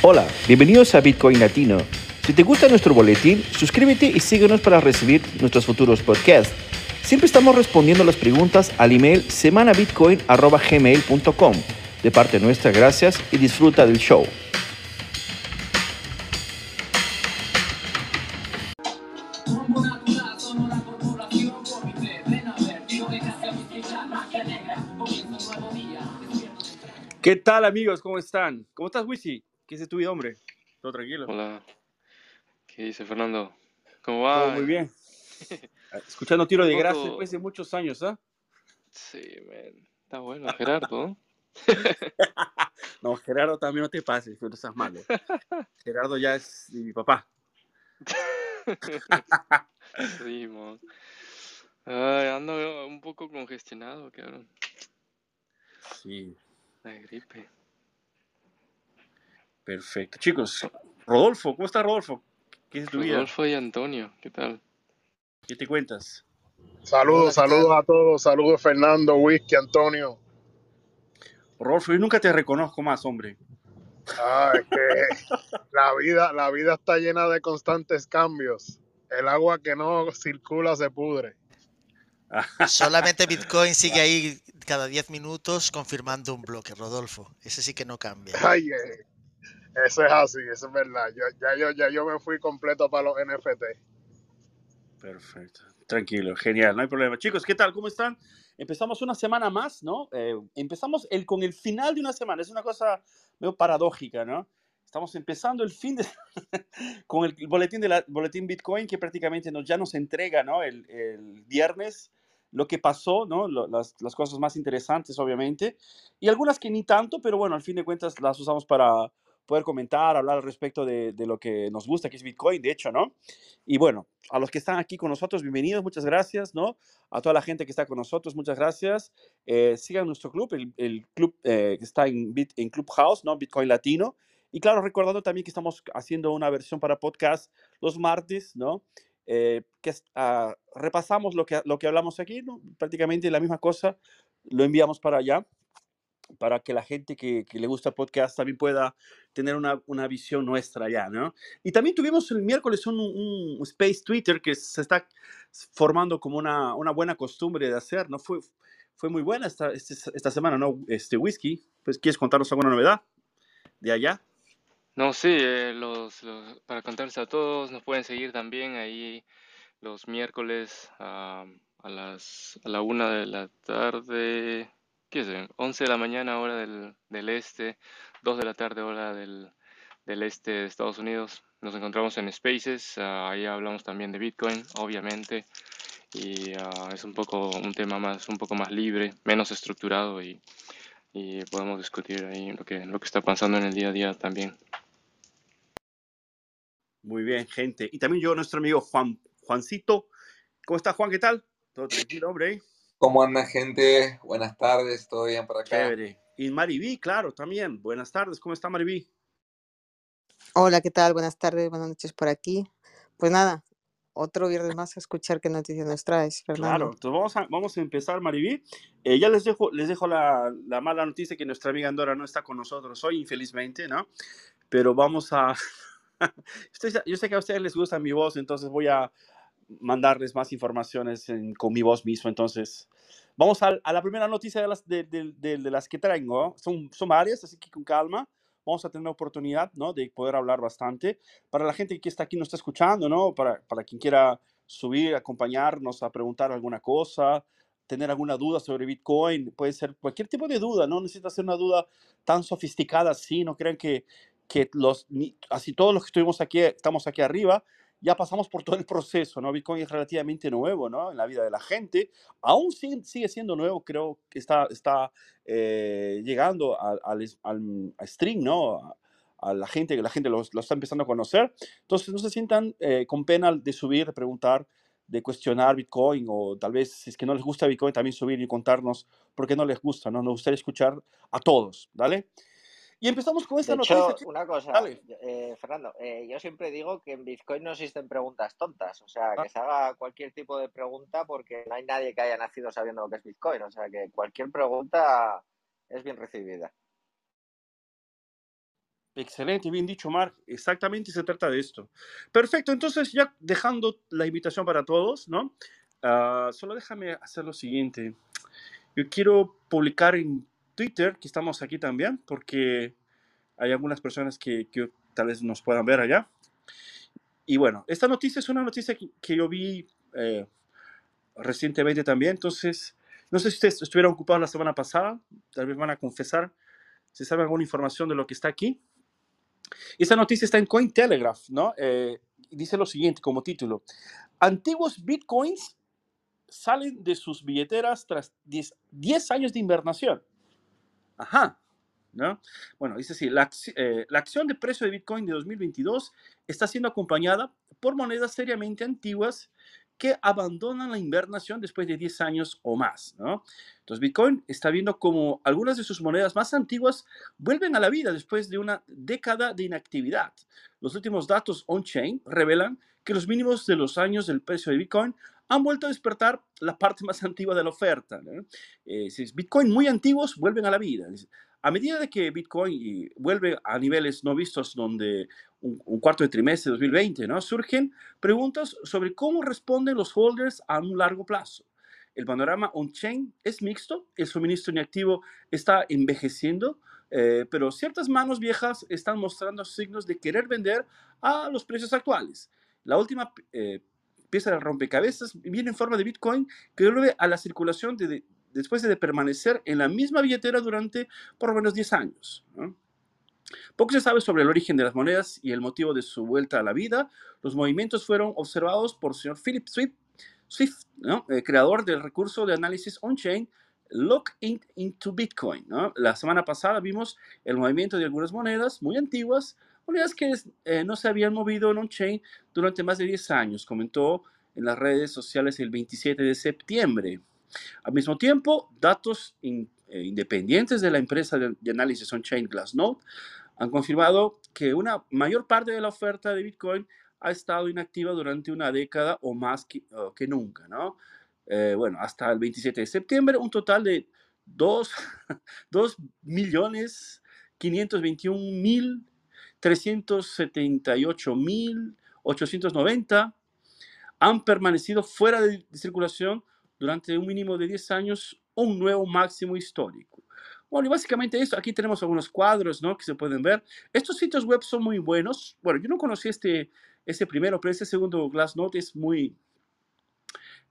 Hola, bienvenidos a Bitcoin Latino. Si te gusta nuestro boletín, suscríbete y síguenos para recibir nuestros futuros podcasts. Siempre estamos respondiendo las preguntas al email semanabitcoin.gmail.com. De parte nuestra, gracias y disfruta del show. ¿Qué tal amigos? ¿Cómo están? ¿Cómo estás, Wisi? ¿Qué es tu vida, hombre? ¿Todo tranquilo? Hola. ¿Qué dice Fernando? ¿Cómo va? Todo muy bien. Escuchando tiro de gracia después de muchos años, ¿ah? Sí, man. Está bueno, Gerardo. no, Gerardo también no te pases, pero no estás malo. Gerardo ya es mi papá. Seguimos. Ay, ando un poco congestionado, cabrón. Sí. La gripe. Perfecto. Chicos, Rodolfo, ¿cómo está Rodolfo? ¿Qué es tu vida? Rodolfo y Antonio, ¿qué tal? ¿Qué te cuentas? Saludos, saludos a todos. Saludos Fernando, Whisky, Antonio. Rodolfo, yo nunca te reconozco más, hombre. Ah, es que la vida, la vida está llena de constantes cambios. El agua que no circula se pudre. Solamente Bitcoin sigue ahí cada 10 minutos confirmando un bloque, Rodolfo. Ese sí que no cambia. Ay, eh, eso es así, eso es verdad. Yo, ya, yo, ya yo me fui completo para los NFT. Perfecto. Tranquilo, genial, no hay problema. Chicos, ¿qué tal? ¿Cómo están? Empezamos una semana más, ¿no? Eh, empezamos el, con el final de una semana. Es una cosa medio paradójica, ¿no? Estamos empezando el fin de con el boletín de la boletín Bitcoin que prácticamente nos, ya nos entrega, ¿no? El, el viernes lo que pasó, ¿no? las, las, cosas más interesantes, obviamente, y algunas que ni tanto, pero bueno, al fin de cuentas las usamos para poder comentar, hablar al respecto de, de, lo que nos gusta, que es Bitcoin, de hecho, ¿no? Y bueno, a los que están aquí con nosotros, bienvenidos, muchas gracias, ¿no? A toda la gente que está con nosotros, muchas gracias. Eh, sigan nuestro club, el, club eh, que está en, Bit, en Clubhouse, ¿no? Bitcoin Latino. Y claro, recordando también que estamos haciendo una versión para podcast los martes, ¿no? Eh, que uh, repasamos lo que, lo que hablamos aquí, ¿no? prácticamente la misma cosa, lo enviamos para allá, para que la gente que, le gusta podcast también pueda tener una, una, visión nuestra ya, ¿no? Y también tuvimos el miércoles un, un, Space Twitter que se está formando como una, una buena costumbre de hacer, ¿no? Fue, fue muy buena esta, esta, esta semana, ¿no? Este whisky, pues, ¿quieres contarnos alguna novedad de allá? No, sí, eh, los, para contarles a todos, nos pueden seguir también ahí los miércoles uh, a, las, a la una de la tarde, ¿qué es? 11 de la mañana hora del, del este, 2 de la tarde hora del, del este de Estados Unidos. Nos encontramos en Spaces, uh, ahí hablamos también de Bitcoin, obviamente, y uh, es un poco un tema más, un poco más libre, menos estructurado y, y podemos discutir ahí lo que, lo que está pasando en el día a día también. Muy bien, gente. Y también yo, nuestro amigo Juan, Juancito. ¿Cómo está, Juan? ¿Qué tal? Todo tranquilo, hombre. ¿Cómo anda, gente? Buenas tardes, ¿todo bien por acá? Chévere. Y Mariví, claro, también. Buenas tardes, ¿cómo está Mariví? Hola, ¿qué tal? Buenas tardes, buenas noches por aquí. Pues nada, otro viernes más a escuchar qué noticias nos traes, Fernando. Claro, entonces vamos a, vamos a empezar, Mariví. Eh, ya les dejo, les dejo la, la, mala noticia que nuestra amiga Andora no está con nosotros hoy, infelizmente, ¿no? Pero vamos a, yo sé que a ustedes les gusta mi voz, entonces voy a mandarles más informaciones con mi voz mismo. Entonces, vamos a, a la primera noticia de las, de, las que traigo. Son, son varias, así que con calma vamos a tener oportunidad ¿no? de poder hablar bastante. Para la gente que está aquí, nos está escuchando, ¿no? para, para quien quiera subir, acompañarnos a preguntar alguna cosa, tener alguna duda sobre Bitcoin, puede ser cualquier tipo de duda, no necesita ser una duda tan sofisticada así, no crean que, que los, así todos los que estuvimos aquí, estamos aquí arriba, ya pasamos por todo el proceso, ¿no? Bitcoin es relativamente nuevo, ¿no? En la vida de la gente, aún sigue, siendo nuevo, creo que está, eh, llegando al, al, ¿no? A, la gente, que la gente lo, lo, está empezando a conocer. Entonces, no se sientan eh, con pena de subir, de preguntar, de cuestionar Bitcoin, o tal vez si es que no les gusta Bitcoin, también subir y contarnos por qué no les gusta, ¿no? Nos gustaría escuchar a todos, ¿vale? Y empezamos con esta de hecho, noticia. Una cosa, eh, Fernando, eh, yo siempre digo que en Bitcoin no existen preguntas tontas. O sea, que ah. se haga cualquier tipo de pregunta porque no hay nadie que haya nacido sabiendo lo que es Bitcoin. O sea, que cualquier pregunta es bien recibida. Excelente, bien dicho, Mark. Exactamente se trata de esto. Perfecto, entonces ya dejando la invitación para todos, ¿no? Ah, solo déjame hacer lo siguiente. Yo quiero publicar en Twitter, que estamos aquí también, porque hay algunas personas que, que tal vez nos puedan ver allá. Y bueno, esta noticia es una noticia que, yo vi eh, recientemente también, entonces, no sé si ustedes estuvieron ocupados la semana pasada, tal vez van a confesar si saben alguna información de lo que está aquí. Esta noticia está en Cointelegraph, ¿no? Eh, dice lo siguiente como título. Antiguos bitcoins salen de sus billeteras tras 10, 10 años de invernación. Ajá. ¿No? Bueno, dice así, la, eh, la, acción de precio de Bitcoin de 2022 está siendo acompañada por monedas seriamente antiguas que abandonan la invernación después de 10 años o más. ¿no? Entonces, Bitcoin está viendo como algunas de sus monedas más antiguas vuelven a la vida después de una década de inactividad. Los últimos datos on-chain revelan que los mínimos de los años del precio de Bitcoin han vuelto a despertar la parte más antigua de la oferta. ¿no? Eh, Bitcoin muy antiguos vuelven a la vida. A medida de que Bitcoin vuelve a niveles no vistos donde un, cuarto de trimestre de 2020, ¿no? surgen preguntas sobre cómo responden los holders a un largo plazo. El panorama on-chain es mixto, el suministro inactivo está envejeciendo, eh, pero ciertas manos viejas están mostrando signos de querer vender a los precios actuales. La última eh, pieza de rompecabezas viene en forma de Bitcoin que vuelve a la circulación de, después de permanecer en la misma billetera durante por lo menos 10 años. Poco se sabe sobre el origen de las monedas y el motivo de su vuelta a la vida. Los movimientos fueron observados por el señor Philip Swift, Swift el creador del recurso de análisis on-chain Look into Bitcoin. La semana pasada vimos el movimiento de algunas monedas muy antiguas, monedas que eh, no se habían movido en on-chain durante más de 10 años, comentó en las redes sociales el 27 de septiembre. Al mismo tiempo, datos eh, independientes de la empresa de, análisis on-chain Glassnode han confirmado que una mayor parte de la oferta de Bitcoin ha estado inactiva durante una década o más que, nunca, ¿no? Eh, bueno, hasta el 27 de septiembre, un total de 2, 2 millones 521 mil 378 mil 890 han permanecido fuera de circulación durante un mínimo de 10 años un nuevo máximo histórico. Bueno, y básicamente esto, aquí tenemos algunos cuadros, ¿no? Que se pueden ver. Estos sitios web son muy buenos. Bueno, yo no conocí este, este primero, pero este segundo Glassnode es muy,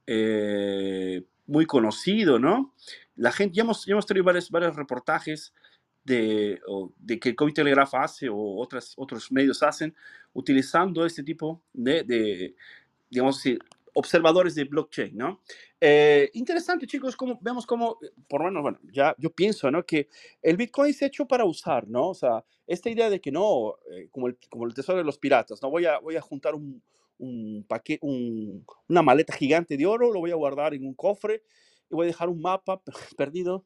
eh, muy conocido, ¿no? La gente, ya hemos, ya hemos tenido varios, varios reportajes de, de que el Telegraph hace o otras, otros medios hacen utilizando este tipo de, de digamos así, observadores de blockchain, ¿no? Eh, interesante, chicos, como vemos como, por lo menos, bueno, ya yo pienso, ¿no? Que el Bitcoin es hecho para usar, ¿no? O sea, esta idea de que no, eh, como, el, como el tesoro de los piratas, ¿no? Voy a, voy a juntar un, un paquete, un, una maleta gigante de oro, lo voy a guardar en un cofre y voy a dejar un mapa perdido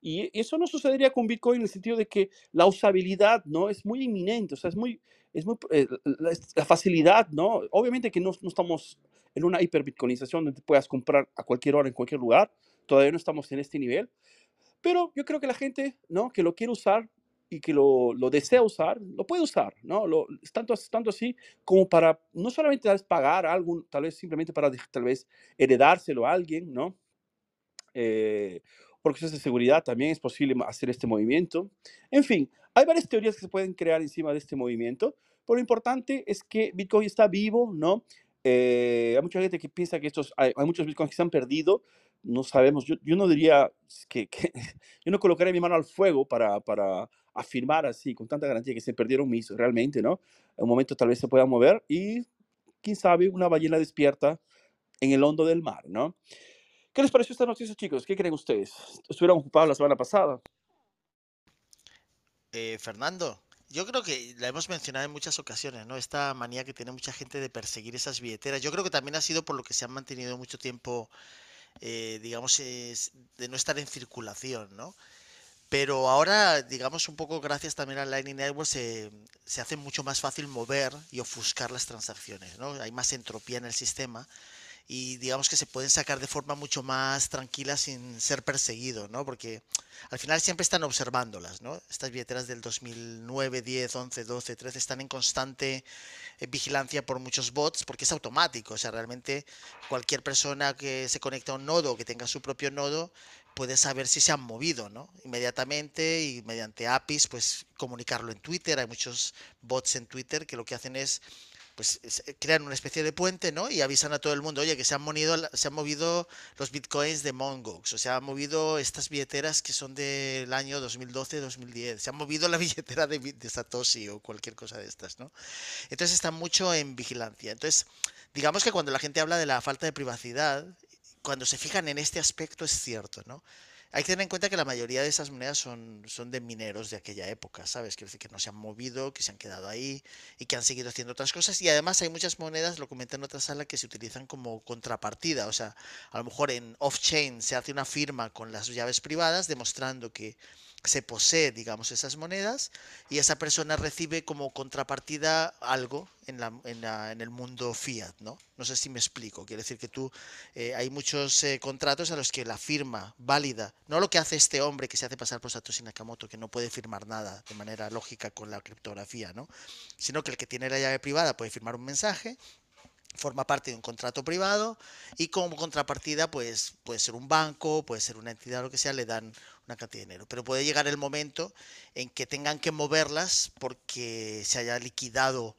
y eso no sucedería con Bitcoin en el sentido de que la usabilidad, ¿no? Es muy inminente, o sea, es muy, es muy, eh, la, facilidad, ¿no? Obviamente que no, no estamos en una hiperbitcoinización donde puedas comprar a cualquier hora en cualquier lugar, todavía no estamos en este nivel, pero yo creo que la gente, ¿no? Que lo quiere usar y que lo, lo desea usar, lo puede usar, ¿no? Tanto, tanto así como para, no solamente tal vez pagar algo, tal vez simplemente para tal vez heredárselo a alguien, ¿no? Eh, por cuestiones de seguridad también es posible hacer este movimiento. En fin, hay varias teorías que se pueden crear encima de este movimiento, pero lo importante es que Bitcoin está vivo, ¿no? Eh, hay mucha gente que piensa que estos, hay, muchos Bitcoins que se han perdido, no sabemos, yo, no diría que, que, yo no colocaría mi mano al fuego para, para afirmar así, con tanta garantía que se perdieron mis realmente, ¿no? En un momento tal vez se pueda mover y, quién sabe, una ballena despierta en el hondo del mar, ¿no? ¿Qué les pareció esta noticia, chicos? ¿Qué creen ustedes? ¿Estuvieron ocupados la semana pasada? Eh, Fernando, yo creo que la hemos mencionado en muchas ocasiones, ¿no? Esta manía que tiene mucha gente de perseguir esas billeteras. Yo creo que también ha sido por lo que se han mantenido mucho tiempo, eh, digamos, de no estar en circulación, ¿no? Pero ahora, digamos, un poco gracias también al Lightning Network, se, se hace mucho más fácil mover y ofuscar las transacciones, ¿no? Hay más entropía en el sistema y digamos que se pueden sacar de forma mucho más tranquila sin ser perseguido, ¿no? Porque al final siempre están observándolas, ¿no? Estas billeteras del 2009, 10, 11, 12, 13 están en constante eh, vigilancia por muchos bots porque es automático, o sea, realmente cualquier persona que se conecta a un nodo que tenga su propio nodo puede saber si se han movido, ¿no? Inmediatamente y mediante APIs, pues comunicarlo en Twitter. Hay muchos bots en Twitter que lo que hacen es pues eh, crean una especie de puente, ¿no? Y avisan a todo el mundo, oye, que se han, movido, los bitcoins de Mongox, o se han movido estas billeteras que son del año 2012-2010, se han movido la billetera de, de, Satoshi o cualquier cosa de estas, ¿no? Entonces están mucho en vigilancia. Entonces, digamos que cuando la gente habla de la falta de privacidad, cuando se fijan en este aspecto es cierto, ¿no? Hay que tener en cuenta que la mayoría de esas monedas son, son de mineros de aquella época, ¿sabes? Quiero decir que no se han movido, que se han quedado ahí y que han seguido haciendo otras cosas. Y además hay muchas monedas, lo comenté en otra sala, que se utilizan como contrapartida. O sea, a lo mejor en off-chain se hace una firma con las llaves privadas demostrando que se posee, digamos, esas monedas y esa persona recibe como contrapartida algo en, la, en, la, en el mundo fiat, ¿no? No sé si me explico. Quiere decir que tú, eh, hay muchos eh, contratos a los que la firma válida, no lo que hace este hombre que se hace pasar por Satoshi Nakamoto, que no puede firmar nada de manera lógica con la criptografía, ¿no? Sino que el que tiene la llave privada puede firmar un mensaje forma parte de un contrato privado y como contrapartida pues puede ser un banco, puede ser una entidad, lo que sea, le dan una cantidad de dinero. Pero puede llegar el momento en que tengan que moverlas porque se haya liquidado,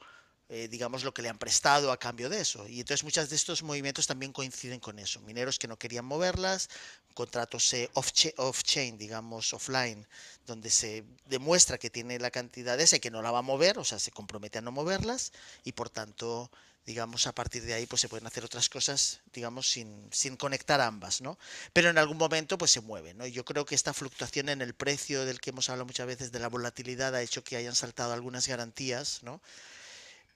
eh, digamos, lo que le han prestado a cambio de eso. Y entonces muchos de estos movimientos también coinciden con eso. Mineros que no querían moverlas, contratos eh, off-chain, digamos, offline, donde se demuestra que tiene la cantidad esa y que no la va a mover, o sea, se compromete a no moverlas y por tanto digamos, a partir de ahí pues se pueden hacer otras cosas, digamos, sin, sin conectar ambas, ¿no? Pero en algún momento pues se mueven, ¿no? yo creo que esta fluctuación en el precio del que hemos hablado muchas veces de la volatilidad ha hecho que hayan saltado algunas garantías, ¿no?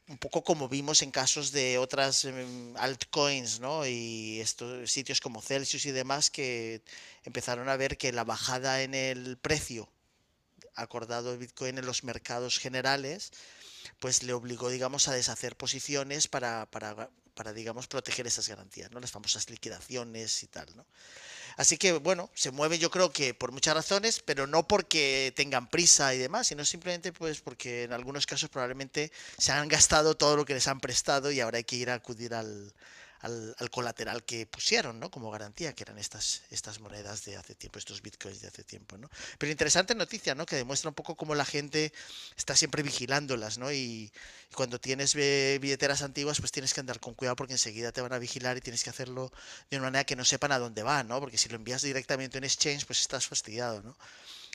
Un poco como vimos en casos de otras em, altcoins, ¿no? Y estos sitios como Celsius y demás que empezaron a ver que la bajada en el precio acordado de Bitcoin en los mercados generales pues le obligó, digamos, a deshacer posiciones para, para, para, digamos, proteger esas garantías, ¿no? Las famosas liquidaciones y tal, ¿no? Así que, bueno, se mueve yo creo que por muchas razones, pero no porque tengan prisa y demás, sino simplemente pues porque en algunos casos probablemente se han gastado todo lo que les han prestado y ahora hay que ir a acudir al, al, colateral que pusieron, ¿no? Como garantía, que eran estas, estas monedas de hace tiempo, estos bitcoins de hace tiempo, ¿no? Pero interesante noticia, ¿no? Que demuestra un poco cómo la gente está siempre vigilándolas, ¿no? Y, cuando tienes billeteras antiguas, pues tienes que andar con cuidado porque enseguida te van a vigilar y tienes que hacerlo de una manera que no sepan a dónde va, ¿no? Porque si lo envías directamente en exchange, pues estás fastidiado, ¿no?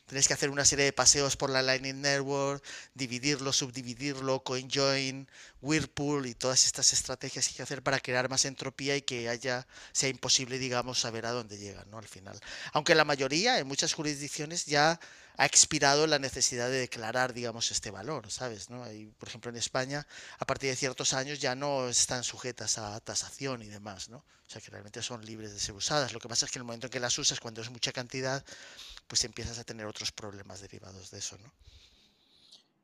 Tienes que hacer una serie de paseos por la Lightning Network, dividirlo, subdividirlo, CoinJoin, Whirlpool y todas estas estrategias que hay que hacer para crear más entropía y que haya sea imposible, digamos, saber a dónde llegan, ¿no? Al final. Aunque la mayoría, en muchas jurisdicciones, ya ha expirado la necesidad de declarar, digamos, este valor, ¿sabes? ¿no? por ejemplo, en España, a partir de ciertos años ya no están sujetas a tasación y demás, ¿no? O sea, que realmente son libres de ser usadas. Lo que pasa es que en el momento en que las usas, cuando es mucha cantidad, pues empiezas a tener otros problemas derivados de eso, ¿no?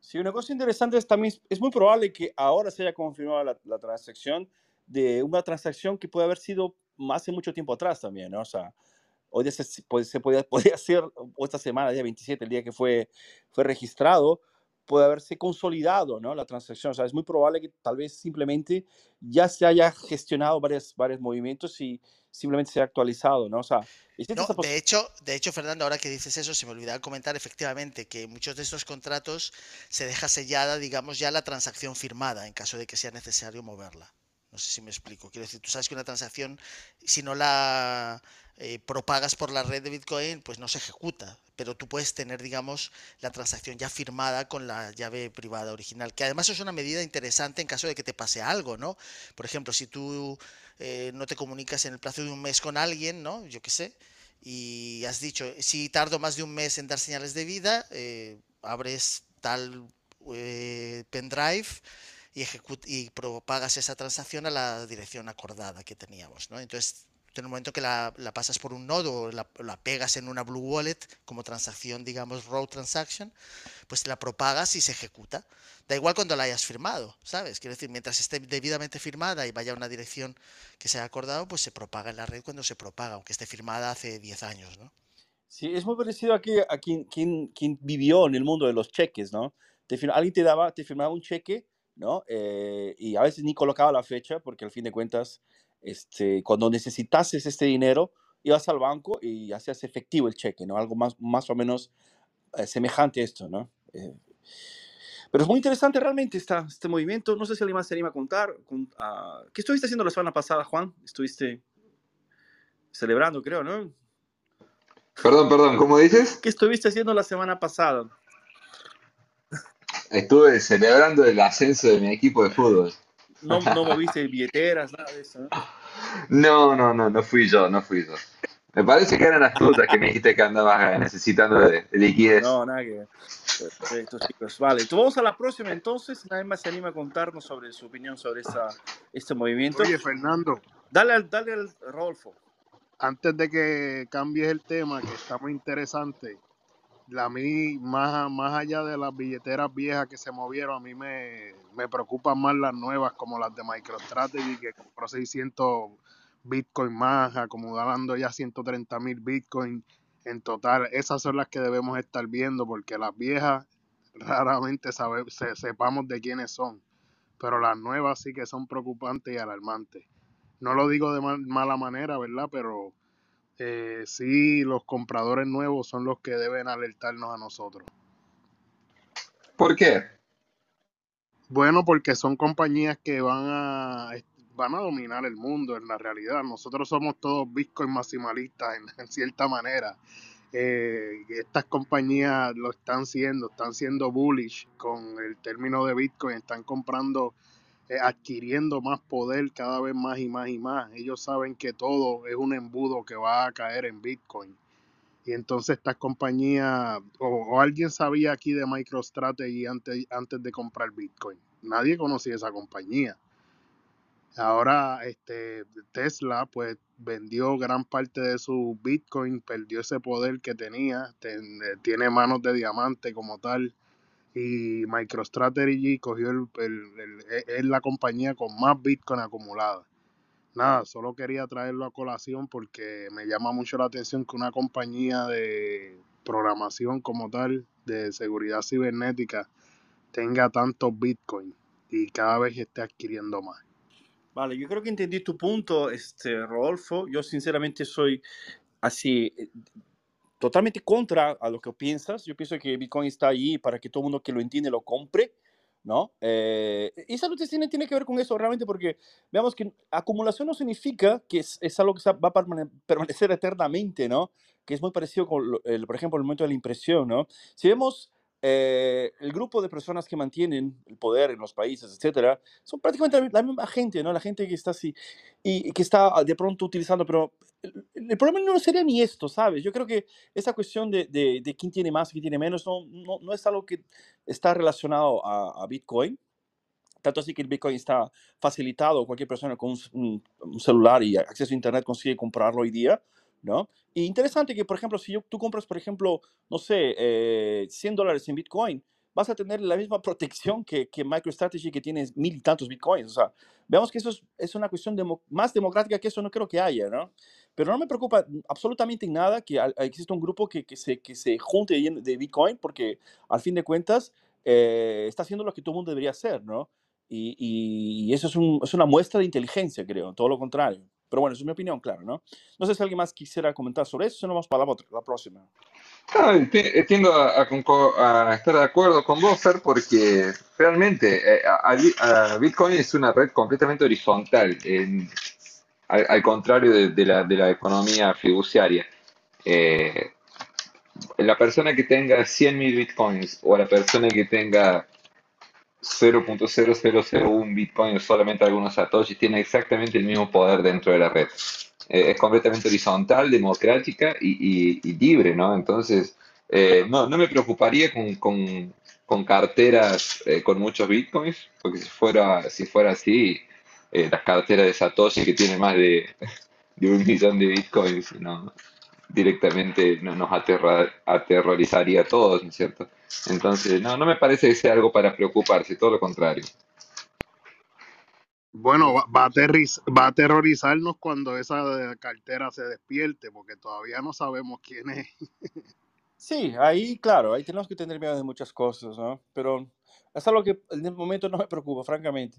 Sí, una cosa interesante es también, es muy probable que ahora se haya confirmado la, transacción de una transacción que puede haber sido hace mucho tiempo atrás también, ¿no? O sea, hoy se, se podía, podía ser, o esta semana, día 27, el día que fue, fue registrado, puede haberse consolidado, ¿no? La transacción. O sea, es muy probable que tal vez simplemente ya se haya gestionado varios, varios movimientos y simplemente se ha actualizado, ¿no? O sea, de hecho, de hecho, Fernando, ahora que dices eso, se me olvidaba comentar efectivamente que muchos de estos contratos se deja sellada, digamos, ya la transacción firmada en caso de que sea necesario moverla. No sé si me explico. Quiero decir, tú sabes que una transacción, si no la eh, propagas por la red de Bitcoin, pues no se ejecuta. Pero tú puedes tener, digamos, la transacción ya firmada con la llave privada original. Que además es una medida interesante en caso de que te pase algo, ¿no? Por ejemplo, si tú eh, no te comunicas en el plazo de un mes con alguien, ¿no? Yo qué sé. Y has dicho, si tardo más de un mes en dar señales de vida, eh, abres tal pendrive y, y propagas esa transacción a la dirección acordada que teníamos, ¿no? Entonces en el momento que la, pasas por un nodo o la, pegas en una Blue Wallet como transacción, digamos, road transaction, pues la propagas y se ejecuta. Da igual cuando la hayas firmado, ¿sabes? Quiero decir, mientras esté debidamente firmada y vaya a una dirección que se haya acordado, pues se propaga en la red cuando se propaga, aunque esté firmada hace 10 años, ¿no? Sí, es muy parecido a, a quien, quien, quien, vivió en el mundo de los cheques, ¿no? Te alguien te daba, te firmaba un cheque, ¿no? Eh, y a veces ni colocaba la fecha, porque al fin de cuentas, este, cuando necesitases este dinero, ibas al banco y hacías efectivo el cheque, ¿no? Algo más, más o menos eh, semejante a esto, ¿no? Eh, pero es muy interesante realmente esta, este movimiento. No sé si alguien más se anima a contar. Ah, ¿Qué estuviste haciendo la semana pasada, Juan? Estuviste celebrando, creo, ¿no? Perdón, perdón, ¿cómo dices? ¿Qué estuviste haciendo la semana pasada? Estuve celebrando el ascenso de mi equipo de fútbol. No, no moviste billeteras, nada de eso. ¿no? no, no, no, fui yo, no fui yo. Me parece que eran las frutas que me dijiste que andabas necesitando de, liquidez. No, nada que Perfecto, chicos. Vale, entonces vamos a la próxima entonces. Nadie más se anima a contarnos sobre su opinión sobre esa, este movimiento. Oye, Fernando. Dale al, dale al Rodolfo antes de que cambies el tema, que está muy interesante, a mí, más, más allá de las billeteras viejas que se movieron, a mí me, me preocupan más las nuevas, como las de MicroStrategy, que compró 600 Bitcoin más, acumulando ya 130 mil Bitcoin en total. Esas son las que debemos estar viendo, porque las viejas raramente sabe, sepamos de quiénes son, pero las nuevas sí que son preocupantes y alarmantes no lo digo de mala manera, ¿verdad? Pero eh, sí, los compradores nuevos son los que deben alertarnos a nosotros. ¿Por qué? Bueno, porque son compañías que van a, van a dominar el mundo en la realidad. Nosotros somos todos Bitcoin maximalistas en, cierta manera. Eh, estas compañías lo están siendo, están siendo bullish con el término de Bitcoin, están comprando eh, adquiriendo más poder cada vez más y más y más. Ellos saben que todo es un embudo que va a caer en Bitcoin. Y entonces estas compañías, o, alguien sabía aquí de MicroStrategy antes, antes de comprar Bitcoin. Nadie conocía esa compañía. Ahora este, Tesla pues vendió gran parte de su Bitcoin, perdió ese poder que tenía, tiene manos de diamante como tal y MicroStrategy cogió el, e, es la compañía con más Bitcoin acumulada. Nada, solo quería traerlo a colación porque me llama mucho la atención que una compañía de programación como tal, de seguridad cibernética, tenga tantos Bitcoin y cada vez esté adquiriendo más. Vale, yo creo que entendí tu punto, este, Rodolfo. Yo sinceramente soy así, totalmente contra a lo que piensas. Yo pienso que Bitcoin está ahí para que todo el mundo que lo entiende lo compre, ¿no? Eh, y noticia tiene, tiene que ver con eso realmente porque veamos que acumulación no significa que es, es algo que va a permanecer eternamente, ¿no? Que es muy parecido con, el, por ejemplo, el momento de la impresión, ¿no? Si vemos eh, el grupo de personas que mantienen el poder en los países, etcétera, son prácticamente la misma gente, ¿no? La gente que está así y, que está ah, de pronto utilizando, pero el, problema no sería ni esto, ¿sabes? Yo creo que esa cuestión de, de, quién tiene más, quién tiene menos, no, no, no es algo que está relacionado a, a, Bitcoin. Tanto así que el Bitcoin está facilitado, cualquier persona con un, un celular y acceso a Internet consigue comprarlo hoy día. ¿No? Y interesante que, por ejemplo, si tú compras, por ejemplo, no sé, eh, 100 dólares en Bitcoin, vas a tener la misma protección que, que MicroStrategy que tiene mil y tantos Bitcoins. O sea, veamos que eso es, es una cuestión más democrática que eso no creo que haya, ¿no? Pero no me preocupa absolutamente nada que exista un grupo que, que, se, que se junte de Bitcoin porque al fin de cuentas eh, está haciendo lo que todo el mundo debería hacer, ¿no? Y, y, eso es, un, es, una muestra de inteligencia, creo, todo lo contrario. Pero bueno, es mi opinión, claro, ¿no? No sé si alguien más quisiera comentar sobre eso, si no vamos para la, la próxima. No, tiendo a, a, estar de acuerdo con vos, Fer, porque realmente eh, Bitcoin es una red completamente horizontal, al, contrario de, la, de, la, economía fiduciaria. Eh, la persona que tenga 100.000 bitcoins o la persona que tenga 0.0001 Bitcoin o solamente algunos satoshis tiene exactamente el mismo poder dentro de la red. Eh, es completamente horizontal, democrática y, libre, ¿no? Entonces, eh, no, no, me preocuparía con, con, carteras eh, con muchos Bitcoins, porque si fuera, si fuera así, las carteras de Satoshi que tienen más de de un millón de bitcoins, sino directamente no- nos aterra- aterrorizaría a todos, ¿no es cierto? Entonces, no, no me parece que sea algo para preocuparse, todo lo contrario. Bueno, va, va a va a aterrorizarnos cuando esa cartera se despierte, porque todavía no sabemos quién es. Sí, ahí, claro, ahí tenemos que tener miedo de muchas cosas, ¿no? Pero hasta lo que en el momento no me preocupa, francamente.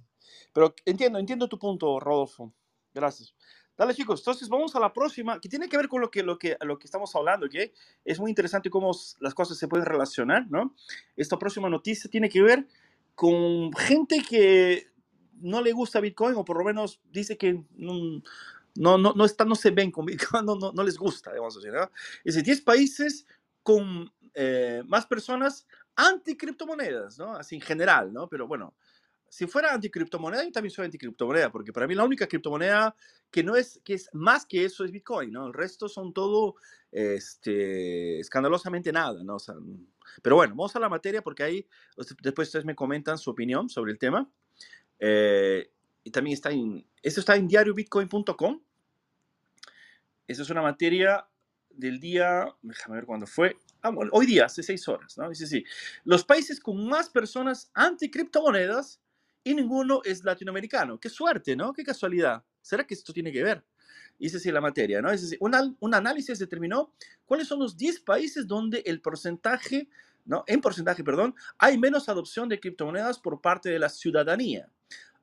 Pero entiendo, entiendo tu punto, Rodolfo. Gracias. Dale, chicos, entonces vamos a la próxima, que tiene que ver con lo que, lo que, lo que estamos hablando, ¿ok? Es muy interesante cómo las cosas se pueden relacionar, ¿no? Esta próxima noticia tiene que ver con gente que no le gusta Bitcoin o por lo menos dice que no, no, no, no, está, no se ven con Bitcoin, no, no, no les gusta, digamos así, ¿no? Es decir, 10 países con eh, más personas anti-criptomonedas, ¿no? Así en general, ¿no? Pero bueno, si fuera anti-criptomoneda, yo también soy anti-criptomoneda, porque para mí la única criptomoneda que no es, que es más que eso es Bitcoin, ¿no? El resto son todo, este, escandalosamente nada, ¿no? Sea, pero bueno, vamos a la materia porque ahí después ustedes me comentan su opinión sobre el tema. Eh, y también está en, esto está en diariobitcoin.com. Esa es una materia del día, déjame ver cuándo fue. Ah, bueno, hoy día, hace seis horas, ¿no? Dice así, los países con más personas anti-criptomonedas y ninguno es latinoamericano. Qué suerte, ¿no? Qué casualidad. ¿Será que esto tiene que ver? Dice así la materia, ¿no? Es un, un análisis determinó cuáles son los 10 países donde el porcentaje, ¿no? En porcentaje, perdón, hay menos adopción de criptomonedas por parte de la ciudadanía.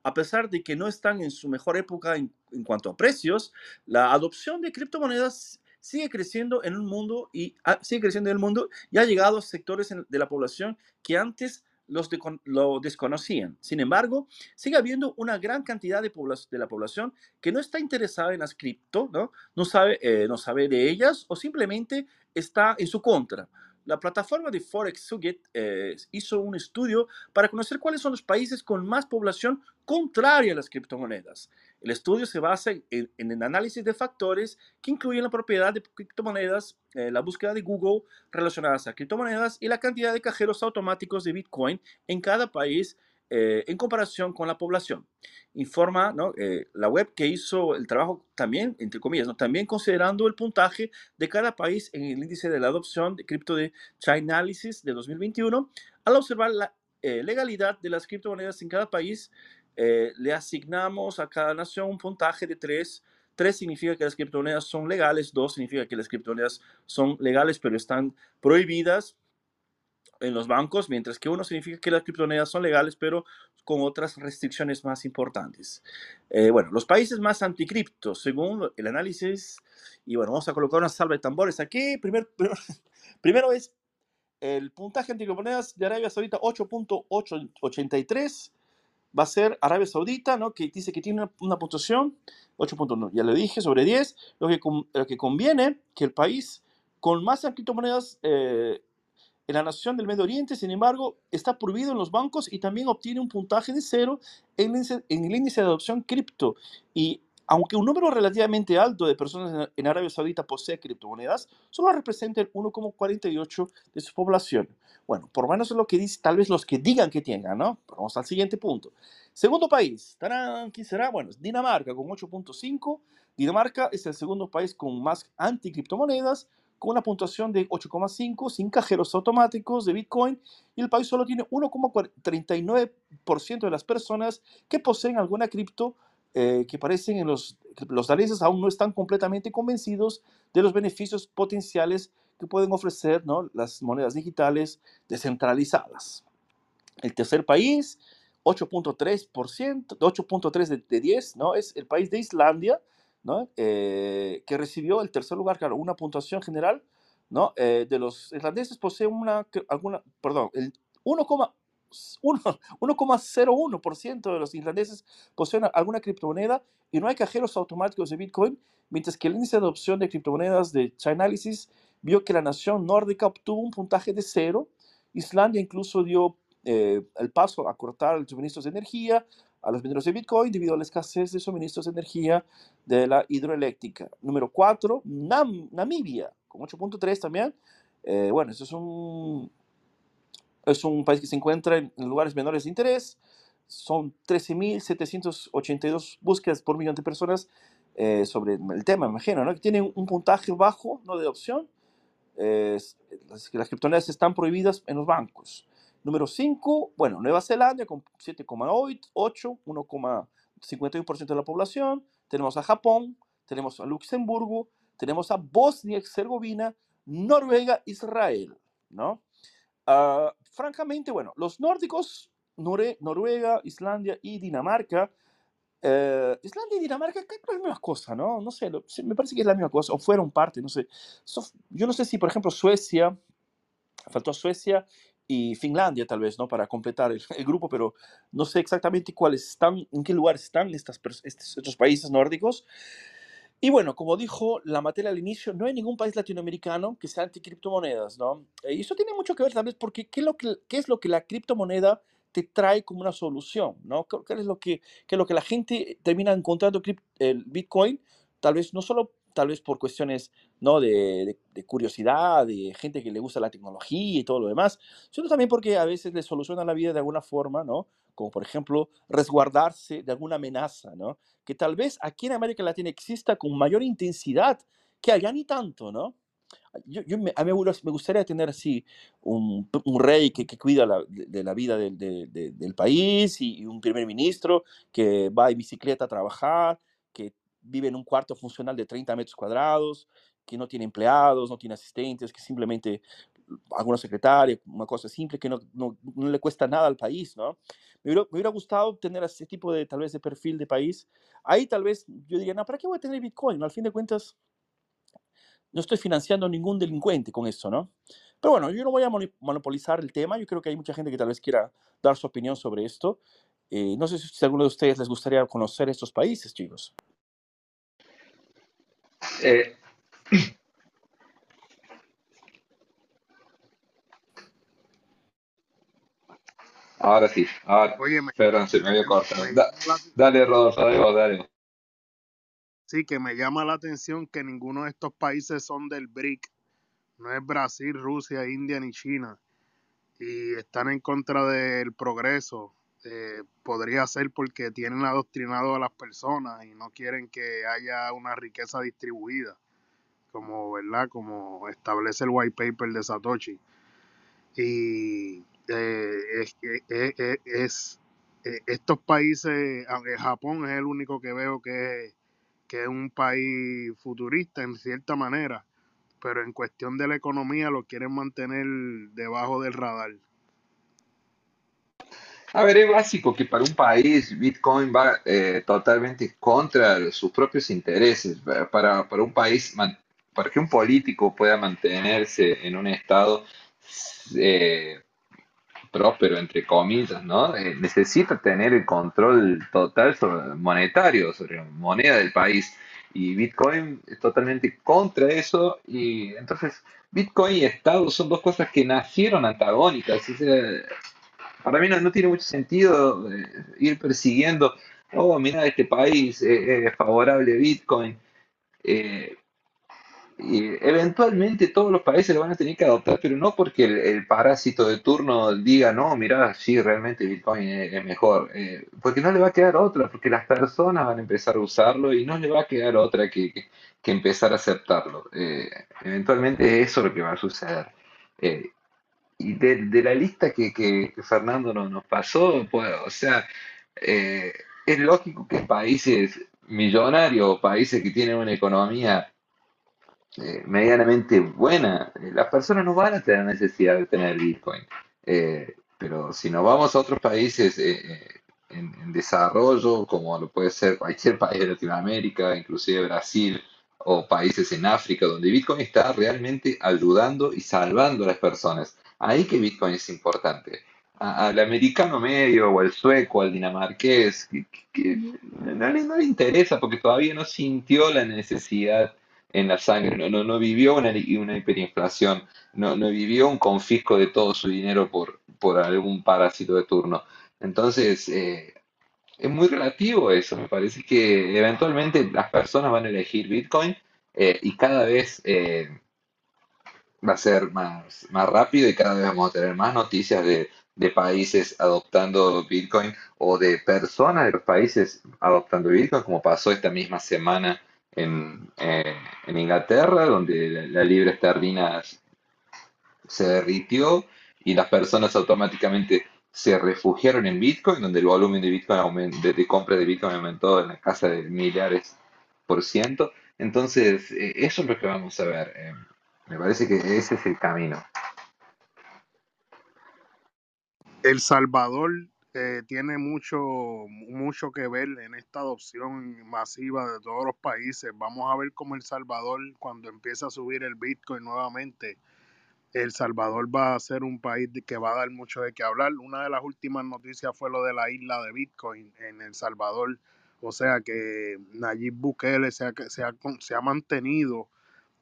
A pesar de que no están en su mejor época en, en cuanto a precios, la adopción de criptomonedas sigue creciendo en un mundo y ah, sigue creciendo en el mundo y ha llegado a sectores de la población que antes los lo desconocían. Sin embargo, sigue habiendo una gran cantidad de, la población que no está interesada en las cripto, ¿no? Sabe, eh, no sabe de ellas o simplemente está en su contra. La plataforma de Forex Suggit eh, hizo un estudio para conocer cuáles son los países con más población contraria a las criptomonedas. El estudio se basa en, el análisis de factores que incluyen la propiedad de criptomonedas, eh, la búsqueda de Google relacionadas a criptomonedas y la cantidad de cajeros automáticos de Bitcoin en cada país eh, en comparación con la población. Informa. Eh, la web que hizo el trabajo también, entre comillas, ¿no? también considerando el puntaje de cada país en el índice de la adopción de cripto de Chainalysis de 2021, al observar la legalidad de las criptomonedas en cada país, eh, le asignamos a cada nación un puntaje de 3. 3 significa que las criptomonedas son legales, 2 significa que las criptomonedas son legales pero están prohibidas en los bancos, mientras que 1 significa que las criptomonedas son legales pero con otras restricciones más importantes. Eh, bueno, los países más anticriptos, según el análisis, y bueno, vamos a colocar una salva de tambores aquí. Primer, primero es el puntaje anticriptomonedas de Arabia Saudita 8.83 va a ser Arabia Saudita, ¿no? que dice que tiene una, puntuación 8.1, ya le dije, sobre 10, lo que, lo que conviene que el país con más criptomonedas eh, en la nación del Medio Oriente, sin embargo, está prohibido en los bancos y también obtiene un puntaje de cero en en el índice de adopción cripto. Y aunque un número relativamente alto de personas en, Arabia Saudita posee criptomonedas, solo representa el 1,48 de su población. Bueno, por menos es lo que dice, tal vez los que digan que tengan, ¿no? Pero Vamos al siguiente punto. Segundo país, ¡tarán! ¿quién será? Bueno, es Dinamarca con 8.5. Dinamarca es el segundo país con más anticriptomonedas, con una puntuación de 8,5, sin cajeros automáticos de Bitcoin, y el país solo tiene 1,39% de las personas que poseen alguna cripto eh, que parecen en los, los daneses aún no están completamente convencidos de los beneficios potenciales que pueden ofrecer ¿no? las monedas digitales descentralizadas. El tercer país, 8.3%, 8.3 de, de 10, ¿no? Es el país de Islandia, ¿no? Eh, que recibió el tercer lugar, claro, una puntuación general, ¿no? Eh, de los irlandeses posee una, alguna, perdón, el 1,1 1,01% de los irlandeses poseen alguna criptomoneda y no hay cajeros automáticos de Bitcoin, mientras que el índice de adopción de criptomonedas de Chainalysis vio que la nación nórdica obtuvo un puntaje de cero. Islandia incluso dio eh, el paso a cortar los suministros de energía a los vendedores de Bitcoin debido a la escasez de suministros de energía de la hidroeléctrica. Número 4, Namibia, con 8.3 también. Eh, bueno, eso es un, es un país que se encuentra en, lugares menores de interés. Son 13.782 búsquedas por millón de personas eh, sobre el tema, imagino, ¿no? Que tienen un puntaje bajo, ¿no? De opción. Eh, las, las criptomonedas están prohibidas en los bancos. Número 5, bueno, Nueva Zelanda con 7,8, 1,51% de la población. Tenemos a Japón, tenemos a Luxemburgo, tenemos a Bosnia y Herzegovina, Noruega, Israel, ¿no? Ah, francamente, bueno, los nórdicos, Noruega, Islandia y Dinamarca, eh, Islandia y Dinamarca es la misma cosa, ¿no? No sé, me parece que es la misma cosa, o fueron parte, no sé. yo no sé si, por ejemplo, Suecia, faltó Suecia y Finlandia tal vez, ¿no? Para completar el, grupo, pero no sé exactamente cuáles están, en qué lugar están estos, estos países nórdicos. Y bueno, como dijo la materia al inicio, no hay ningún país latinoamericano que sea anti-criptomonedas, ¿no? Y eso tiene mucho que ver, tal vez, porque ¿qué lo que, es lo que la criptomoneda te trae como una solución, ¿no? ¿Qué es lo que, lo que la gente termina encontrando el Bitcoin? Tal vez no solo tal vez por cuestiones de, de, curiosidad, de gente que le gusta la tecnología y todo lo demás, sino también porque a veces le soluciona la vida de alguna forma, ¿no? Como por ejemplo resguardarse de alguna amenaza, ¿no? que tal vez aquí en América Latina exista con mayor intensidad que allá ni tanto, ¿no? Yo, yo me, a mí me gustaría tener así un, un rey que, que cuida la, de, la vida del, del país y, un primer ministro que va en bicicleta a trabajar, que vive en un cuarto funcional de 30 metros cuadrados, que no tiene empleados, no tiene asistentes, que simplemente alguna secretaria, una cosa simple que no, no, no le cuesta nada al país, ¿no? Me hubiera, me hubiera, gustado tener ese tipo de, tal vez, de perfil de país. Ahí tal vez yo diría, no, ¿para qué voy a tener Bitcoin? Al fin de cuentas, no estoy financiando a ningún delincuente con eso, ¿no? Pero bueno, yo no voy a monopolizar el tema. Yo creo que hay mucha gente que tal vez quiera dar su opinión sobre esto. Eh, no sé si a alguno de ustedes les gustaría conocer estos países, chicos. Eh, ahora sí, ahora. Oye, me, Perdón, se me había cortado. Da- dale, Rodolfo, dale, dale. sí, que me llama la atención que ninguno de estos países son del BRIC. No es Brasil, Rusia, India ni China. Y están en contra del progreso. Eh, podría ser porque tienen adoctrinado a las personas y no quieren que haya una riqueza distribuida, como verdad, como establece el white paper de Satoshi. Y eh, es, eh, eh, es- estos países, Japón es el único que veo que, es- que es un país futurista en cierta manera, pero en cuestión de la economía lo quieren mantener debajo del radar. A ver, es básico que para un país Bitcoin va totalmente contra sus propios intereses. Pa- Para, para un país, para que un político pueda mantenerse en un estado próspero, entre comillas, ¿no? Eh, necesita tener el control total sobre monetario, sobre la moneda del país. Y Bitcoin es totalmente contra eso. Y entonces, Bitcoin y Estado son dos cosas que nacieron antagónicas. Para mí no, no tiene mucho sentido eh, ir persiguiendo, oh, mira, este país eh, es favorable a Bitcoin. Y eventualmente todos los países lo van a tener que adoptar, pero no porque el, parásito de turno diga, no, mira, sí, realmente Bitcoin es, mejor, eh, porque no le va a quedar otra, porque las personas van a empezar a usarlo y no le va a quedar otra que, que- empezar a aceptarlo. Eh, eventualmente eso es lo que va a suceder. Eh, y de, de la lista que, que- Fernando nos, nos pasó, pues, o sea, eh, es lógico que países millonarios, países que tienen una economía eh, medianamente buena, eh, las personas no van a tener necesidad de tener Bitcoin. Eh, pero si nos vamos a otros países eh, en, en desarrollo, como lo puede ser cualquier país de Latinoamérica, inclusive Brasil, o países en África, donde Bitcoin está realmente ayudando y salvando a las personas, ahí que Bitcoin es importante. A- al americano medio, o al sueco, al dinamarqués, que, que- que no le, no le interesa porque todavía no sintió la necesidad en la sangre, no, no, no vivió una, una hiperinflación, no, no vivió un confisco de todo su dinero por, por algún parásito de turno. Entonces, eh, es muy relativo eso, me parece que eventualmente las personas van a elegir Bitcoin eh, y cada vez eh, va a ser más, más rápido y cada vez vamos a tener más noticias de, de países adoptando Bitcoin o de personas de los países adoptando Bitcoin, como pasó esta misma semana en, eh, en Inglaterra, donde la, la libra esterlina se derritió y las personas automáticamente se refugiaron en Bitcoin, donde el volumen de Bitcoin aumen- de, de compra de Bitcoin aumentó en la casa de millares por ciento. Entonces, eh, eso es lo que vamos a ver. eh, me parece que ese es el camino. El Salvador eh, tiene mucho, mucho que ver en esta adopción masiva de todos los países. Vamos a ver cómo El Salvador, cuando empieza a subir el Bitcoin nuevamente, El Salvador va a ser un país que va a dar mucho de qué hablar. Una de las últimas noticias fue lo de la isla de Bitcoin en El Salvador. O sea que Nayib Bukele se ha, se ha, se ha mantenido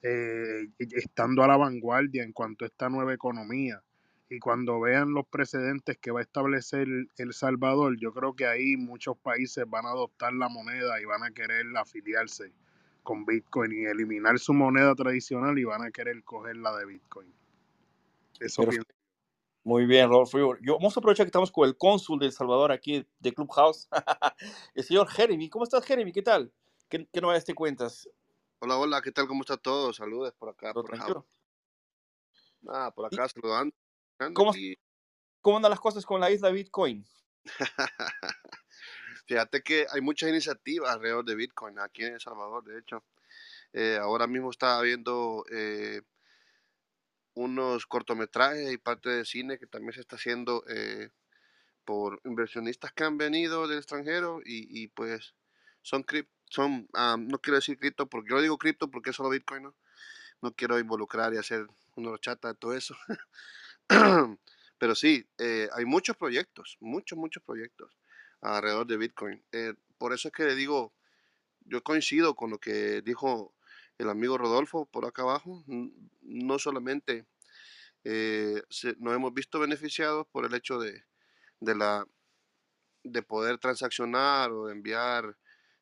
eh, estando a la vanguardia en cuanto a esta nueva economía. Y cuando vean los precedentes que va a establecer El Salvador, yo creo que ahí muchos países van a adoptar la moneda y van a querer afiliarse con Bitcoin y eliminar su moneda tradicional y van a querer coger la de Bitcoin. Eso. Muy bien, Rodolfo. Yo, vamos a aprovechar que estamos con el cónsul de El Salvador aquí de Clubhouse, el señor Jeremy. ¿Cómo estás, Jeremy? ¿Qué tal? ¿Qué, qué novedades te cuentas? Hola, hola, ¿qué tal? ¿Cómo está todo? Saludos por acá, ¿Todo por acá. Ah, por ¿Y acá saludando. Cómo, Y cómo andan las cosas con la isla Bitcoin? fíjate que hay muchas iniciativas alrededor de Bitcoin aquí en El Salvador, de hecho. Eh, ahora mismo estaba viendo eh, unos cortometrajes y parte de cine que también se está haciendo eh, por inversionistas que han venido del extranjero y, y pues son crip- son, ah, no quiero decir cripto, porque yo digo cripto porque es solo Bitcoin, ¿no? No quiero involucrar y hacer una horchata de todo eso. Pero sí, eh, hay muchos proyectos, muchos, muchos proyectos alrededor de Bitcoin. Eh, por eso es que le digo, yo coincido con lo que dijo el amigo Rodolfo por acá abajo. No solamente eh, nos hemos visto beneficiados por el hecho de, de la, de poder transaccionar o enviar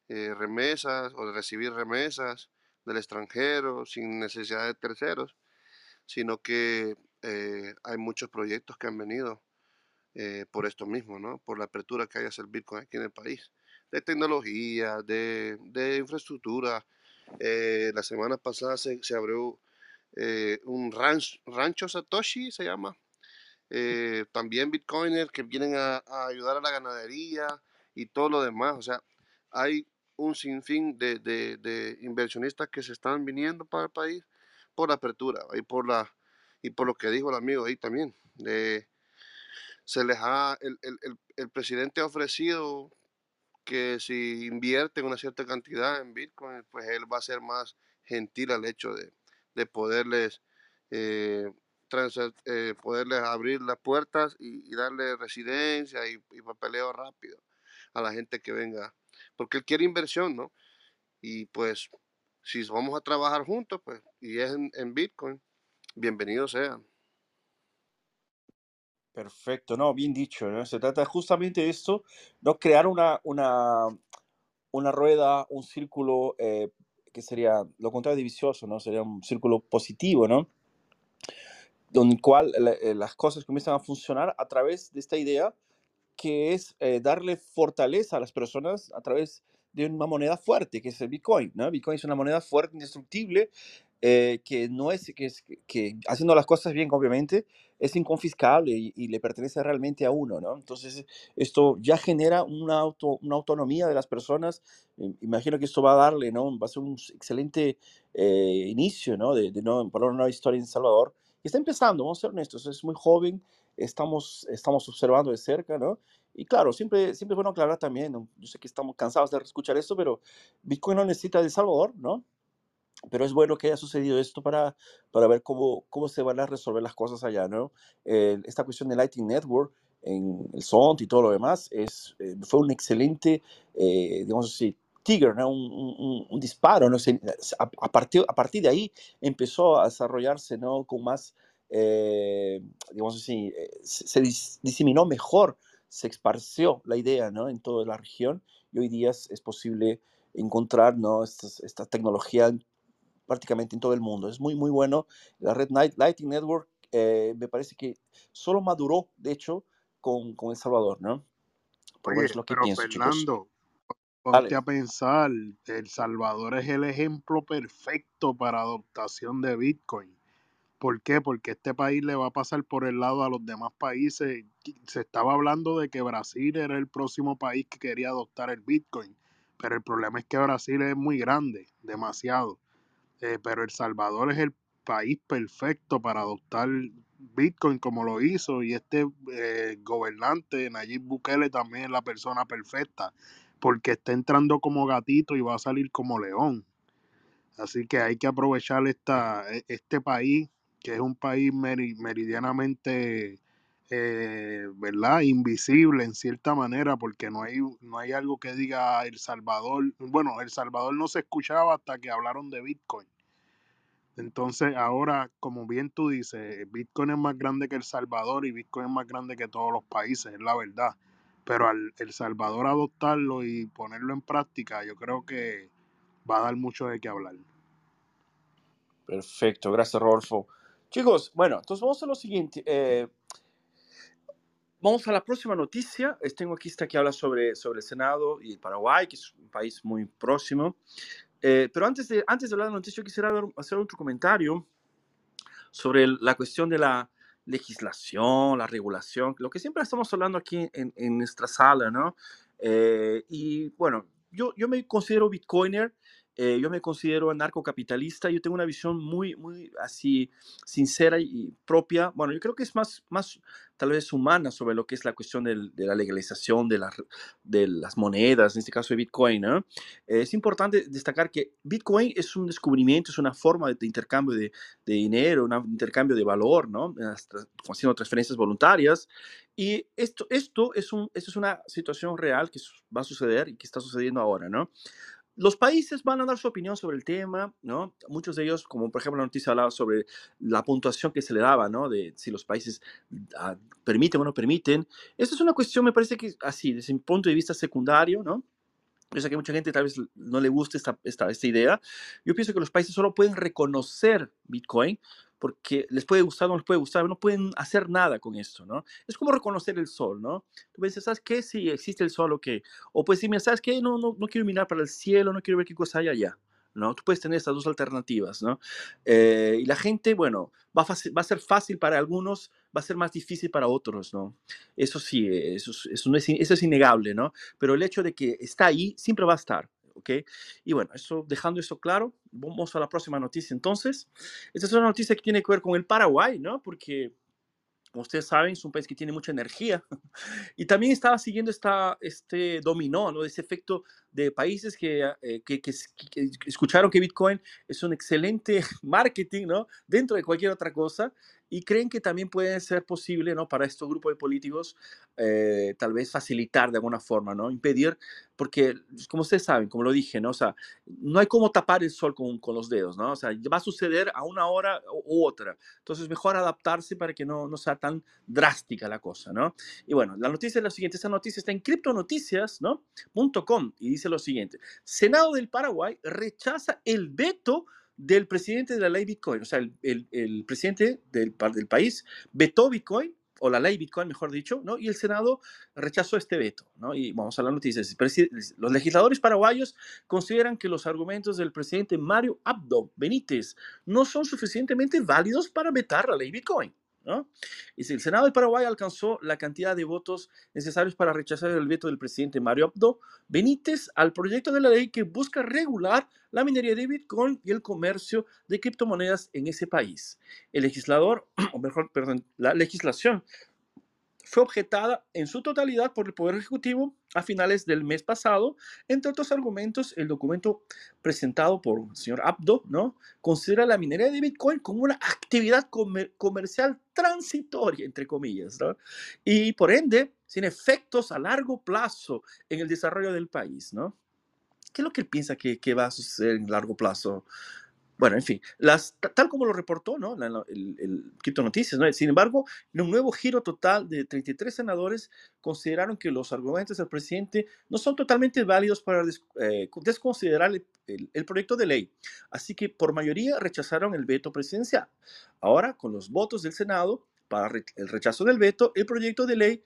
remesas o de recibir remesas del extranjero sin necesidad de terceros, sino que eh, hay muchos proyectos que han venido eh, por esto mismo, ¿no? Por la apertura que hay hacia el Bitcoin aquí en el país, de tecnología, de, de infraestructura. Eh, la semana pasada se, se abrió eh, un ranch- rancho Satoshi, se llama. Eh, también Bitcoiners que vienen a, a ayudar a la ganadería y todo lo demás. O sea, hay un sinfín de, de, de inversionistas que se están viniendo para el país por la apertura y por la y por lo que dijo el amigo ahí también. De, se les ha, el, el, el, presidente ha ofrecido que si invierten una cierta cantidad en Bitcoin, pues él va a ser más gentil al hecho de, de poderles, eh, eh, poderles abrir las puertas y, y darle residencia y, papeleo rápido a la gente que venga, porque él quiere inversión, ¿no? Y pues si vamos a trabajar juntos, pues, y es en Bitcoin, bienvenido sea. Perfecto, no, bien dicho, ¿no? Se trata justamente de esto, no crear una, una, una rueda, un círculo eh, que sería lo contrario de vicioso, ¿no? Sería un círculo positivo, ¿no? Donde el cual eh, las cosas comienzan a funcionar a través de esta idea que es eh, darle fortaleza a las personas a través de una moneda fuerte, que es el Bitcoin, ¿no? Bitcoin es una moneda fuerte, indestructible, eh, que no es, que, es, que haciendo las cosas bien, obviamente, es inconfiscable y, y le pertenece realmente a uno, ¿no? Entonces, esto ya genera una, auto, una autonomía de las personas. Imagino que esto va a darle, ¿no? Va a ser un excelente eh, inicio, ¿no? De, de no, para una nueva historia en Salvador. Y está empezando, vamos a ser honestos, es muy joven, estamos, estamos observando de cerca, ¿no? Y claro, siempre, siempre es bueno aclarar también, ¿no? yo sé que estamos cansados de escuchar esto, pero Bitcoin no necesita de Salvador, ¿no? Pero es bueno que haya sucedido esto para, para ver cómo, cómo se van a resolver las cosas allá, ¿no? Eh, esta cuestión de Lightning Network en el SONT y todo lo demás es, eh, fue un excelente, eh, digamos así, Tiger, ¿no? un, un- un- disparo, ¿no? A, a partir, a partir de ahí empezó a desarrollarse, ¿no? Con más, eh, digamos así, eh, se, se dis- diseminó mejor, se esparció la idea, ¿no? En toda la región y hoy día es, es posible encontrar, ¿no? Esta tecnología prácticamente en todo el mundo. Es muy, muy bueno. La red Night- Lightning Network eh, me parece que solo maduró, de hecho, con, con El Salvador, ¿no? Por menos lo que pero pienso. Fernando, ponte a pensar, El Salvador es el ejemplo perfecto para adoptación de Bitcoin. ¿Por qué? Porque este país le va a pasar por el lado a los demás países. Se estaba hablando de que Brasil era el próximo país que quería adoptar el Bitcoin, pero el problema es que Brasil es muy grande, demasiado. Eh, pero El Salvador es el país perfecto para adoptar Bitcoin como lo hizo y este eh, gobernante, Nayib Bukele, también es la persona perfecta porque está entrando como gatito y va a salir como león. Así que hay que aprovechar esta, e- este país, que es un país meri- meridianamente, eh, ¿verdad? Invisible en cierta manera, porque no hay, no hay algo que diga El Salvador. Bueno, El Salvador no se escuchaba hasta que hablaron de Bitcoin. Entonces, ahora, como bien tú dices, Bitcoin es más grande que El Salvador y Bitcoin es más grande que todos los países, es la verdad. Pero al El Salvador adoptarlo y ponerlo en práctica, yo creo que va a dar mucho de qué hablar. Perfecto, gracias Rodolfo. Chicos, bueno, entonces vamos a lo siguiente. eh, vamos a la próxima noticia. Tengo aquí esta que habla sobre, sobre el Senado y Paraguay, que es un país muy próximo. Eh, pero antes de, antes de hablar de la noticia, yo quisiera hacer otro comentario sobre el- la cuestión de la legislación, la regulación, lo que siempre estamos hablando aquí en, en nuestra sala, ¿no? Eh, y bueno, yo, yo me considero bitcoiner, eh, yo me considero anarcocapitalista, yo tengo una visión muy, muy así sincera y propia. Bueno, yo creo que es más, más tal vez humana sobre lo que es la cuestión de la legalización de, las monedas, en este caso de Bitcoin, es importante destacar que Bitcoin es un descubrimiento, es una forma de, intercambio de, de dinero, un intercambio de valor, ¿no? Haciendo transferencias voluntarias. Y esto, esto, es una situación real que va a suceder y que está sucediendo ahora. Los países van a dar su opinión sobre el tema, ¿no? Muchos de ellos, como por ejemplo la noticia hablaba sobre la puntuación que se le daba, ¿no? De si los países ah, permiten o no permiten. Esta es una cuestión, me parece que así, desde mi punto de vista secundario, ¿no? Yo sé que mucha gente tal vez no le guste esta, esta, esta idea. Yo pienso que los países solo pueden reconocer Bitcoin porque les puede gustar o no les puede gustar, no pueden hacer nada con esto, ¿no? Es como reconocer el sol, ¿no? Tú dices, ¿sabes qué? Si existe el sol, ok. O puedes decirme, ¿sabes qué? No, no, no quiero mirar para el cielo, no quiero ver qué cosa hay allá, ¿no? Tú puedes tener estas dos alternativas, ¿no? Eh, y la gente, bueno, va a, va a ser fácil para algunos, va a ser más difícil para otros, ¿no? Eso sí, eso es, eso no es, eso es innegable, ¿no? Pero el hecho de que está ahí siempre va a estar, ¿ok? Y bueno, eso, dejando eso claro, vamos a la próxima noticia entonces. Esta es una noticia que tiene que ver con el Paraguay, ¿no? Porque, como ustedes saben, es un país que tiene mucha energía. Y también estaba siguiendo esta, este dominó, ¿no? Ese efecto de países que, eh, que, que, que escucharon que Bitcoin es un excelente marketing, ¿no? Dentro de cualquier otra cosa y creen que también puede ser posible, ¿no? Para estos grupos de políticos, eh, tal vez facilitar de alguna forma, ¿no? Impedir, porque como ustedes saben, como lo dije, ¿no? O sea, no hay como tapar el sol con, con los dedos, ¿no? O sea, va a suceder a una hora u otra. Entonces, mejor adaptarse para que no, no sea tan drástica la cosa, ¿no? Y bueno, la noticia es la siguiente. Esta noticia está en criptonoticias, ¿no? .com y dice lo siguiente. Senado del Paraguay rechaza el veto del presidente de la ley Bitcoin. O sea, el, el, presidente del, del, país vetó Bitcoin, o la ley Bitcoin, mejor dicho, ¿no? Y el Senado rechazó este veto, ¿no? Y vamos a la noticia. Los legisladores paraguayos consideran que los argumentos del presidente Mario Abdo Benítez no son suficientemente válidos para vetar la ley Bitcoin. Y el Senado de Paraguay alcanzó la cantidad de votos necesarios para rechazar el veto del presidente Mario Abdo Benítez al proyecto de la ley que busca regular la minería de Bitcoin y el comercio de criptomonedas en ese país. El legislador, o mejor, perdón, la legislación fue objetada en su totalidad por el Poder Ejecutivo a finales del mes pasado. Entre otros argumentos, el documento presentado por el señor Abdo ¿no? considera la minería de Bitcoin como una actividad comer comercial transitoria, entre comillas, y por ende, sin efectos a largo plazo en el desarrollo del país. ¿no? ¿Qué es lo que él piensa que, que va a suceder en largo plazo? Bueno, en fin, tal como lo reportó ¿no? El, el Noticias, ¿no? sin embargo, en un nuevo giro total de 33 senadores consideraron que los argumentos del presidente no son totalmente válidos para des, eh, desconsiderar el, el, el, proyecto de ley. Así que por mayoría rechazaron el veto presidencial. Ahora, con los votos del Senado para el rechazo del veto, el proyecto de ley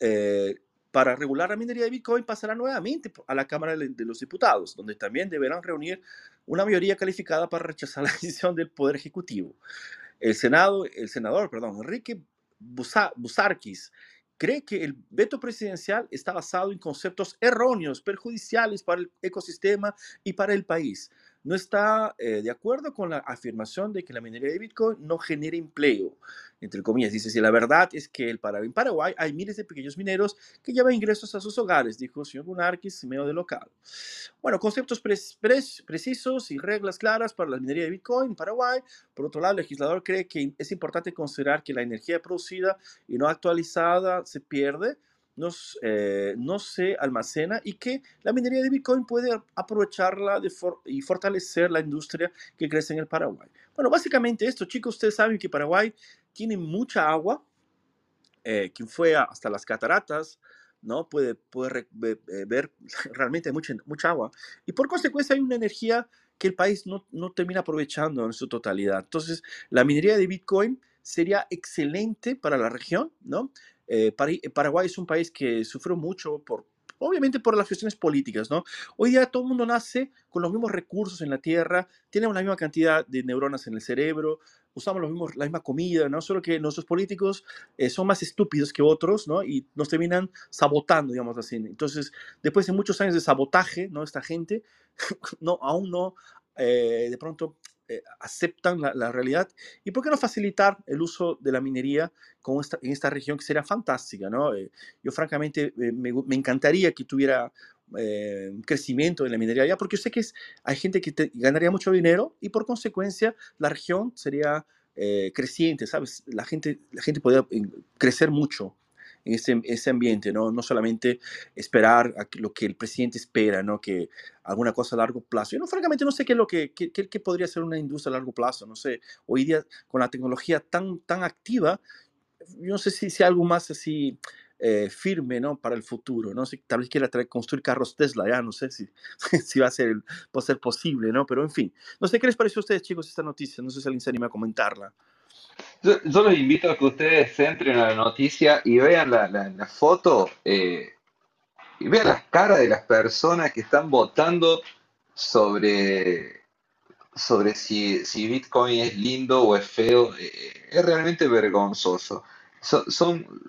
eh, para regular la minería de Bitcoin pasará nuevamente a la Cámara de los Diputados, donde también deberán reunir una mayoría calificada para rechazar la decisión del Poder Ejecutivo. El, Senado, el senador perdón, Enrique Busarquis cree que el veto presidencial está basado en conceptos erróneos, perjudiciales para el ecosistema y para el país no está eh, de acuerdo con la afirmación de que la minería de Bitcoin no genera empleo. Entre comillas, dice, si la verdad es que el en Paraguay hay miles de pequeños mineros que llevan ingresos a sus hogares, dijo el señor Bunarquis, medio de local. Bueno, conceptos precisos y reglas claras para la minería de Bitcoin en Paraguay. Por otro lado, el legislador cree que es importante considerar que la energía producida y no actualizada se pierde eh, no, se almacena y que la minería de Bitcoin puede aprovecharla y fortalecer la industria que crece en el Paraguay. Bueno, básicamente esto, chicos, ustedes saben que Paraguay tiene mucha agua. Eh, quien fue hasta las cataratas, ¿no? Puede, puede eh, ver realmente mucha, mucha agua. Y por consecuencia hay una energía que el país no, no termina aprovechando en su totalidad. Entonces, la minería de Bitcoin sería excelente para la región, ¿no? Eh, eh, Paraguay es un país que sufrió mucho por, obviamente por las cuestiones políticas, ¿no? Hoy día todo el mundo nace con los mismos recursos en la tierra, tenemos la misma cantidad de neuronas en el cerebro, usamos los mismos, la misma comida, ¿no? Solo que nuestros políticos eh, son más estúpidos que otros, ¿no? Y nos terminan sabotando, digamos así. Entonces, después de muchos años de sabotaje, ¿no? Esta gente, no, aún no, de pronto eh, aceptan la, realidad. ¿Y por qué no facilitar el uso de la minería con esta, en esta región que sería fantástica? ¿no? Eh, yo francamente eh, me, me, encantaría que tuviera un crecimiento en la minería allá, porque yo sé que es, hay gente que ganaría mucho dinero y por consecuencia la región sería creciente, ¿sabes? La gente, la gente podría crecer mucho en ese, ese ambiente, ¿no? No solamente esperar a lo que el presidente espera, ¿no? Que alguna cosa a largo plazo. Yo no, francamente no sé qué es lo que, qué, qué podría ser una industria a largo plazo, no sé. Hoy día, con la tecnología tan, tan activa, yo no sé si, si algo más así eh, firme, ¿no? Para el futuro, ¿no? Si tal vez quiera construir carros Tesla, ya no sé si, si va a ser, puede ser posible, ¿no? Pero en fin, no sé qué les pareció a ustedes, chicos, esta noticia, no sé si alguien se anima a comentarla. Yo, los invito a que ustedes entren a la noticia y vean la, foto eh, y vean las caras de las personas que están votando sobre, sobre si, si Bitcoin es lindo o es feo. Eh, es realmente vergonzoso. son,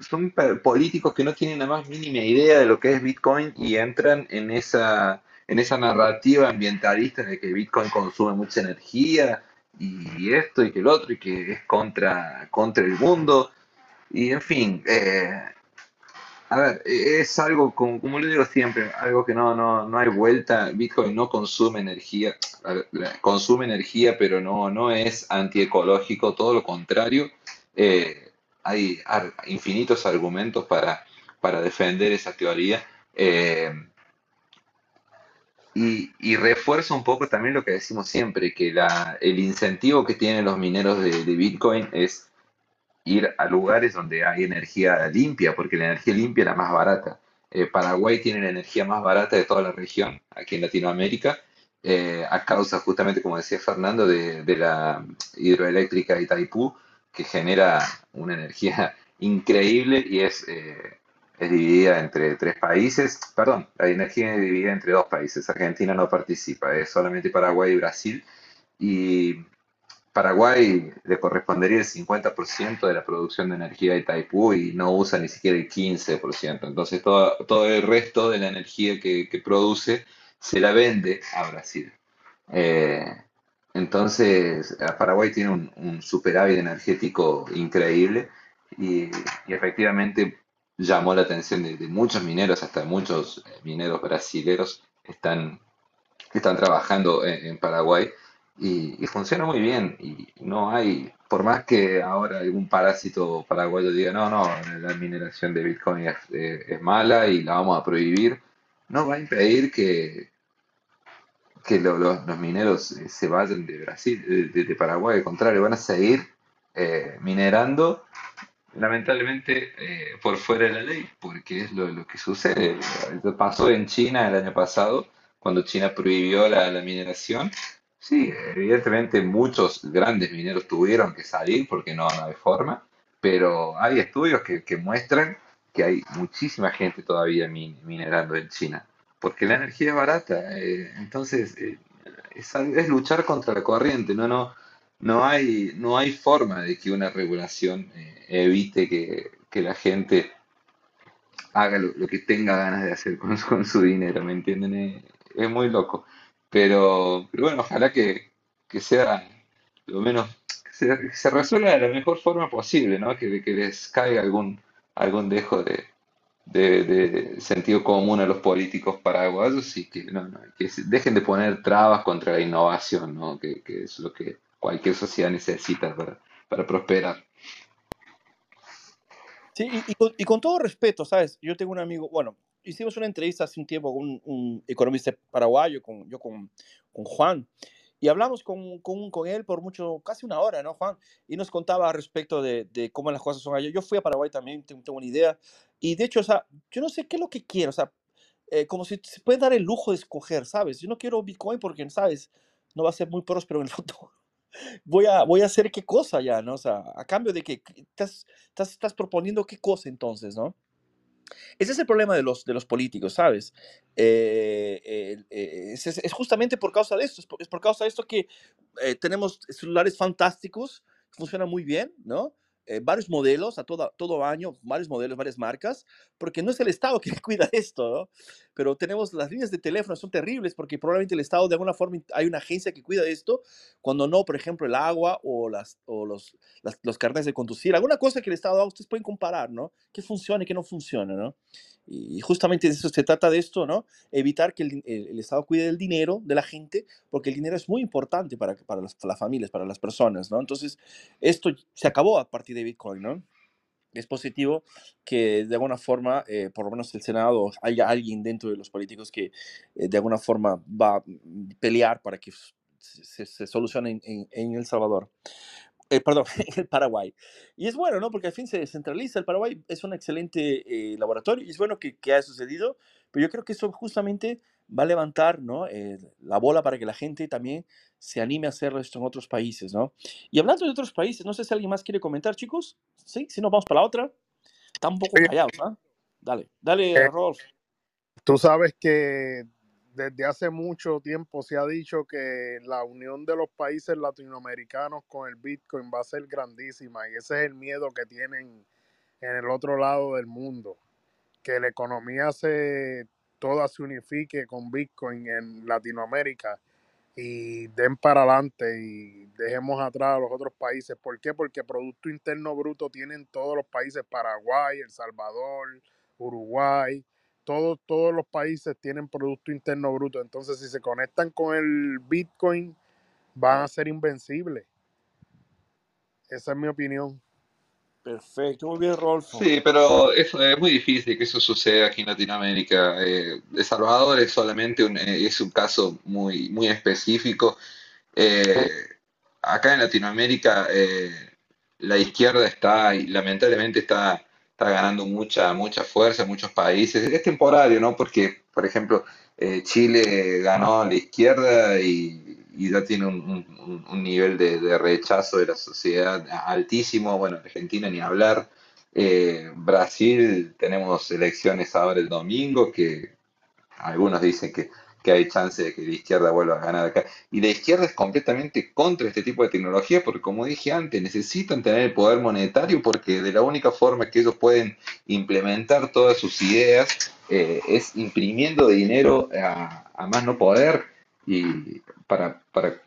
son políticos que no tienen la más mínima idea de lo que es Bitcoin y entran en esa, en esa narrativa ambientalista de que Bitcoin consume mucha energía y esto y que el otro y que es contra, contra el mundo. Y en fin, eh, a ver, es algo, como, como le digo siempre, algo que no, no, no hay vuelta. Bitcoin no consume energía, consume energía, pero no, no es antiecológico, todo lo contrario. Eh, hay infinitos argumentos para, para defender esa teoría. Eh, y, y, refuerza un poco también lo que decimos siempre, que la, el incentivo que tienen los mineros de, Bitcoin es ir a lugares donde hay energía limpia, porque la energía limpia es la más barata. Eh, Paraguay tiene la energía más barata de toda la región, aquí en Latinoamérica, eh, a causa justamente, como decía Fernando, de, de la hidroeléctrica de Itaipú, que genera una energía increíble y es eh, es dividida entre tres países, perdón, la energía es dividida entre dos países, Argentina no participa, es solamente Paraguay y Brasil, y Paraguay le correspondería el 50% de la producción de energía de Taipú y no usa ni siquiera el 15%, entonces todo, todo el resto de la energía que, produce se la vende a Brasil. Eh, entonces, Paraguay tiene un, superávit energético increíble y efectivamente llamó la atención de, muchos mineros, hasta muchos eh, mineros brasileros están, están trabajando en, Paraguay y, funciona muy bien y no hay, por más que ahora algún parásito paraguayo diga, no, no, la mineración de Bitcoin es, eh, mala y la vamos a prohibir, no va a impedir que, que los mineros eh, se vayan de Brasil, de, Paraguay, al contrario, van a seguir minerando lamentablemente eh, por fuera de la ley, porque es lo, que sucede. Pasó en China el año pasado, cuando China prohibió la, mineración. Sí, evidentemente muchos grandes mineros tuvieron que salir porque no, hay forma, pero hay estudios que, muestran que hay muchísima gente todavía min- minerando en China, porque la energía es barata. eh, entonces, eh, es, es luchar contra la corriente, no, no, no hay, no hay forma de que una regulación eh, evite que, que la gente haga lo, que tenga ganas de hacer con, su dinero, ¿me entienden? Es, es muy loco. Pero, pero bueno, ojalá que, que sea lo menos, que se, que se resuelva de la mejor forma posible, ¿no? Que, que les caiga algún, algún dejo de, de, sentido común a los políticos paraguayos y que, no, no, que dejen de poner trabas contra la innovación, ¿no? Que, que es lo que cualquier sociedad necesita para, para prosperar. Sí, y, y con, y con todo respeto, ¿sabes? Yo tengo un amigo, bueno, hicimos una entrevista hace un tiempo con un, un economista paraguayo, con, yo con, con Juan, y hablamos con, con, con él por mucho, casi una hora, ¿no, Juan? Y nos contaba respecto de, de cómo las cosas son allá. Yo fui a Paraguay también, tengo, tengo una idea, y de hecho, o sea, yo no sé qué es lo que quiero, o sea, eh, como si se puede dar el lujo de escoger, ¿sabes? Yo no quiero Bitcoin porque, ¿sabes? No va a ser muy próspero en el futuro voy a, voy a hacer qué cosa ya, ¿no? O sea, a cambio de que estás, estás, estás proponiendo qué cosa entonces, ¿no? Ese es el problema de los, de los políticos, ¿sabes? Eh, eh, es justamente por causa de esto, es por, es por causa de esto que eh, tenemos celulares fantásticos, funcionan muy bien, ¿no? Eh, varios modelos a toda, todo año, varios modelos, varias marcas, porque no es el Estado que cuida esto, ¿no? Pero tenemos las líneas de teléfono, son terribles porque probablemente el Estado de alguna forma hay una agencia que cuida esto, cuando no, por ejemplo, el agua o, las, o los, las- los carnes de conducir, alguna cosa que el Estado haga, ustedes pueden comparar, ¿no? Que funcione y que no funcione, ¿no? Y justamente de eso se trata de esto, ¿no? Evitar que el, el- el Estado cuide del dinero de la gente, porque el dinero es muy importante para, para las, las familias, para las personas, ¿no? Entonces, esto se acabó a partir de Bitcoin, ¿no? Es positivo que de alguna forma, eh, por lo menos el Senado, haya alguien dentro de los políticos que eh, de alguna forma va a mm, pelear para que se, se solucione en, en- en El Salvador. Eh, perdón, el Paraguay. Y es bueno, ¿no? Porque al fin se descentraliza. El Paraguay es un excelente eh, laboratorio y es bueno que, que haya sucedido, pero yo creo que eso justamente va a levantar, ¿no? eh, la bola para que la gente también se anime a hacerlo esto en otros países, ¿no? Y hablando de otros países, no sé si alguien más quiere comentar, chicos. Sí, si nos vamos para la otra. Está un poco Oye, callados, ¿ah? Dale, dale, Rolf. tú sabes que desde hace mucho tiempo se ha dicho que la unión de los países latinoamericanos con el Bitcoin va a ser grandísima y ese es el miedo que tienen en el otro lado del mundo, que la economía se toda se unifique con Bitcoin en Latinoamérica y den para adelante y dejemos atrás a los otros países. ¿Por qué? Porque Producto Interno Bruto tienen todos los países, Paraguay, El Salvador, Uruguay, todos, todos los países tienen Producto Interno Bruto. Entonces, si se conectan con el Bitcoin, van a ser invencibles. Esa es mi opinión. Perfecto, muy bien, Rolfo. Sí, pero es, es muy difícil que eso suceda aquí en Latinoamérica. Eh, El Salvador es solamente un, eh, es un caso muy, muy específico. Eh, acá en Latinoamérica eh, la izquierda está, y lamentablemente está, está ganando mucha, mucha fuerza en muchos países. Es temporario, ¿no? Porque, por ejemplo, eh, Chile ganó la izquierda y, ya tiene un- un nivel de, de rechazo de la sociedad altísimo. Bueno, Argentina ni hablar. Eh, Brasil, tenemos elecciones ahora el domingo que algunos dicen que, que hay chance de que la izquierda vuelva a ganar acá. Y la izquierda es completamente contra este tipo de tecnología porque, como dije antes, necesitan tener el poder monetario porque de la única forma que ellos pueden implementar todas sus ideas eh, es imprimiendo dinero a, más no poder y para, para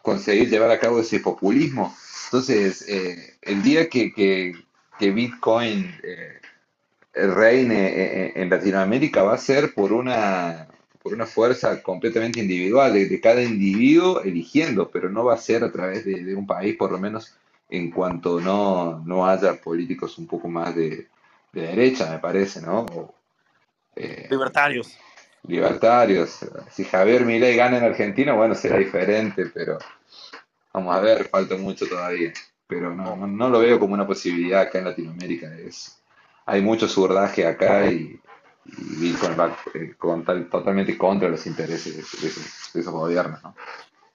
conseguir llevar a cabo ese populismo. Entonces, eh, el día que, que, Bitcoin eh, reine en Latinoamérica va a ser por una, por una fuerza completamente individual, de, de cada individuo eligiendo, pero no va a ser a través de, de un país, por lo menos en cuanto no, no haya políticos un poco más de, de derecha, me parece, ¿no? O, eh, Libertarios. libertarios. Si Javier Milei gana en Argentina, bueno, será diferente, pero vamos a ver, falta mucho todavía. Pero no, No. no, no lo veo como una posibilidad acá en Latinoamérica. Es, hay mucho surdaje acá y, y con tal- totalmente contra los intereses de, esos, de esos gobiernos, ¿no?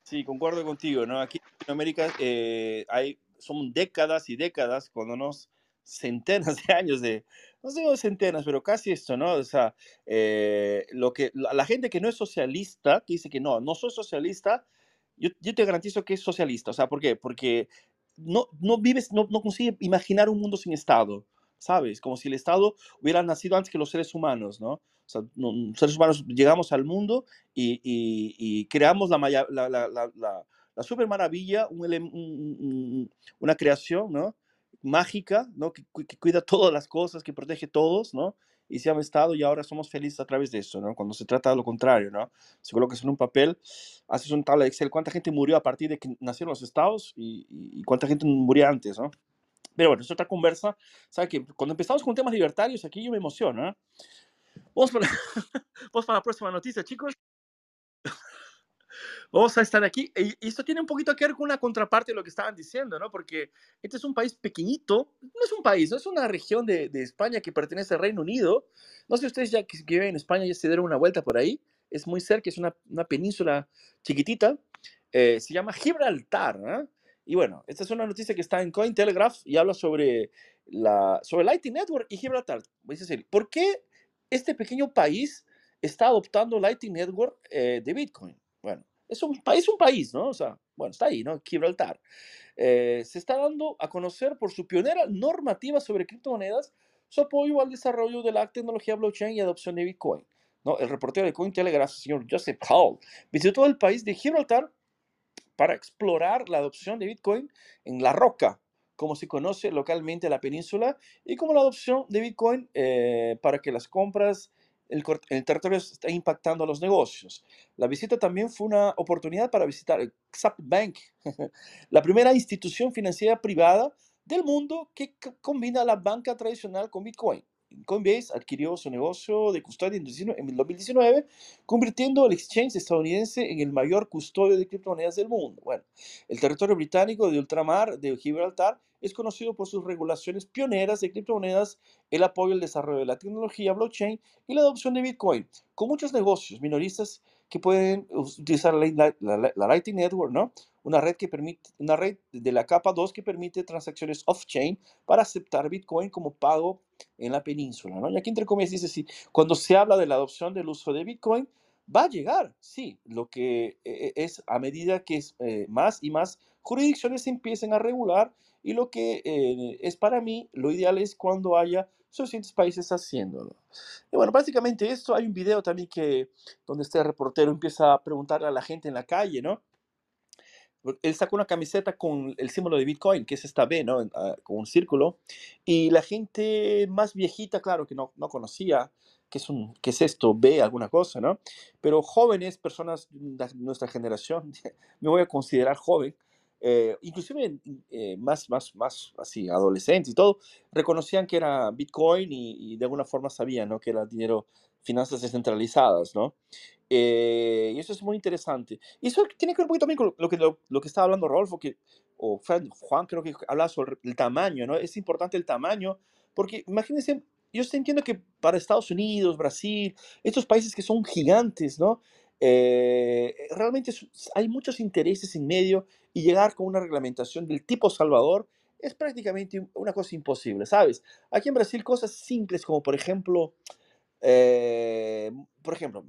Sí, concuerdo contigo, ¿no? Aquí en Latinoamérica eh, hay, son décadas y décadas cuando nos centenas de años de, no sé centenas, pero casi esto, ¿no? O sea, eh, lo que, la, la, gente que no es socialista, que dice que no, no soy socialista, yo, yo, te garantizo que es socialista. O sea, ¿por qué? Porque no, no vives, no, no consigue imaginar un mundo sin Estado, ¿sabes? Como si el Estado hubiera nacido antes que los seres humanos, ¿no? O sea, no, seres humanos llegamos al mundo y, creamos la, la, super maravilla, un, un, una creación, ¿no? mágica, ¿no? Que, cuida todas las cosas, que protege todos, ¿no? Y se ha estado y ahora somos felices a través de eso, ¿no? Cuando se trata de lo contrario, ¿no? Se colocas en un papel, haces una tabla de Excel, cuánta gente murió a partir de que nacieron los estados y, y cuánta gente murió antes, ¿no? Pero bueno, es otra conversa. ¿Sabe que Cuando empezamos con temas libertarios, aquí yo me emociono, ¿eh? Vamos para, vamos para la próxima noticia, chicos vamos a estar aquí. Y esto tiene un poquito que ver con una contraparte de lo que estaban diciendo, ¿no? Porque este es un país pequeñito, no es un país, no es una región de, de España que pertenece al Reino Unido. No sé ustedes ya que, que viven en España ya se dieron una vuelta por ahí. Es muy cerca, es una, una península chiquitita. Eh, se llama Gibraltar, ¿no? Y bueno, esta es una noticia que está en Cointelegraph y habla sobre, la, sobre Lightning Network y Gibraltar. Decir, ¿por qué este pequeño país está adoptando Lightning Network eh, de Bitcoin? Bueno, es un, país, un país, ¿no? O sea, bueno, está ahí, ¿no? Gibraltar. Eh, se está dando a conocer por su pionera normativa sobre criptomonedas su apoyo al desarrollo de la tecnología blockchain y adopción de Bitcoin. ¿no? El reportero de Cointelegraph, señor Joseph Hall, visitó el país de Gibraltar para explorar la adopción de Bitcoin en la roca, como se conoce localmente la península, y como la adopción de Bitcoin eh, para que las compras el, el, territorio está impactando a los negocios. La visita también fue una oportunidad para visitar el XAP Bank, la primera institución financiera privada del mundo que combina la banca tradicional con Bitcoin. Coinbase adquirió su negocio de custodia en 2019, convirtiendo el exchange estadounidense en el mayor custodio de criptomonedas del mundo. Bueno, el territorio británico de ultramar de Gibraltar es conocido por sus regulaciones pioneras de criptomonedas, el apoyo al desarrollo de la tecnología blockchain y la adopción de Bitcoin, con muchos negocios minoristas que pueden utilizar la, la Lightning Network, ¿no? Una red, que permite, una red de la capa 2 que permite transacciones off-chain para aceptar Bitcoin como pago en la península, ¿no? Y aquí entre comillas dice, sí, cuando se habla de la adopción del uso de Bitcoin, va a llegar, sí, lo que eh, es a medida que es, eh, más y más jurisdicciones empiecen a regular y lo que eh, es para mí, lo ideal es cuando haya suficientes países haciéndolo. Y bueno, básicamente esto, hay un video también que, donde este reportero empieza a preguntarle a la gente en la calle, ¿no? Él sacó una camiseta con el símbolo de Bitcoin, que es esta B, ¿no? Ah, con un círculo. Y la gente más viejita, claro, que no, no conocía qué es, un, qué es esto, B, alguna cosa, ¿no? Pero jóvenes, personas de nuestra generación, me voy a considerar joven, eh, inclusive eh, más, más, más así, adolescentes y todo, reconocían que era Bitcoin y, y, de alguna forma sabían ¿no? que era dinero, finanzas descentralizadas, ¿no? Eh, y eso es muy interesante. Y eso tiene que ver un poquito también con lo que, lo, lo que estaba hablando Rolfo, que, o Juan creo que hablaba sobre el tamaño, ¿no? Es importante el tamaño, porque imagínense, yo entiendo que para Estados Unidos, Brasil, estos países que son gigantes, ¿no? Eh, realmente hay muchos intereses en medio y llegar con una reglamentación del tipo Salvador es prácticamente una cosa imposible, ¿sabes? Aquí en Brasil cosas simples como por ejemplo, eh, por ejemplo,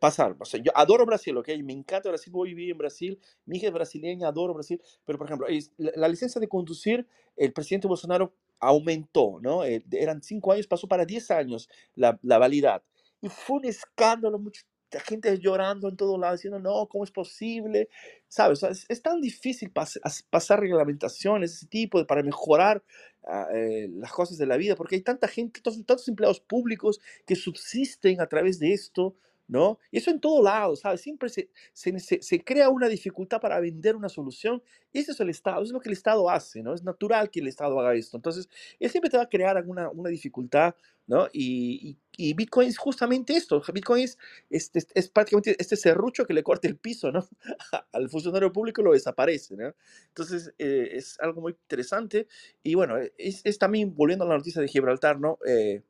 pasar, o sea, yo adoro Brasil, ¿ok? Me encanta Brasil, voy a vivir en Brasil, mi hija es brasileña, adoro Brasil, pero por ejemplo, la, la licencia de conducir, el presidente Bolsonaro aumentó, ¿no? Eh, eran cinco años, pasó para diez años la, la validad. Y fue un escándalo, mucho, la gente llorando en todo lado, diciendo, no, ¿cómo es posible? ¿Sabes? Es, tan difícil pas, pasar reglamentaciones, ese tipo, de, para mejorar uh, eh, las cosas de la vida, porque hay tanta gente, tantos empleados públicos que subsisten a través de esto, ¿no? Eso en todo lado, ¿sabes? Siempre se, se, se, crea una dificultad para vender una solución. Y eso es el Estado, es lo que el Estado hace, ¿no? Es natural que el Estado haga esto. Entonces, él siempre te va a crear alguna una dificultad, ¿no? Y, Bitcoin es justamente esto. Bitcoin es, es, es, es, prácticamente este serrucho que le corta el piso, ¿no? Al funcionario público lo desaparece, ¿no? Entonces, eh, es algo muy interesante. Y bueno, es, es, también, volviendo a la noticia de Gibraltar, ¿no? Eh,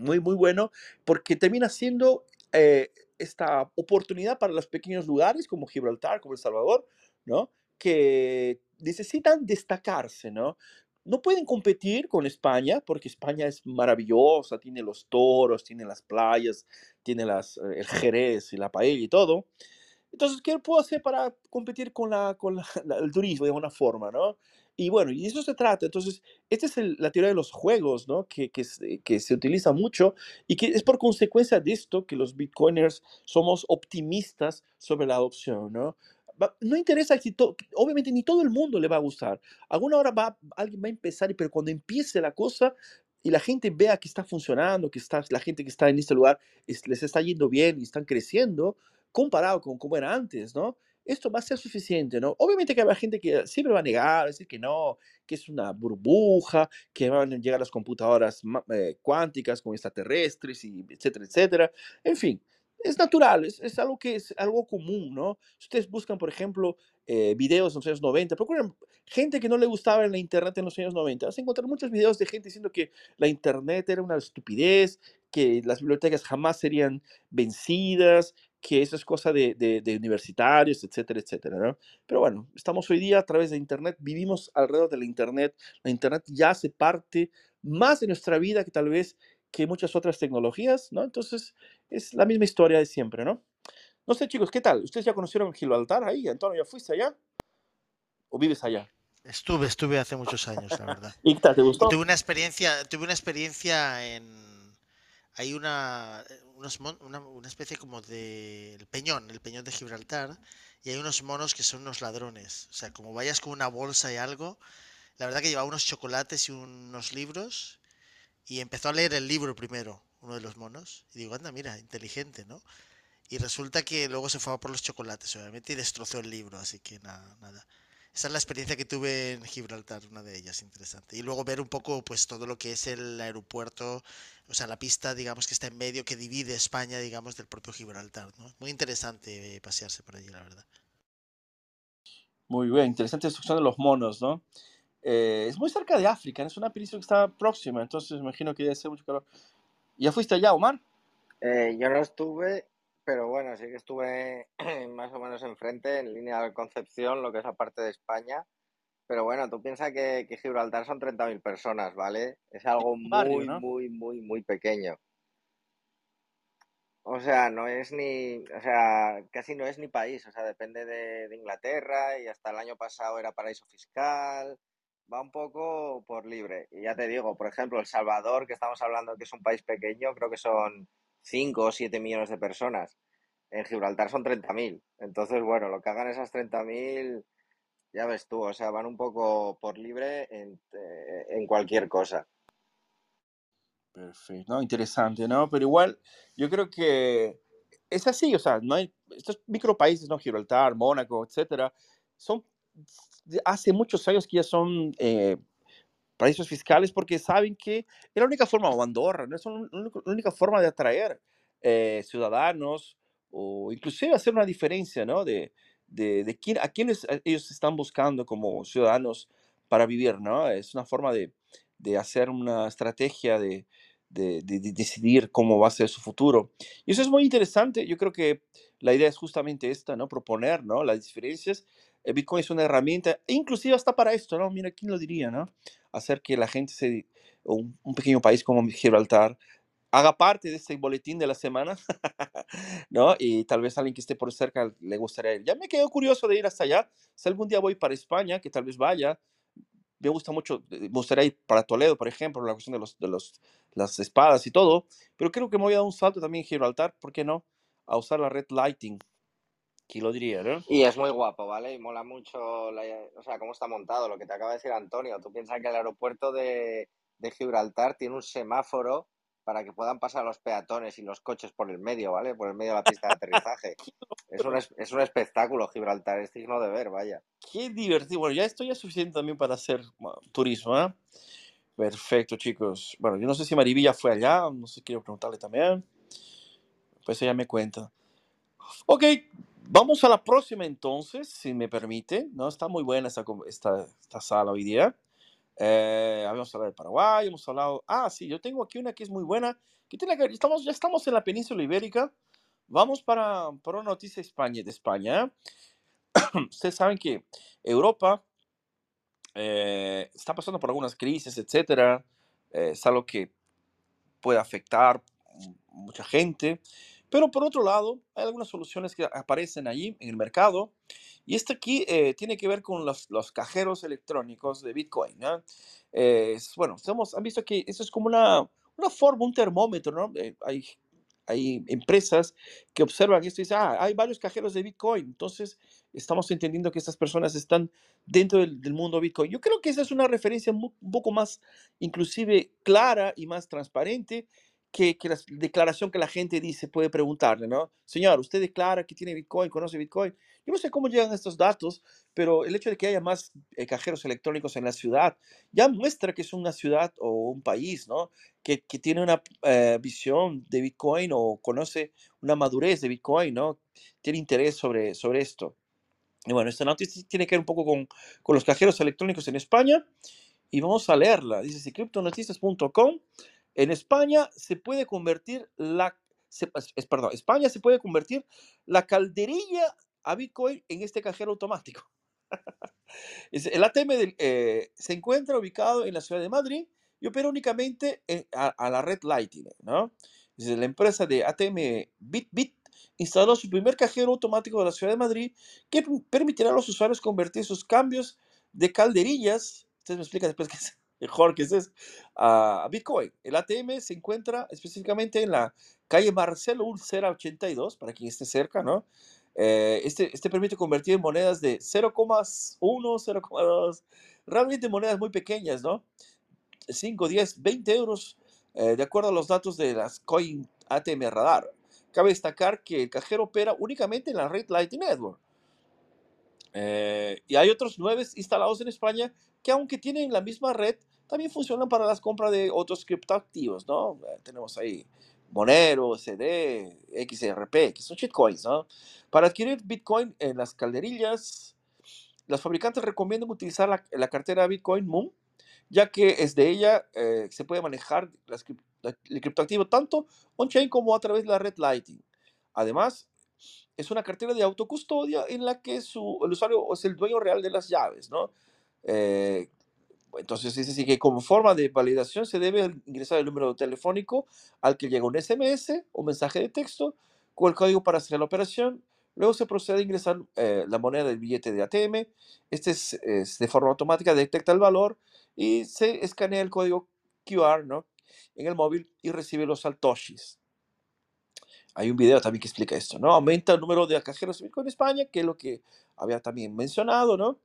muy, muy bueno, porque termina siendo eh, esta oportunidad para los pequeños lugares como Gibraltar, como El Salvador, ¿no? Que necesitan destacarse, ¿no? no pueden competir con España porque España es maravillosa, tiene los toros, tiene las playas, tiene las, eh, el jerez y la paella y todo. Entonces, ¿qué puedo hacer para competir con, la, con la- el turismo de alguna forma, ¿no? Y bueno, y eso se trata. Entonces, esta es el- la teoría de los juegos, ¿no? Que, que, se, que se utiliza mucho y que es por consecuencia de esto que los bitcoiners somos optimistas sobre la adopción, ¿no? No interesa si obviamente ni todo el mundo le va a gustar. Alguna hora va, alguien va a empezar, pero cuando empiece la cosa y la gente vea que está funcionando, que está, la gente que está en este lugar es- les está yendo bien y están creciendo, comparado con cómo era antes, ¿no? Esto va a ser suficiente, ¿no? Obviamente que habrá gente que siempre va a negar, decir que no, que es una burbuja, que van a llegar las computadoras eh, cuánticas con extraterrestres, y etcétera, etcétera. En fin, es natural, es, es algo que es algo común, ¿no? Si ustedes buscan, por ejemplo, eh, videos de los años 90, procuren gente que no le gustaba la internet en los años 90, vas a encontrar muchos videos de gente diciendo que la internet era una estupidez, que las bibliotecas jamás serían vencidas, que eso es cosa de, de- de universitarios, etcétera, etcétera, ¿no? Pero bueno, estamos hoy día a través de Internet, vivimos alrededor de la Internet, la Internet ya hace parte más de nuestra vida que tal vez que muchas otras tecnologías, ¿no? Entonces, es la misma historia de siempre, ¿no? No sé, chicos, ¿qué tal? ¿Ustedes ya conocieron Gibraltar ahí? Antonio, ¿ya fuiste allá? ¿O vives allá? Estuve, estuve hace muchos años, la verdad. ¿Y qué tal? ¿Te gustó? tuve una experiencia, tuve una experiencia en hay una unos mon- una, una especie como de el peñón, el peñón de Gibraltar, y hay unos monos que son unos ladrones. O sea, como vayas con una bolsa y algo, la verdad que llevaba unos chocolates y unos libros y empezó a leer el libro primero, uno de los monos, y digo, anda, mira, inteligente, ¿no? Y resulta que luego se fue a por los chocolates, obviamente, y destrozó el libro, así que nada, nada. Esa es la experiencia que tuve en Gibraltar, una de ellas, interesante. Y luego ver un poco, pues, todo lo que es el aeropuerto, o sea, la pista, digamos, que está en medio, que divide España, digamos, del propio Gibraltar, ¿no? Muy interesante eh, pasearse por allí, la verdad. Muy bien, interesante destrucción de los monos, ¿no? Eh, es muy cerca de África, es una península que está próxima, entonces me imagino que debe ser mucho calor. ¿Ya fuiste allá, Omar? Eh, yo no estuve, pero bueno, sí que estuve más o menos enfrente, en línea de Concepción, lo que es la parte de España. Pero bueno, tú piensas que, que Gibraltar son 30.000 personas, ¿vale? Es algo barrio, muy, ¿no? muy, muy, muy pequeño. O sea, no es ni, o sea, casi no es ni país, o sea, depende de, de Inglaterra y hasta el año pasado era paraíso fiscal, va un poco por libre. Y ya te digo, por ejemplo, El Salvador, que estamos hablando que es un país pequeño, creo que son 5 o 7 millones de personas. En Gibraltar son 30.000. Entonces, bueno, lo que hagan esas 30.000, ya ves tú, o sea, van un poco por libre en, eh, cualquier cosa. Perfecto, interesante, ¿no? Pero igual, yo creo que es así, o sea, no hay, estos micropaíses, ¿no? Gibraltar, Mónaco, etcétera, son hace muchos años que ya son eh, paraísos fiscales porque saben que es la única forma, o Andorra, ¿no? es la única, forma de atraer eh, ciudadanos o inclusive hacer una diferencia, ¿no? De, de, de quién, a quiénes ellos están buscando como ciudadanos para vivir, ¿no? Es una forma de, de hacer una estrategia de, de, de- de decidir cómo va a ser su futuro. Y eso es muy interesante. Yo creo que la idea es justamente esta, ¿no? Proponer, ¿no? Las diferencias. Bitcoin es una herramienta, inclusive hasta para esto, ¿no? Mira, ¿quién lo diría, ¿no? Hacer que la gente se, un, pequeño país como Gibraltar haga parte de este boletín de la semana, ¿no? Y tal vez alguien que esté por cerca le gustaría ir. Ya me quedo curioso de ir hasta allá. Si algún día voy para España, que tal vez vaya, me gusta mucho, eh, me gustaría ir para Toledo, por ejemplo, la cuestión de los, de los, las espadas y todo, pero creo que me voy a dar un salto también en Gibraltar, ¿por qué no? A usar la red Lighting, ¿quién lo diría, no? Y es muy guapo, ¿vale? Y mola mucho, la- o sea, cómo está montado, lo que te acaba de decir Antonio. Tú piensas que el aeropuerto de, de Gibraltar tiene un semáforo para que puedan pasar los peatones y los coches por el medio, ¿vale? Por el medio de la pista de aterrizaje. Es un, es, un espectáculo Gibraltar, es digno de ver, vaya. Qué divertido. Bueno, ya esto ya es suficiente también para hacer turismo, ¿eh? Perfecto, chicos. Bueno, yo no sé si Marivilla fue allá, no sé, quiero preguntarle también. Pues ella me cuenta. Ok, vamos a la próxima entonces, si me permite. ¿no? Está muy buena esta, esta, esta sala hoy día. Eh, habíamos hablado de Paraguay, hemos hablado... Ah, sí, yo tengo aquí una que es muy buena. Que tiene que ver- estamos, ya estamos en la península ibérica. Vamos para, para una noticia de España, de España. Ustedes saben que Europa eh, está pasando por algunas crisis, etcétera. Eh, es algo que puede afectar mucha gente. Pero por otro lado, hay algunas soluciones que aparecen allí en el mercado. Y este aquí eh, tiene que ver con los, los, cajeros electrónicos de Bitcoin. ¿no? bueno, estamos, han visto que eso es como una, una forma, un termómetro. ¿no? hay hay empresas que observan esto y dicen, ah, hay varios cajeros de Bitcoin, entonces estamos entendiendo que estas personas están dentro del, mundo Bitcoin. Yo creo que esa es una referencia un poco más inclusive clara y más transparente que, que, la declaración que la gente dice, puede preguntarle, ¿no? Señor, usted declara que tiene Bitcoin, conoce Bitcoin. Yo no sé cómo llegan estos datos, pero el hecho de que haya más eh, cajeros electrónicos en la ciudad ya muestra que es una ciudad o un país, ¿no? Que, que tiene una eh, visión de Bitcoin o conoce una madurez de Bitcoin, ¿no? Tiene interés sobre, sobre esto. Y bueno, esta noticia tiene que ver un poco con, con los cajeros electrónicos en España y vamos a leerla. Dice, si criptonoticias.com en España se puede convertir la, es, perdón, España se puede convertir la calderilla a Bitcoin en este cajero automático. el ATM eh, se encuentra ubicado en la ciudad de Madrid y opera únicamente a, la red Lightning, ¿no? la empresa de ATM BitBit instaló su primer cajero automático de la ciudad de Madrid que permitirá a los usuarios convertir sus cambios de calderillas. Ustedes me explican después qué es mejor que es a Bitcoin. El ATM se encuentra específicamente en la calle Marcelo Ulcera 82, para quien esté cerca, ¿no? Eh, este, este permite convertir en monedas de 0,1, 0,2, realmente monedas muy pequeñas, ¿no? 5, 10, 20 euros, eh, de acuerdo a los datos de las Coin ATM Radar. Cabe destacar que el cajero opera únicamente en la red Lightning Network. Eh, y hay otros nueve instalados en España que aunque tienen la misma red, también funcionan para las compras de otros criptoactivos, ¿no? Eh, tenemos ahí Monero, CD, XRP, que son shitcoins, ¿no? Para adquirir Bitcoin en las calderillas, los fabricantes recomiendan utilizar la, cartera Bitcoin Moon, ya que es de ella eh, se puede manejar el criptoactivo tanto on-chain como a través de la red Lightning. Además, es una cartera de autocustodia en la que el usuario es el dueño real de las llaves, ¿no? Eh, entonces dice así que como forma de validación se debe ingresar el número telefónico al que llega un SMS o mensaje de texto con el código para hacer la operación. Luego se procede a ingresar eh, la moneda del billete de ATM. Este es, de forma automática, detecta el valor y se escanea el código QR ¿no? en el móvil y recibe los satoshis. Hay un video también que explica esto, ¿no? Aumenta el número de cajeros en España, que es lo que había también mencionado, ¿no?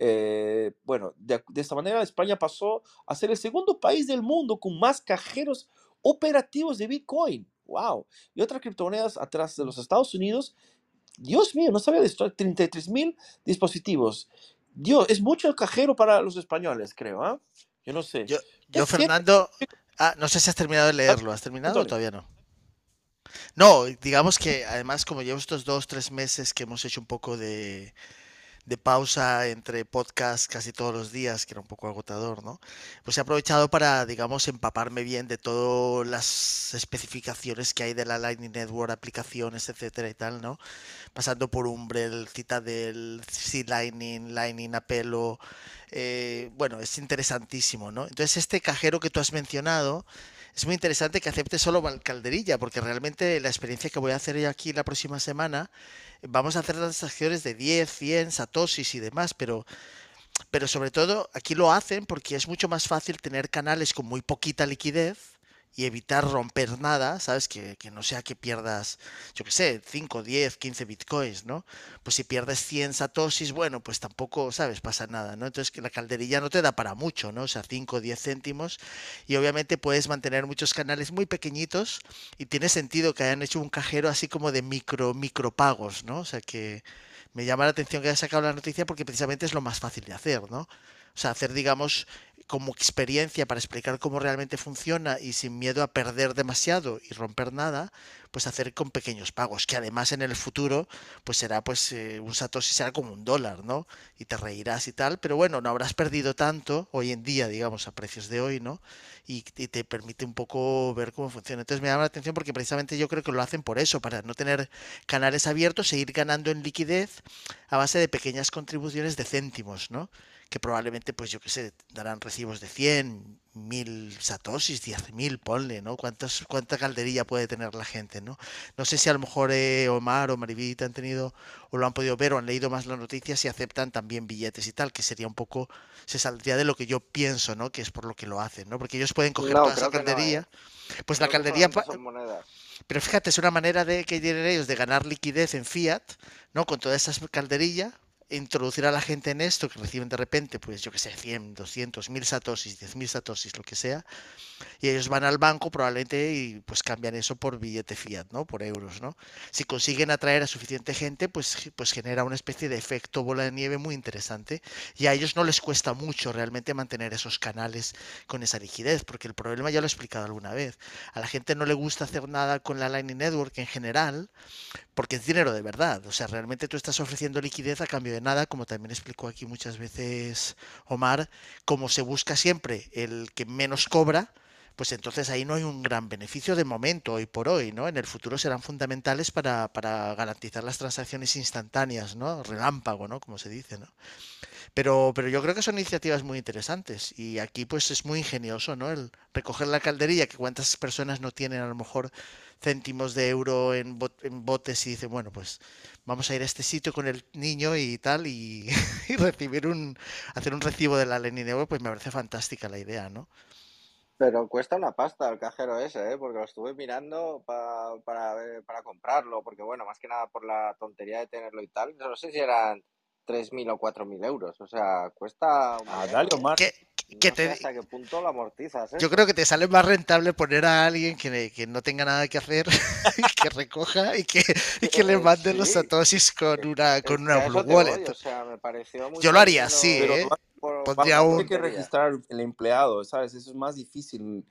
Eh, bueno, de, esta manera España pasó a ser el segundo país del mundo con más cajeros operativos de Bitcoin. ¡Wow! Y otras criptomonedas atrás de los Estados Unidos. Dios mío, no sabía de esto. 33 mil dispositivos. Dios, es mucho cajero para los españoles, creo. ¿ah? Yo no sé. Yo, Fernando, ah, no sé si has terminado de leerlo. ¿Has terminado o todavía no? No, digamos que además como llevo estos dos, tres meses que hemos hecho un poco de, de pausa entre podcasts casi todos los días, que era un poco agotador, ¿no? Pues he aprovechado para, digamos, empaparme bien de todas las especificaciones que hay de la Lightning Network, aplicaciones, etcétera y tal, ¿no? Pasando por Umbrel, Citadel, C-Lightning, Lightning Apelo, eh, bueno, es interesantísimo, ¿no? Entonces este cajero que tú has mencionado es muy interesante que acepte solo calderilla, porque realmente la experiencia que voy a hacer aquí la próxima semana, vamos a hacer las acciones de 10, 100, satosis y demás, pero pero sobre todo aquí lo hacen porque es mucho más fácil tener canales con muy poquita liquidez y evitar romper nada, ¿sabes? Que, no sea que pierdas, yo qué sé, 5, 10, 15 bitcoins, ¿no? Pues si pierdes 100 satoshis, bueno, pues tampoco, ¿sabes? Pasa nada, ¿no? Entonces que la calderilla no te da para mucho, ¿no? O sea, 5, 10 céntimos y obviamente puedes mantener muchos canales muy pequeñitos y tiene sentido que hayan hecho un cajero así como de micro, micropagos, ¿no? O sea que me llama la atención que haya sacado la noticia porque precisamente es lo más fácil de hacer, ¿no? O sea, hacer, digamos, como experiencia para explicar cómo realmente funciona y sin miedo a perder demasiado y romper nada, pues hacer con pequeños pagos, que además en el futuro pues será pues eh, un satoshi será como un dólar, ¿no? Y te reirás y tal, pero bueno, no habrás perdido tanto hoy en día, digamos, a precios de hoy, ¿no? Y, y te permite un poco ver cómo funciona. Entonces me llama la atención porque precisamente yo creo que lo hacen por eso, para no tener canales abiertos, seguir ganando en liquidez a base de pequeñas contribuciones de céntimos, ¿no? Que probablemente, pues yo qué sé, darán recibos de 100, 1000 satoshis, 10.000, ponle, ¿no? ¿Cuántas, ¿Cuánta calderilla puede tener la gente, ¿no? No sé si a lo mejor eh, Omar o Marivita han tenido o lo han podido ver o han leído más las noticias y aceptan también billetes y tal, que sería un poco, se saldría de lo que yo pienso, ¿no? Que es por lo que lo hacen, ¿no? Porque ellos pueden coger No, toda esa no. ¿eh? Pues la Creo monedas. pero fíjate, es una manera de que tienen ellos de ganar liquidez en fiat, ¿no? Con toda esa calderilla, introducir a la gente en esto, que reciben de repente, pues yo que sé, 100, 200, 1000 satoshis, 10.000 satoshis, lo que sea, y ellos van al banco probablemente y pues cambian eso por billete fiat, ¿no? Por euros, ¿no? Si consiguen atraer a suficiente gente, pues, pues genera una especie de efecto bola de nieve muy interesante y a ellos no les cuesta mucho realmente mantener esos canales con esa liquidez, porque el problema ya lo he explicado alguna vez. A la gente no le gusta hacer nada con la Lightning Network en general, porque es dinero de verdad. O sea, realmente tú estás ofreciendo liquidez a cambio de nada, como también explicó aquí muchas veces Omar, como se busca siempre el que menos cobra, pues entonces ahí no hay un gran beneficio de momento, hoy por hoy, ¿no? En el futuro serán fundamentales para, para garantizar las transacciones instantáneas, ¿no? Relámpago, ¿no? Como se dice, ¿no? Pero, pero yo creo que son iniciativas muy interesantes y aquí pues es muy ingenioso, ¿no? El recoger la calderilla, que cuántas personas no tienen a lo mejor céntimos de euro en, bot- botes y dicen, bueno, pues vamos a ir a este sitio con el niño y tal y, y recibir un, hacer un recibo de la Lenin Euro, pues me parece fantástica la idea, ¿no? Pero cuesta una pasta el cajero ese, ¿eh? Porque lo estuve mirando pa- para, ver- para comprarlo, porque bueno, más que nada por la tontería de tenerlo y tal. No sé si eran 3.000 o 4.000 euros, o sea, cuesta un Ah, dale, Omar. No sé te, hasta qué punto lo amortizas yo eso. creo que te sale más rentable poner a alguien que, que no tenga nada que hacer, y que recoja y que, y que le Eh, mande los sí, satoshis con una, con una Blue voy, Wallet. o sea, me pareció Yo mucho lo haría Pero ¿eh? Por Pondría una tiene que registrar el empleado, ¿sabes? Eso es más difícil.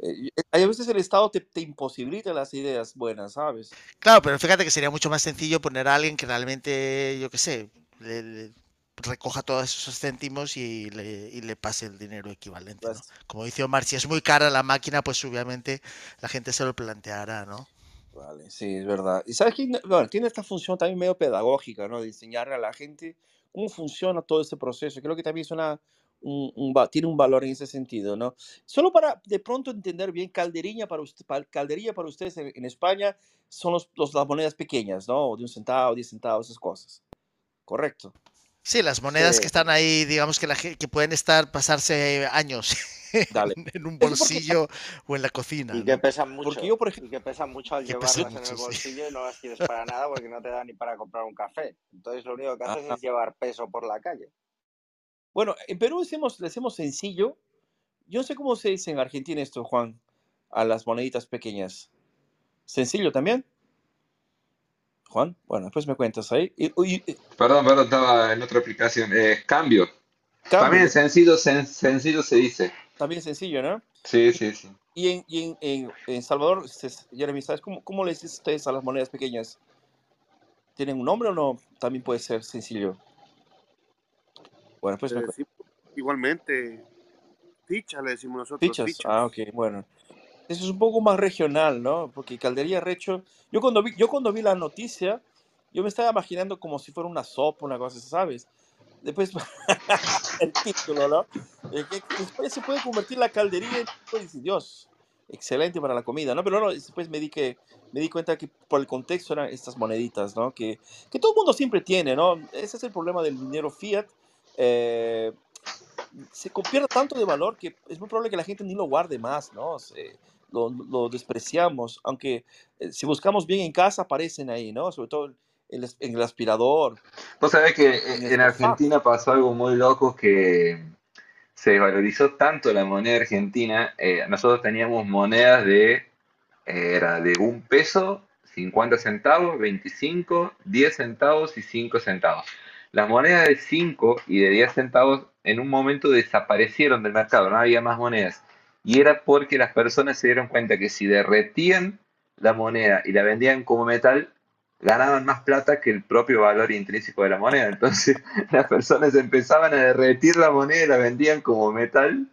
Eh, hay veces el Estado te, te imposibilita las ideas buenas, ¿sabes? Claro, pero fíjate que sería mucho más sencillo poner a alguien que realmente, yo qué sé, le, le recoja todos esos céntimos y le, y le pase el dinero equivalente, ¿no? Las- Como dice Omar, si es muy cara la máquina, pues obviamente la gente se lo planteará, ¿no? Vale, sí, es verdad. Y sabes que bueno, tiene esta función también medio pedagógica, ¿no? De enseñarle a la gente cómo funciona todo este proceso. Creo que también es una, un, un tiene un valor en ese sentido, ¿no? Solo para de pronto entender bien, calderilla para, usted, para, calderilla para ustedes en, en España son los, los- las monedas pequeñas, ¿no? De un centavo, diez centavos, esas cosas. Correcto. Sí, las monedas que están ahí, digamos que, la, que pueden estar, pasarse años Dale. en, en un porque, bolsillo o en la cocina, y que pesan porque mucho, yo, por ejemplo, y que pesan mucho al llevarlas en el sí. bolsillo y no las quieres para nada porque no te da ni para comprar un café. Entonces lo único que haces es llevar peso por la calle. bueno, en Perú decimos, le decimos sencillo. Yo no sé cómo se dice en Argentina esto, Juan, a las moneditas pequeñas. ¿Sencillo también? Juan, bueno, después me cuentas ahí. Y, y- y- Perdón, perdón, estaba en otra aplicación. Eh, cambio. cambio, También sencillo, sen- sencillo se dice. también sencillo, ¿no? Sí, sí, sí. y en, y en, en- en Salvador, se- Jeremy, ¿sabes cómo, cómo le dicen ustedes a las monedas pequeñas? ¿Tienen un nombre o no? También puede ser sencillo. Bueno, Le me cuentas. decimos igualmente ficha, le decimos nosotros, Fichas. fichas. Ah, ok, bueno. Eso es un poco más regional, ¿no? Porque Caldería Recho, yo cuando vi, yo cuando vi la noticia, yo me estaba imaginando como si fuera una sopa, una cosa, ¿sabes? Después, el título, ¿no? Después se puede convertir la caldería en, pues, Dios, excelente para la comida, ¿no? Pero no, después me di, que, me di cuenta que por el contexto eran estas moneditas, ¿no? Que, que todo el mundo siempre tiene, ¿no? Ese es el problema del dinero fiat. eh, se pierde tanto de valor que es muy probable que la gente ni lo guarde más, ¿no? Lo, lo despreciamos, aunque eh, si buscamos bien en casa aparecen ahí, ¿no? Sobre todo en el aspirador, Vos sabés que en el en sofá. Argentina pasó algo muy loco que se desvalorizó tanto la moneda argentina. eh, nosotros teníamos monedas de, eh, era de un peso, 50 centavos, 25, 10 centavos y 5 centavos. Las monedas de 5 y de 10 centavos en un momento desaparecieron del mercado, no había más monedas. Y era porque las personas se dieron cuenta que si derretían la moneda y la vendían como metal, ganaban más plata que el propio valor intrínseco de la moneda. Entonces las personas empezaban a derretir la moneda y la vendían como metal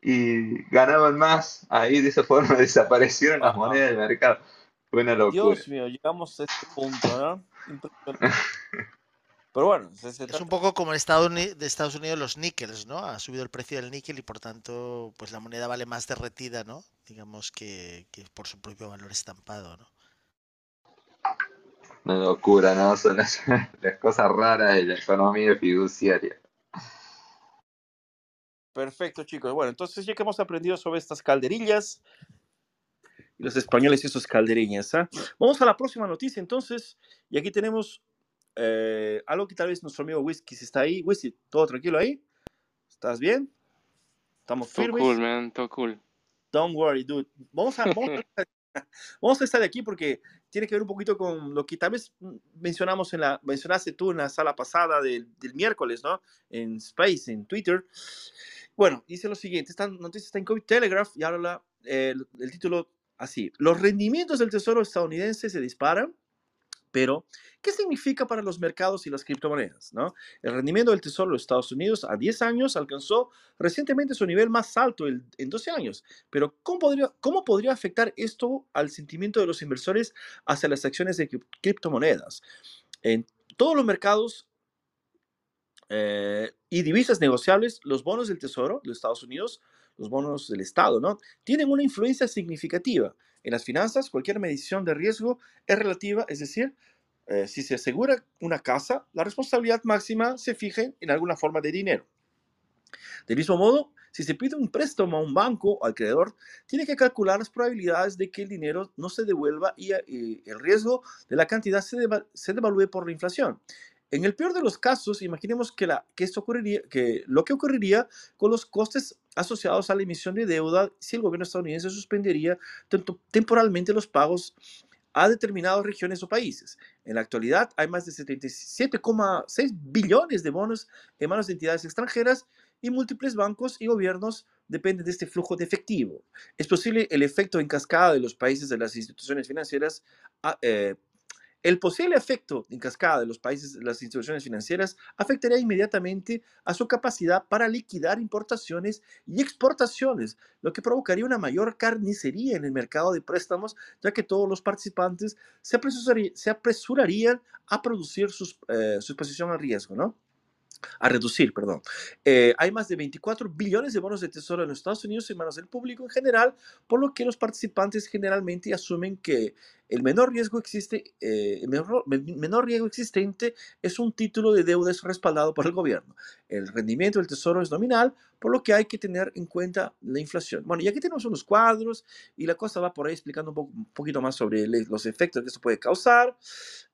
y ganaban más. Ahí de esa forma desaparecieron las monedas del mercado. Fue una locura. Dios mío, llegamos a este punto, ¿no? Pero bueno, se, se Es un poco como en Estados Unidos, de Estados Unidos los níqueles, ¿no? Ha subido el precio del níquel y por tanto, pues la moneda vale más derretida, ¿no? Digamos que, que por su propio valor estampado, ¿no? Una locura, ¿no? Son las, las cosas raras de la economía fiduciaria. Perfecto, chicos. Bueno, entonces ya que hemos aprendido sobre estas calderillas, y los españoles y sus calderillas, ¿ah? vamos a la próxima noticia entonces. Y aquí tenemos eh, algo que tal vez nuestro amigo Whisky, si está ahí. Whisky, ¿todo tranquilo ahí? ¿Estás bien? ¿Estamos Todo firmes? cool, man, todo cool. Don't worry, dude. Vamos a, vamos a, vamos a estar aquí porque tiene que ver un poquito con lo que tal vez mencionamos en la, mencionaste tú en la sala pasada del, del miércoles, ¿no? En Space, en Twitter. Bueno, dice lo siguiente, esta noticia está en COVID Telegraph y habla eh, el, el título así. Los rendimientos del tesoro estadounidense se disparan, pero ¿qué significa para los mercados y las criptomonedas? ¿no? El rendimiento del tesoro de los Estados Unidos a 10 años alcanzó recientemente su nivel más alto en 12 años, pero ¿cómo podría, ¿cómo podría afectar esto al sentimiento de los inversores hacia las acciones de crip- criptomonedas? En todos los mercados eh, y divisas negociables, los bonos del Tesoro de los Estados Unidos, los bonos del Estado, ¿no? Tienen una influencia significativa. En las finanzas, cualquier medición de riesgo es relativa, es decir, eh, si se asegura una casa, la responsabilidad máxima se fija en alguna forma de dinero. Del mismo modo, si se pide un préstamo a un banco o al creador, tiene que calcular las probabilidades de que el dinero no se devuelva y, eh, y el riesgo de la cantidad se, deva- se devalúe por la inflación. En el peor de los casos, imaginemos que, la, que, esto ocurriría, que lo que ocurriría con los costes asociados a la emisión de deuda si el gobierno estadounidense suspendería tempo- temporalmente los pagos a determinadas regiones o países. En la actualidad hay más de 77,6 billones de bonos en manos de entidades extranjeras y múltiples bancos y gobiernos dependen de este flujo de efectivo. Es posible el efecto en cascada de los países de las instituciones financieras. ah, eh, el posible efecto en cascada de los países las instituciones financieras afectaría inmediatamente a su capacidad para liquidar importaciones y exportaciones, lo que provocaría una mayor carnicería en el mercado de préstamos, ya que todos los participantes se, apresurarí- se apresurarían a producir sus, eh, su exposición al riesgo, ¿no? A reducir, perdón. Eh, hay más de 24 billones de bonos de tesoro en los Estados Unidos en manos del público en general, por lo que los participantes generalmente asumen que el menor riesgo existe, eh, el menor, men- menor riesgo existente es un título de deudas respaldado por el gobierno. El rendimiento del tesoro es nominal, por lo que hay que tener en cuenta la inflación. Bueno, y aquí tenemos unos cuadros y la cosa va por ahí explicando un, poco- un poquito más sobre los efectos que esto puede causar.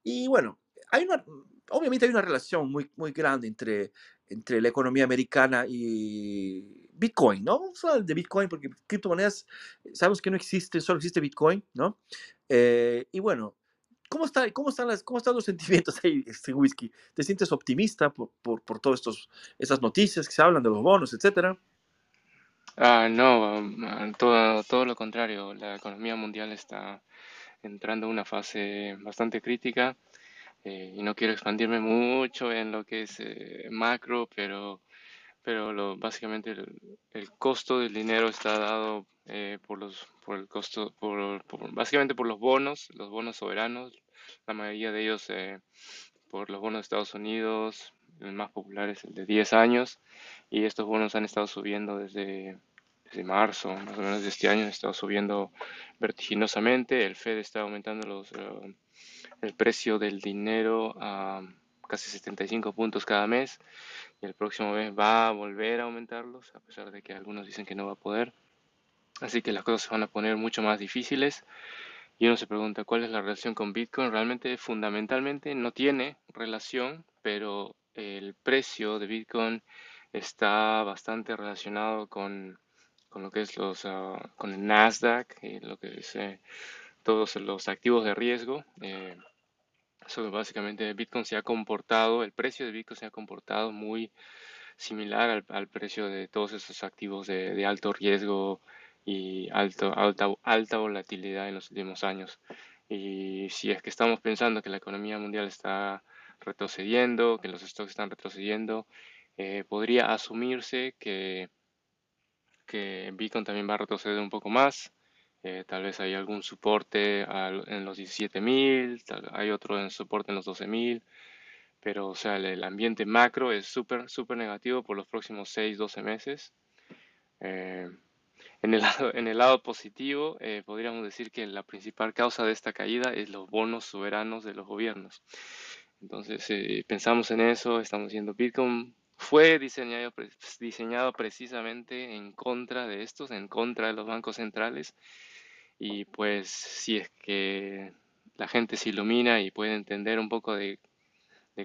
Y bueno, hay una, obviamente hay una relación muy, muy grande entre, entre la economía americana y Bitcoin, ¿no? Vamos a de Bitcoin porque criptomonedas eh, sabemos que no existe, solo existe Bitcoin, ¿no? Eh, y bueno, ¿cómo, está, cómo, están las, ¿cómo están los sentimientos ahí, este whisky? ¿Te sientes optimista por, por, por todas estas noticias que se hablan de los bonos, etcétera? Ah, no, um, todo, todo lo contrario. La economía mundial está entrando a una fase bastante crítica eh, y no quiero expandirme mucho en lo que es eh, macro, pero, pero lo, básicamente el, el costo del dinero está dado eh, por los, por el costo, por, por- básicamente por los bonos, los bonos soberanos, la mayoría de ellos eh, por los bonos de Estados Unidos, el más popular es el de 10 años, y estos bonos han estado subiendo desde, marzo, más o menos de este año, han estado subiendo vertiginosamente, el Fed está aumentando los, eh, el precio del dinero a casi 75 puntos cada mes, y el próximo mes va a volver a aumentarlos, a pesar de que algunos dicen que no va a poder. Así que las cosas se van a poner mucho más difíciles. Y uno se pregunta cuál es la relación con Bitcoin. Realmente, fundamentalmente, no tiene relación, pero el precio de Bitcoin está bastante relacionado con, con lo que es los, ah, con el Nasdaq y lo que es eh, todos los activos de riesgo. Eh, so, básicamente, Bitcoin se ha comportado, el precio de Bitcoin se ha comportado muy similar al, precio de todos esos activos de, de alto riesgo y alto, alta, alta volatilidad en los últimos años. Y si es que estamos pensando que la economía mundial está retrocediendo, que los stocks están retrocediendo, eh, podría asumirse que, que Bitcoin también va a retroceder un poco más. Eh, tal vez hay algún soporte en los 17.000, tal- hay otro en soporte en los 12.000 pero o sea, el, ambiente macro es súper, súper negativo por los próximos 6, 12 meses. Eh, en, el lado, en el lado positivo, eh, podríamos decir que la principal causa de esta caída es los bonos soberanos de los gobiernos. Entonces, pensamos en eso, estamos viendo Bitcoin fue diseñado, diseñado precisamente en contra de estos, en contra de los bancos centrales. Y pues si es que la gente se ilumina y puede entender un poco de,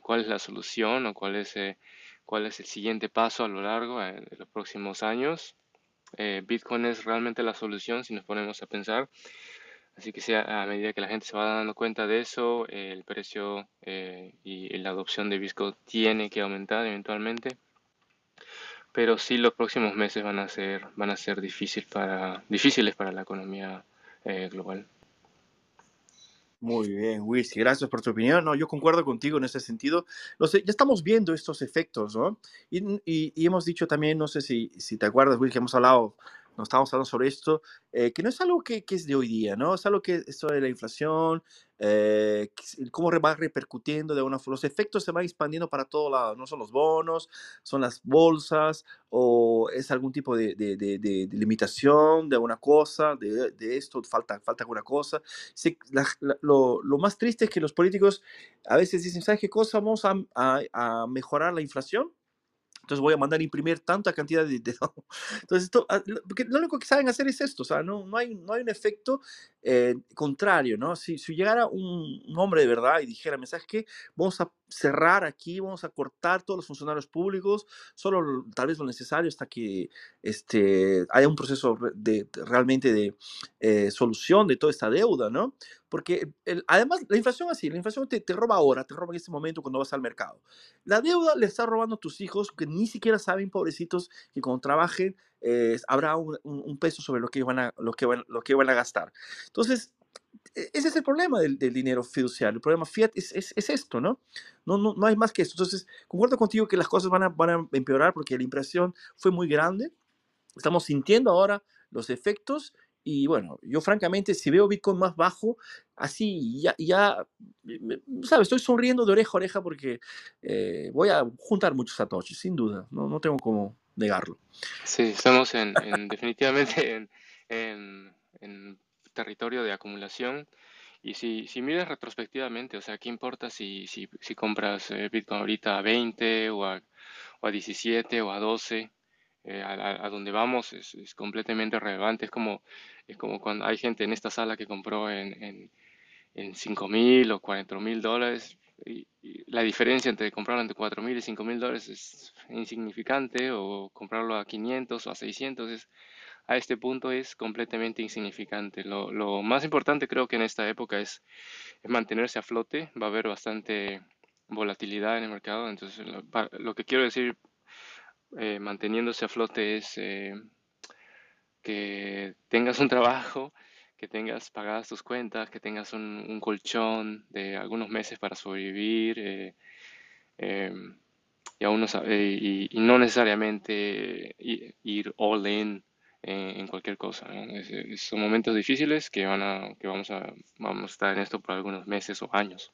cuál es la solución o cuál es, eh, cuál es el siguiente paso a lo largo eh, de los próximos años, eh, Bitcoin es realmente la solución si nos ponemos a pensar. Así que sea, a medida que la gente se va dando cuenta de eso, el precio y la adopción de Bitcoin tiene que aumentar eventualmente. Pero sí los próximos meses van a ser, van a ser difícil para, difíciles para la economía global. Muy bien, Whisky, gracias por tu opinión. No, yo concuerdo contigo en ese sentido. ya estamos viendo estos efectos, ¿no? Y, hemos dicho también, no sé si, si te acuerdas, Whisky, que hemos hablado nos estamos hablando sobre esto, eh, que no es algo que, que, es de hoy día, ¿no? Es algo que esto de la inflación, eh, cómo va repercutiendo de una forma, los efectos se van expandiendo para todo lado, no son los bonos, son las bolsas, o es algún tipo de, de, de, limitación de una cosa, de, esto, falta, falta alguna cosa. lo, lo, más triste es que los políticos a veces dicen, ¿sabes qué cosa? Vamos a, a, a mejorar la inflación entonces voy a mandar imprimir tanta cantidad de... Entonces, esto, ah, lo único que saben hacer es esto, o sea, no, no, hay, no hay un efecto eh, contrario, ¿no? Si, si llegara un, hombre de verdad y dijera, ¿sabes qué? Vamos a cerrar aquí, vamos a cortar todos los funcionarios públicos, solo tal vez lo necesario hasta que este, haya un proceso de, realmente de eh, solución de toda esta deuda, ¿no? Porque además la inflación así, la inflación te, te, roba ahora, te roba en este momento cuando vas al mercado. La deuda le está robando a tus hijos que ni siquiera saben, pobrecitos, que cuando trabajen eh, habrá un, un, peso sobre lo que, van a, lo, que van, lo que van a gastar. Entonces, ese es el problema del, del dinero fiduciario. El problema fiat es, es, es, esto, ¿no? No, ¿no? no hay más que esto. Entonces, concuerdo contigo que las cosas van a, van a empeorar porque la impresión fue muy grande. Estamos sintiendo ahora los efectos y bueno, yo francamente, si veo Bitcoin más bajo, así ya, ya ¿sabes? Estoy sonriendo de oreja a oreja porque eh, voy a juntar muchos satoshis, sin duda, no, no tengo cómo negarlo. Sí, estamos en, definitivamente en, en, territorio de acumulación. Y si, si miras retrospectivamente, o sea, ¿qué importa si, si, si compras eh, Bitcoin ahorita a 20 o a, o a 17 o a 12? Eh, a, donde vamos es, es, completamente relevante. Es como, es como cuando hay gente en esta sala que compró en, en, en 5 mil o 4 mil dólares. Y, la diferencia entre comprarlo entre 4 mil y 5 mil dólares es insignificante o comprarlo a 500 o a 600 es, a este punto es completamente insignificante. Lo, más importante creo que en esta época es, mantenerse a flote. Va a haber bastante volatilidad en el mercado. Entonces, lo, que quiero decir eh, manteniéndose a flote es eh, que tengas un trabajo, que tengas pagadas tus cuentas, que tengas un, colchón de algunos meses para sobrevivir eh, y, aún no, y, no necesariamente ir all in en, cualquier cosa. son momentos difíciles que, van a, que vamos, a, vamos a estar en esto por algunos meses o años.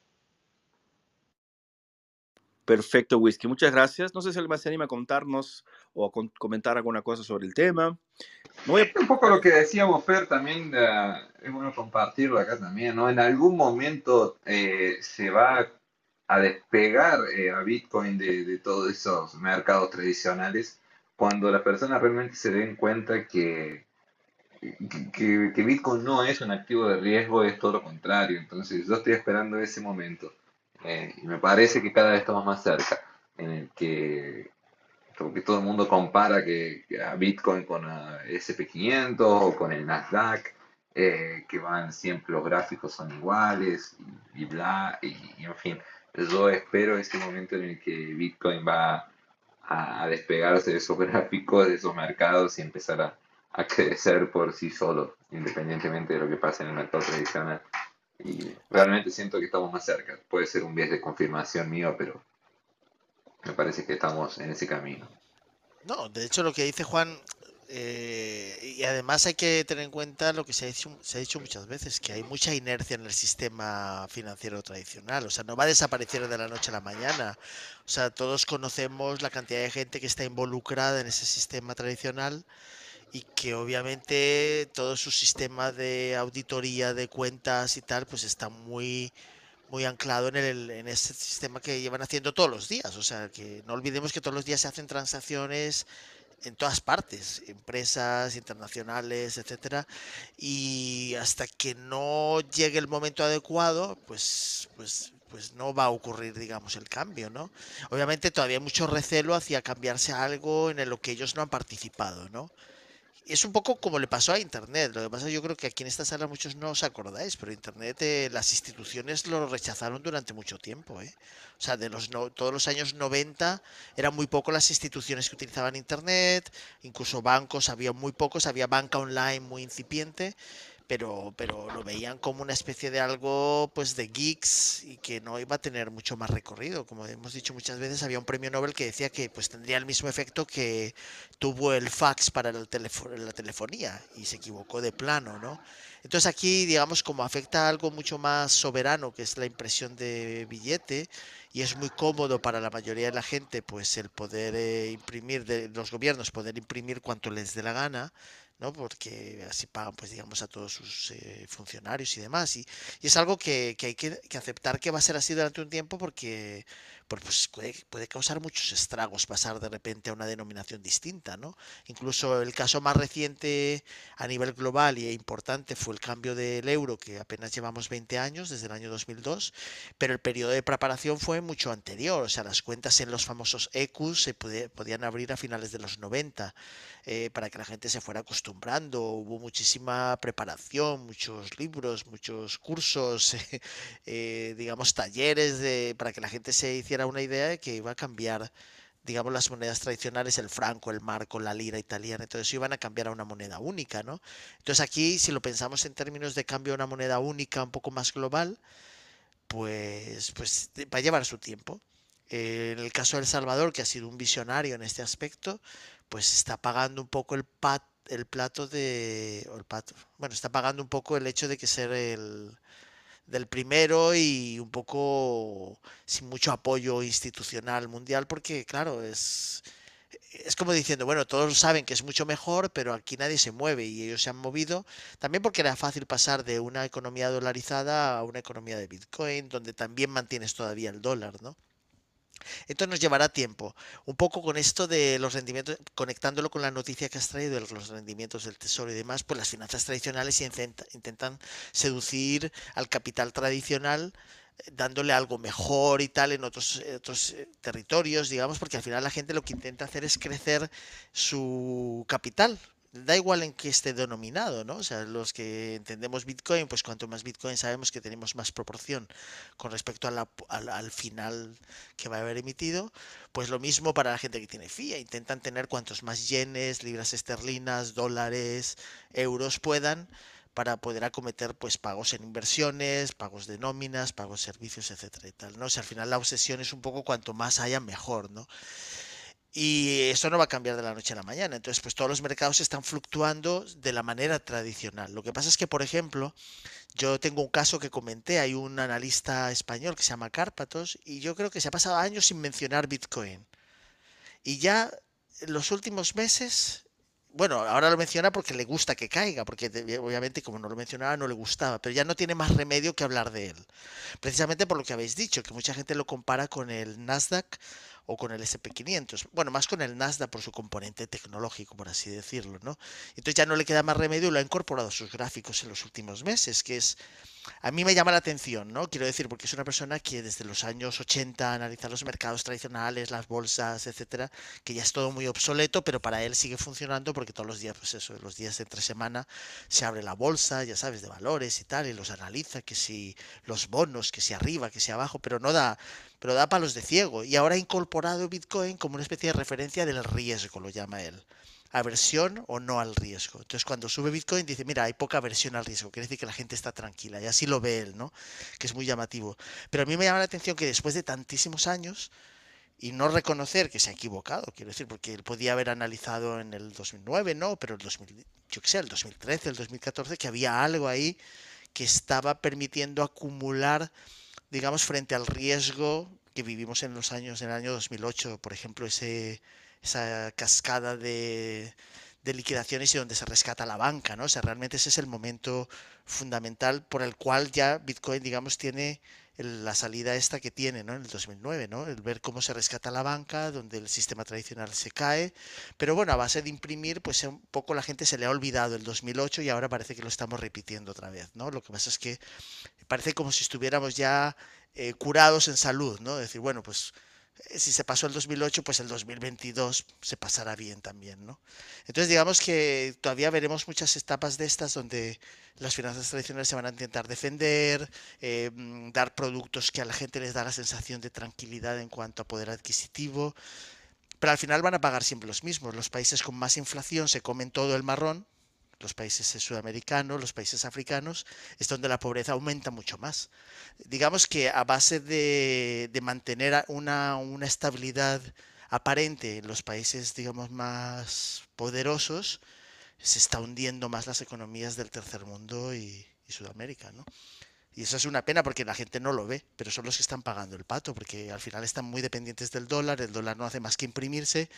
Perfecto, Whisky. Muchas gracias. No sé si alguien más se anima a contarnos o a comentar alguna cosa sobre el tema. Un poco lo que decíamos, Fer, también es bueno compartirlo acá también, ¿no? En algún momento eh, se va a despegar eh, a Bitcoin de, todos esos mercados tradicionales cuando las personas realmente se den cuenta que, que, que Bitcoin no es un activo de riesgo, es todo lo contrario. Entonces, yo estoy esperando ese momento. Eh, y me parece que cada vez estamos más cerca, en el que, que todo el mundo compara que, a Bitcoin con SP500 o con el Nasdaq, eh, que van siempre los gráficos son iguales y, bla, y, en fin. Yo espero ese momento en el que Bitcoin va a, despegarse de esos gráficos, de esos mercados y empezar a, a crecer por sí solo, independientemente de lo que pase en el mercado tradicional. Y realmente siento que estamos más cerca. Puede ser un viaje de confirmación mío, pero me parece que estamos en ese camino. No, de hecho lo que dice Juan Eh, y además hay que tener en cuenta lo que se ha, dicho, se ha dicho muchas veces, que hay mucha inercia en el sistema financiero tradicional. O sea, no va a desaparecer de la noche a la mañana. O sea, todos conocemos la cantidad de gente que está involucrada en ese sistema tradicional y que obviamente todo su sistema de auditoría de cuentas y tal, pues está muy muy anclado en, el, en ese sistema que llevan haciendo todos los días. O sea, que no olvidemos que todos los días se hacen transacciones en todas partes, empresas internacionales, etcétera, y hasta que no llegue el momento adecuado, pues, pues, pues no va a ocurrir, digamos, el cambio, ¿no? Obviamente todavía hay mucho recelo hacia cambiarse algo en lo que ellos no han participado, ¿no? Es un poco como le pasó a Internet. Lo que pasa, yo creo que aquí en esta sala muchos no os acordáis, pero Internet, eh, las instituciones lo rechazaron durante mucho tiempo. ¿eh? O sea, de los no, todos los años 90 eran muy pocos las instituciones que utilizaban Internet, incluso bancos, había muy pocos, había banca online muy incipiente pero, pero lo veían como una especie de algo pues de geeks y que no iba a tener mucho más recorrido. Como hemos dicho muchas veces, había un premio Nobel que decía que pues tendría el mismo efecto que tuvo el fax para la telefonía y se equivocó de plano, ¿no? Entonces aquí, digamos, como afecta a algo mucho más soberano, que es la impresión de billete, y es muy cómodo para la mayoría de la gente, pues el poder eh, imprimir, de los gobiernos poder imprimir cuanto les dé la gana, ¿no? Porque así pagan, pues digamos, a todos sus eh, funcionarios y demás. Y, es algo que, hay que, aceptar que va a ser así durante un tiempo porque, pues, puede, causar muchos estragos pasar de repente a una denominación distinta, ¿no? Incluso el caso más reciente a nivel global y importante fue el cambio del euro, que apenas llevamos 20 años, desde el año 2002, pero el periodo de preparación fue mucho anterior, o sea, las cuentas en los famosos ECUs se podían abrir a finales de los 90. Eh, para que la gente se fuera acostumbrando. Hubo muchísima preparación, muchos libros, muchos cursos, eh, digamos, talleres de, para que la gente se hiciera una idea de que iba a cambiar digamos, las monedas tradicionales, el franco, el marco, la lira italiana, entonces iban a cambiar a una moneda única, ¿no? Entonces aquí, si lo pensamos en términos de cambio a una moneda única un poco más global, pues, pues va a llevar su tiempo. en el caso de El Salvador, que ha sido un visionario en este aspecto, pues está pagando un poco el, pat, el plato de... el pato, bueno, está pagando un poco el hecho de que ser el del primero y un poco sin mucho apoyo institucional mundial porque claro es es como diciendo bueno todos saben que es mucho mejor pero aquí nadie se mueve y ellos se han movido también porque era fácil pasar de una economía dolarizada a una economía de Bitcoin donde también mantienes todavía el dólar no esto nos llevará tiempo. Un poco con esto de los rendimientos, conectándolo con la noticia que has traído de los rendimientos del tesoro y demás, pues las finanzas tradicionales intentan seducir al capital tradicional eh, dándole algo mejor y tal en otros, otros eh, territorios, digamos, porque al final la gente lo que intenta hacer es crecer su capital, da igual en qué esté denominado, ¿no? O sea, los que entendemos Bitcoin, pues cuanto más Bitcoin sabemos que tenemos más proporción con respecto al, al, final que va a haber emitido, pues lo mismo para la gente que tiene FIA, intentan tener cuantos más yenes, libras esterlinas, dólares, euros puedan para poder acometer pues pagos en inversiones, pagos de nóminas, pagos de servicios, etcétera y tal, ¿no? O sea, al final la obsesión es un poco cuanto más haya mejor, ¿no? Y esto no va a cambiar de la noche a la mañana. Entonces, pues todos los mercados están fluctuando de la manera tradicional. Lo que pasa es que, por ejemplo, yo tengo un caso que comenté, hay un analista español que se llama Cárpatos y yo creo que se ha pasado años sin mencionar Bitcoin. Y ya en los últimos meses, bueno, ahora lo menciona porque le gusta que caiga, porque obviamente como no lo mencionaba no le gustaba, pero ya no tiene más remedio que hablar de él. Precisamente por lo que habéis dicho, que mucha gente lo compara con el Nasdaq o con el SP500. Bueno, más con el Nasdaq por su componente tecnológico, por así decirlo, ¿no? Entonces ya no le queda más remedio y lo ha incorporado a sus gráficos en los últimos meses, que es a mí me llama la atención, ¿no? Quiero decir, porque es una persona que desde los años 80 analiza los mercados tradicionales, las bolsas, etcétera, que ya es todo muy obsoleto, pero para él sigue funcionando porque todos los días, pues eso, los días de entre semana se abre la bolsa, ya sabes, de valores y tal, y los analiza, que si los bonos, que si arriba, que si abajo, pero no da, pero da palos de ciego. Y ahora ha incorporado Bitcoin como una especie de referencia del riesgo, lo llama él aversión o no al riesgo. Entonces, cuando sube Bitcoin, dice, mira, hay poca aversión al riesgo, quiere decir que la gente está tranquila, y así lo ve él, ¿no? Que es muy llamativo. Pero a mí me llama la atención que después de tantísimos años, y no reconocer que se ha equivocado, quiero decir, porque él podía haber analizado en el 2009, ¿no? Pero el 2000, yo qué sé, el 2013, el 2014, que había algo ahí que estaba permitiendo acumular, digamos, frente al riesgo que vivimos en los años, en el año 2008, por ejemplo, ese, esa cascada de, liquidaciones y donde se rescata la banca, ¿no? O sea, realmente ese es el momento fundamental por el cual ya Bitcoin, digamos, tiene la salida esta que tiene, ¿no? En el 2009, ¿no? El ver cómo se rescata la banca, donde el sistema tradicional se cae. Pero bueno, a base de imprimir, pues un poco la gente se le ha olvidado el 2008 y ahora parece que lo estamos repitiendo otra vez, ¿no? Lo que pasa es que parece como si estuviéramos ya eh, curados en salud, ¿no? decir, bueno, pues si se pasó el 2008, pues el 2022 se pasará bien también, ¿no? Entonces digamos que todavía veremos muchas etapas de estas donde las finanzas tradicionales se van a intentar defender, eh, mm, dar productos que a la gente les da la sensación de tranquilidad en cuanto a poder adquisitivo, pero al final van a pagar siempre los mismos. Los países con más inflación se comen todo el marrón, los países sudamericanos, los países africanos, es donde la pobreza aumenta mucho más. Digamos que a base de, mantener una, estabilidad aparente en los países, digamos, más poderosos, se está hundiendo más las economías del tercer mundo y, Sudamérica, ¿no? Y eso es una pena porque la gente no lo ve, pero son los que están pagando el pato, porque al final están muy dependientes del dólar, el dólar no hace más que imprimirse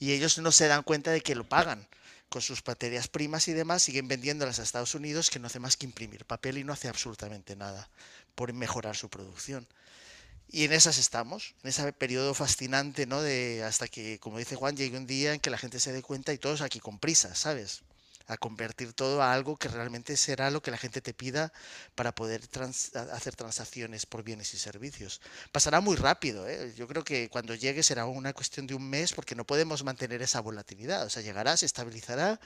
y ellos no se dan cuenta de que lo pagan con sus materias primas y demás, siguen vendiéndolas a Estados Unidos que no hace más que imprimir papel y no hace absolutamente nada por mejorar su producción. Y en esas estamos, en ese periodo fascinante, ¿no? De hasta que, como dice Juan, llegue un día en que la gente se dé cuenta y todos aquí con prisa, ¿sabes? A convertir todo a algo que realmente será lo que la gente te pida para poder hacer transacciones por bienes y servicios. Pasará muy rápido, ¿eh? yo creo que cuando llegue será una cuestión de un mes porque no podemos mantener esa volatilidad, o sea, llegará, se estabilizará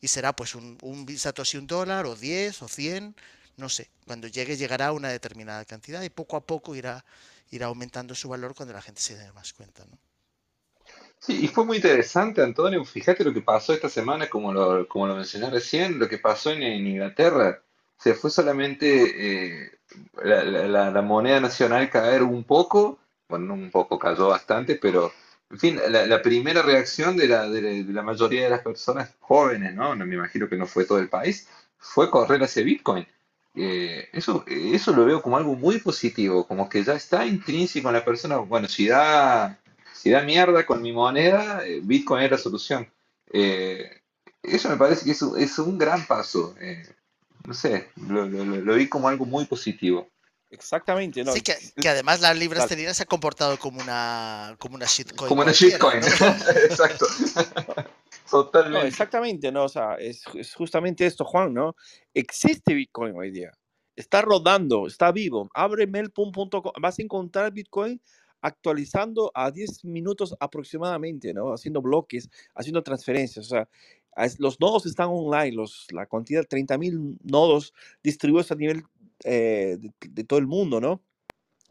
y será pues un, un satoshi un dólar o 10 o 100, no sé, cuando llegue llegará una determinada cantidad y poco a poco irá, irá aumentando su valor cuando la gente se dé más cuenta. ¿no? Sí, y fue muy interesante, Antonio. Fíjate lo que pasó esta semana, como lo, como lo mencioné recién, lo que pasó en, Inglaterra. Se fue solamente eh, la, la, moneda nacional caer un poco, bueno, un poco, cayó bastante, pero, en fin, la, primera reacción de la, de, la mayoría de las personas jóvenes. No me imagino que no fue todo el país, fue correr hacia Bitcoin. Eh, eso, eso lo veo como algo muy positivo, como que ya está intrínseco en la persona. Bueno, si da si da mierda con mi moneda, eh, Bitcoin es la solución. Eh, eso me parece que es, un gran paso. Eh, no sé, lo, vi como algo muy positivo. Exactamente, ¿no? Sí, que, además la libra esterlina se ha comportado como una, como una shitcoin. Como una shitcoin, exacto. Totalmente. exactamente, ¿no? O sea, es, es, justamente esto, Juan, ¿no? Existe Bitcoin hoy día. Está rodando, está vivo. Abre melpum.com, vas a encontrar Bitcoin actualizando a 10 minutos aproximadamente, ¿no? Haciendo bloques, haciendo transferencias. O sea, los nodos están online, los, la cantidad de 30.000 nodos distribuidos a nivel eh, de, todo el mundo, ¿no?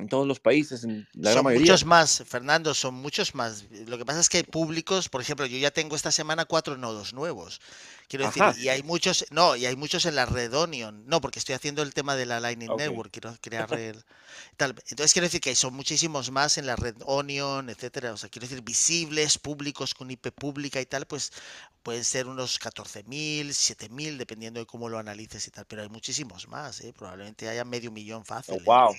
En todos los países, en la son gran mayoría. muchos más, Fernando, son muchos más. Lo que pasa es que hay públicos, por ejemplo, yo ya tengo esta semana cuatro nodos nuevos. Quiero decir, y hay muchos, no, y hay muchos en la red Onion. No, porque estoy haciendo el tema de la Lightning Network, quiero crear el, tal. Entonces quiero decir que son muchísimos más en la red Onion, etcétera. O sea, quiero decir, visibles, públicos con IP pública y tal, pues pueden ser unos 14.000, 7.000, dependiendo de cómo lo analices y tal, pero hay muchísimos más, ¿eh? probablemente haya medio millón fácil. Oh, wow.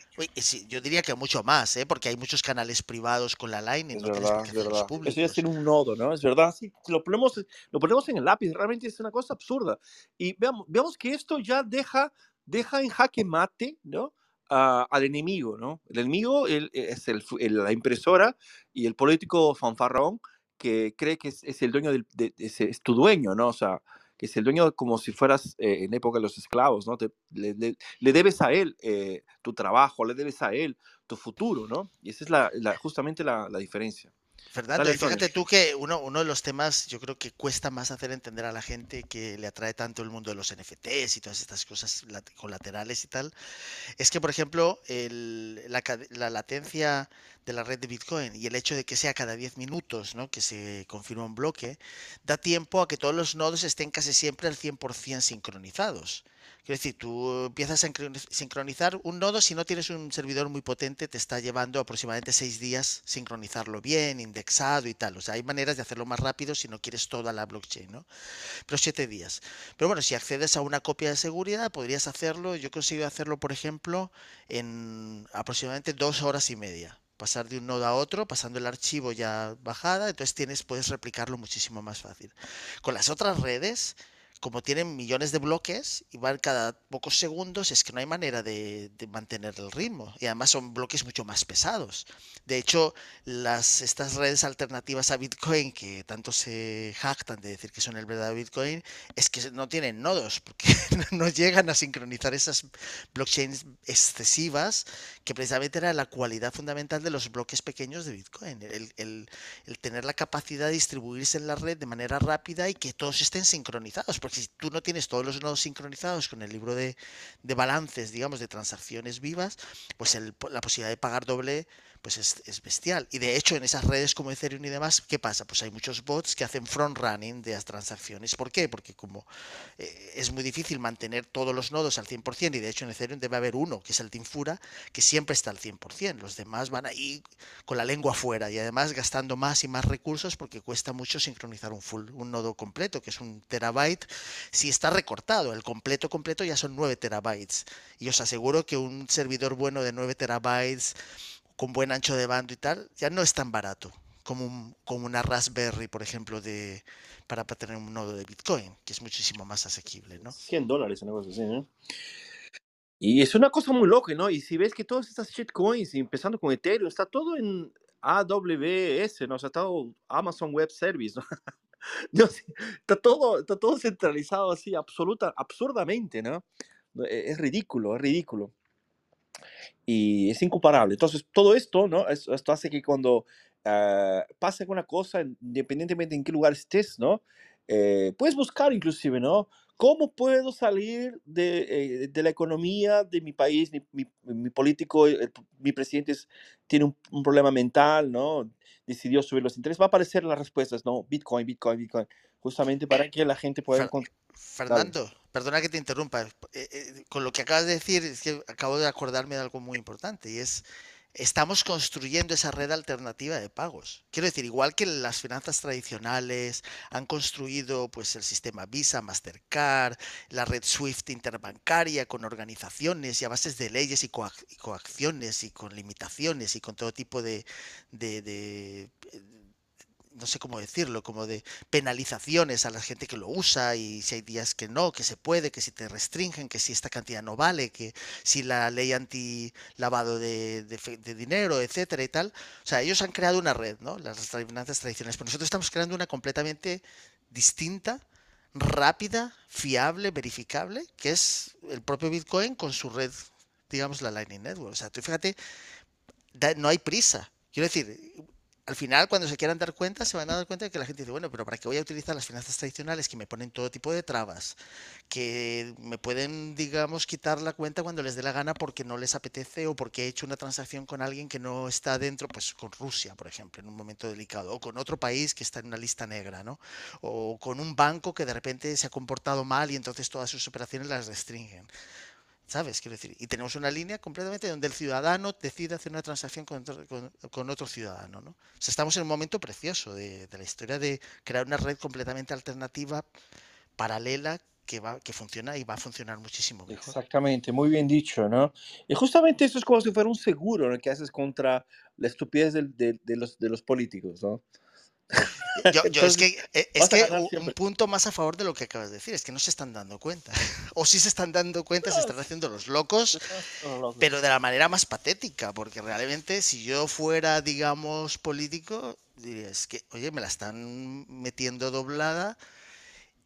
yo diría que mucho más, ¿eh? porque hay muchos canales privados con la Lightning. Es verdad, es verdad. Eso ya tiene un nodo, ¿no? Es verdad, sí, lo ponemos, lo ponemos en el lápiz, realmente es una cosa absurda. Y veamos, veamos que esto ya deja, deja en jaque mate, ¿no? al enemigo, ¿no? El enemigo es el, la impresora y el político fanfarrón que cree que es, el dueño del, de, es, tu dueño, ¿no? O sea, que es el dueño como si fueras eh, en época de los esclavos, ¿no? Le, debes a él eh, tu trabajo, le debes a él tu futuro, ¿no? Y esa es la, justamente la diferencia. Fernando, fíjate tú que uno, uno de los temas yo creo que cuesta más hacer entender a la gente que le atrae tanto el mundo de los NFTs y todas estas cosas colaterales y tal, es que, por ejemplo, la, la, latencia de la red de Bitcoin y el hecho de que sea cada 10 minutos ¿no? que se confirma un bloque, da tiempo a que todos los nodos estén casi siempre al 100% sincronizados. Quiero decir, tú empiezas a sincronizar un nodo, si no tienes un servidor muy potente, te está llevando aproximadamente seis días sincronizarlo bien, indexado y tal. O sea, hay maneras de hacerlo más rápido si no quieres toda la blockchain, ¿no? Pero siete días. Pero bueno, si accedes a una copia de seguridad, podrías hacerlo. Yo he conseguido hacerlo, por ejemplo, en aproximadamente dos horas y media pasar de un nodo a otro, pasando el archivo ya bajada, entonces tienes, puedes replicarlo muchísimo más fácil. Con las otras redes, como tienen millones de bloques y van cada pocos segundos, es que no hay manera de, mantener el ritmo. Y además son bloques mucho más pesados. De hecho, las, estas redes alternativas a Bitcoin, que tanto se jactan de decir que son el verdadero Bitcoin, es que no tienen nodos, porque no llegan a sincronizar esas blockchains excesivas, que precisamente era la cualidad fundamental de los bloques pequeños de Bitcoin. El, tener la capacidad de distribuirse en la red de manera rápida y que todos estén sincronizados si tú no tienes todos los nodos sincronizados con el libro de, balances, digamos, de transacciones vivas, pues la posibilidad de pagar doble pues es, bestial. Y de hecho, en esas redes como Ethereum y demás, ¿qué pasa? Pues hay muchos bots que hacen front running de las transacciones. ¿Por qué? Porque como eh, es muy difícil mantener todos los nodos al 100%, y de hecho en Ethereum debe haber uno, que es el Teamfura, que siempre está al 100%. Los demás van ahí con la lengua afuera y además gastando más y más recursos porque cuesta mucho sincronizar un full, un nodo completo, que es un terabyte. Si está recortado, el completo completo ya son 9 terabytes. Y os aseguro que un servidor bueno de 9 terabytes con buen ancho de bando y tal, ya no es tan barato como, como una Raspberry, por ejemplo, de, para, tener un nodo de Bitcoin, que es muchísimo más asequible, ¿no? 100 dólares, una cosa así, ¿no? Y es una cosa muy loca, ¿no? Y si ves que todas estas shitcoins, empezando con Ethereum, está todo en AWS, ¿no? O sea, todo Amazon Web Service, ¿no? está, todo, está todo centralizado así, absoluta, absurdamente, ¿no? E, es ridículo, es ridículo y es incomparable. Entonces, todo esto, ¿no? Esto, hace que cuando uh, pase alguna cosa, independientemente en qué lugar estés, ¿no? Eh, puedes buscar inclusive, ¿no? ¿Cómo puedo salir de, eh, de la economía de mi país? Mi, mi, político, mi presidente tiene un, un, problema mental, ¿no? Decidió subir los intereses. Va a aparecer las respuestas, ¿no? Bitcoin, Bitcoin, Bitcoin. Justamente para que la gente pueda encontrar. Fernando, perdona que te interrumpa. Eh, con lo que acabas de decir, es que acabo de acordarme de algo muy importante y es estamos construyendo esa red alternativa de pagos. Quiero decir, igual que las finanzas tradicionales han construido pues el sistema Visa, Mastercard, la red SWIFT interbancaria con organizaciones y a bases de leyes y, coacciones y con limitaciones y con todo tipo de no sé cómo decirlo, como de penalizaciones a la gente que lo usa y si hay días que no, que se puede, que si te restringen, que si esta cantidad no vale, que si la ley anti lavado de, dinero, etcétera y tal. O sea, ellos han creado una red, ¿no? Las finanzas tradicionales, pero nosotros estamos creando una completamente distinta, rápida, fiable, verificable, que es el propio Bitcoin con su red, digamos, la Lightning Network. O sea, tú fíjate, no hay prisa. Quiero decir, al final, cuando se quieran dar cuenta, se van a dar cuenta de que la gente dice, bueno, pero ¿para qué voy a utilizar las finanzas tradicionales que me ponen todo tipo de trabas? Que me pueden, digamos, quitar la cuenta cuando les dé la gana porque no les apetece o porque he hecho una transacción con alguien que no está dentro, pues con Rusia, por ejemplo, en un momento delicado, o con otro país que está en una lista negra, ¿no? O con un banco que de repente se ha comportado mal y entonces todas sus operaciones las restringen. ¿Sabes? Quiero decir, y tenemos una línea completamente donde el ciudadano decide hacer una transacción con otro, ciudadano, ¿no? Estamos en un momento precioso de, la historia de crear una red completamente alternativa, paralela, que, va, que funciona y va a funcionar muchísimo mejor. Exactamente, muy bien dicho, ¿no? Y justamente eso es como si fuera un seguro ¿no? que haces contra la estupidez de, los, de los políticos, ¿no? Yo, es que, e, es que un punto más a favor de lo que acabas de decir, es que no se están dando cuenta. O sí se están dando cuenta, se están haciendo los locos, pero de la manera más patética, porque realmente si yo fuera, digamos, político, diría, es que, oye, me la están metiendo doblada,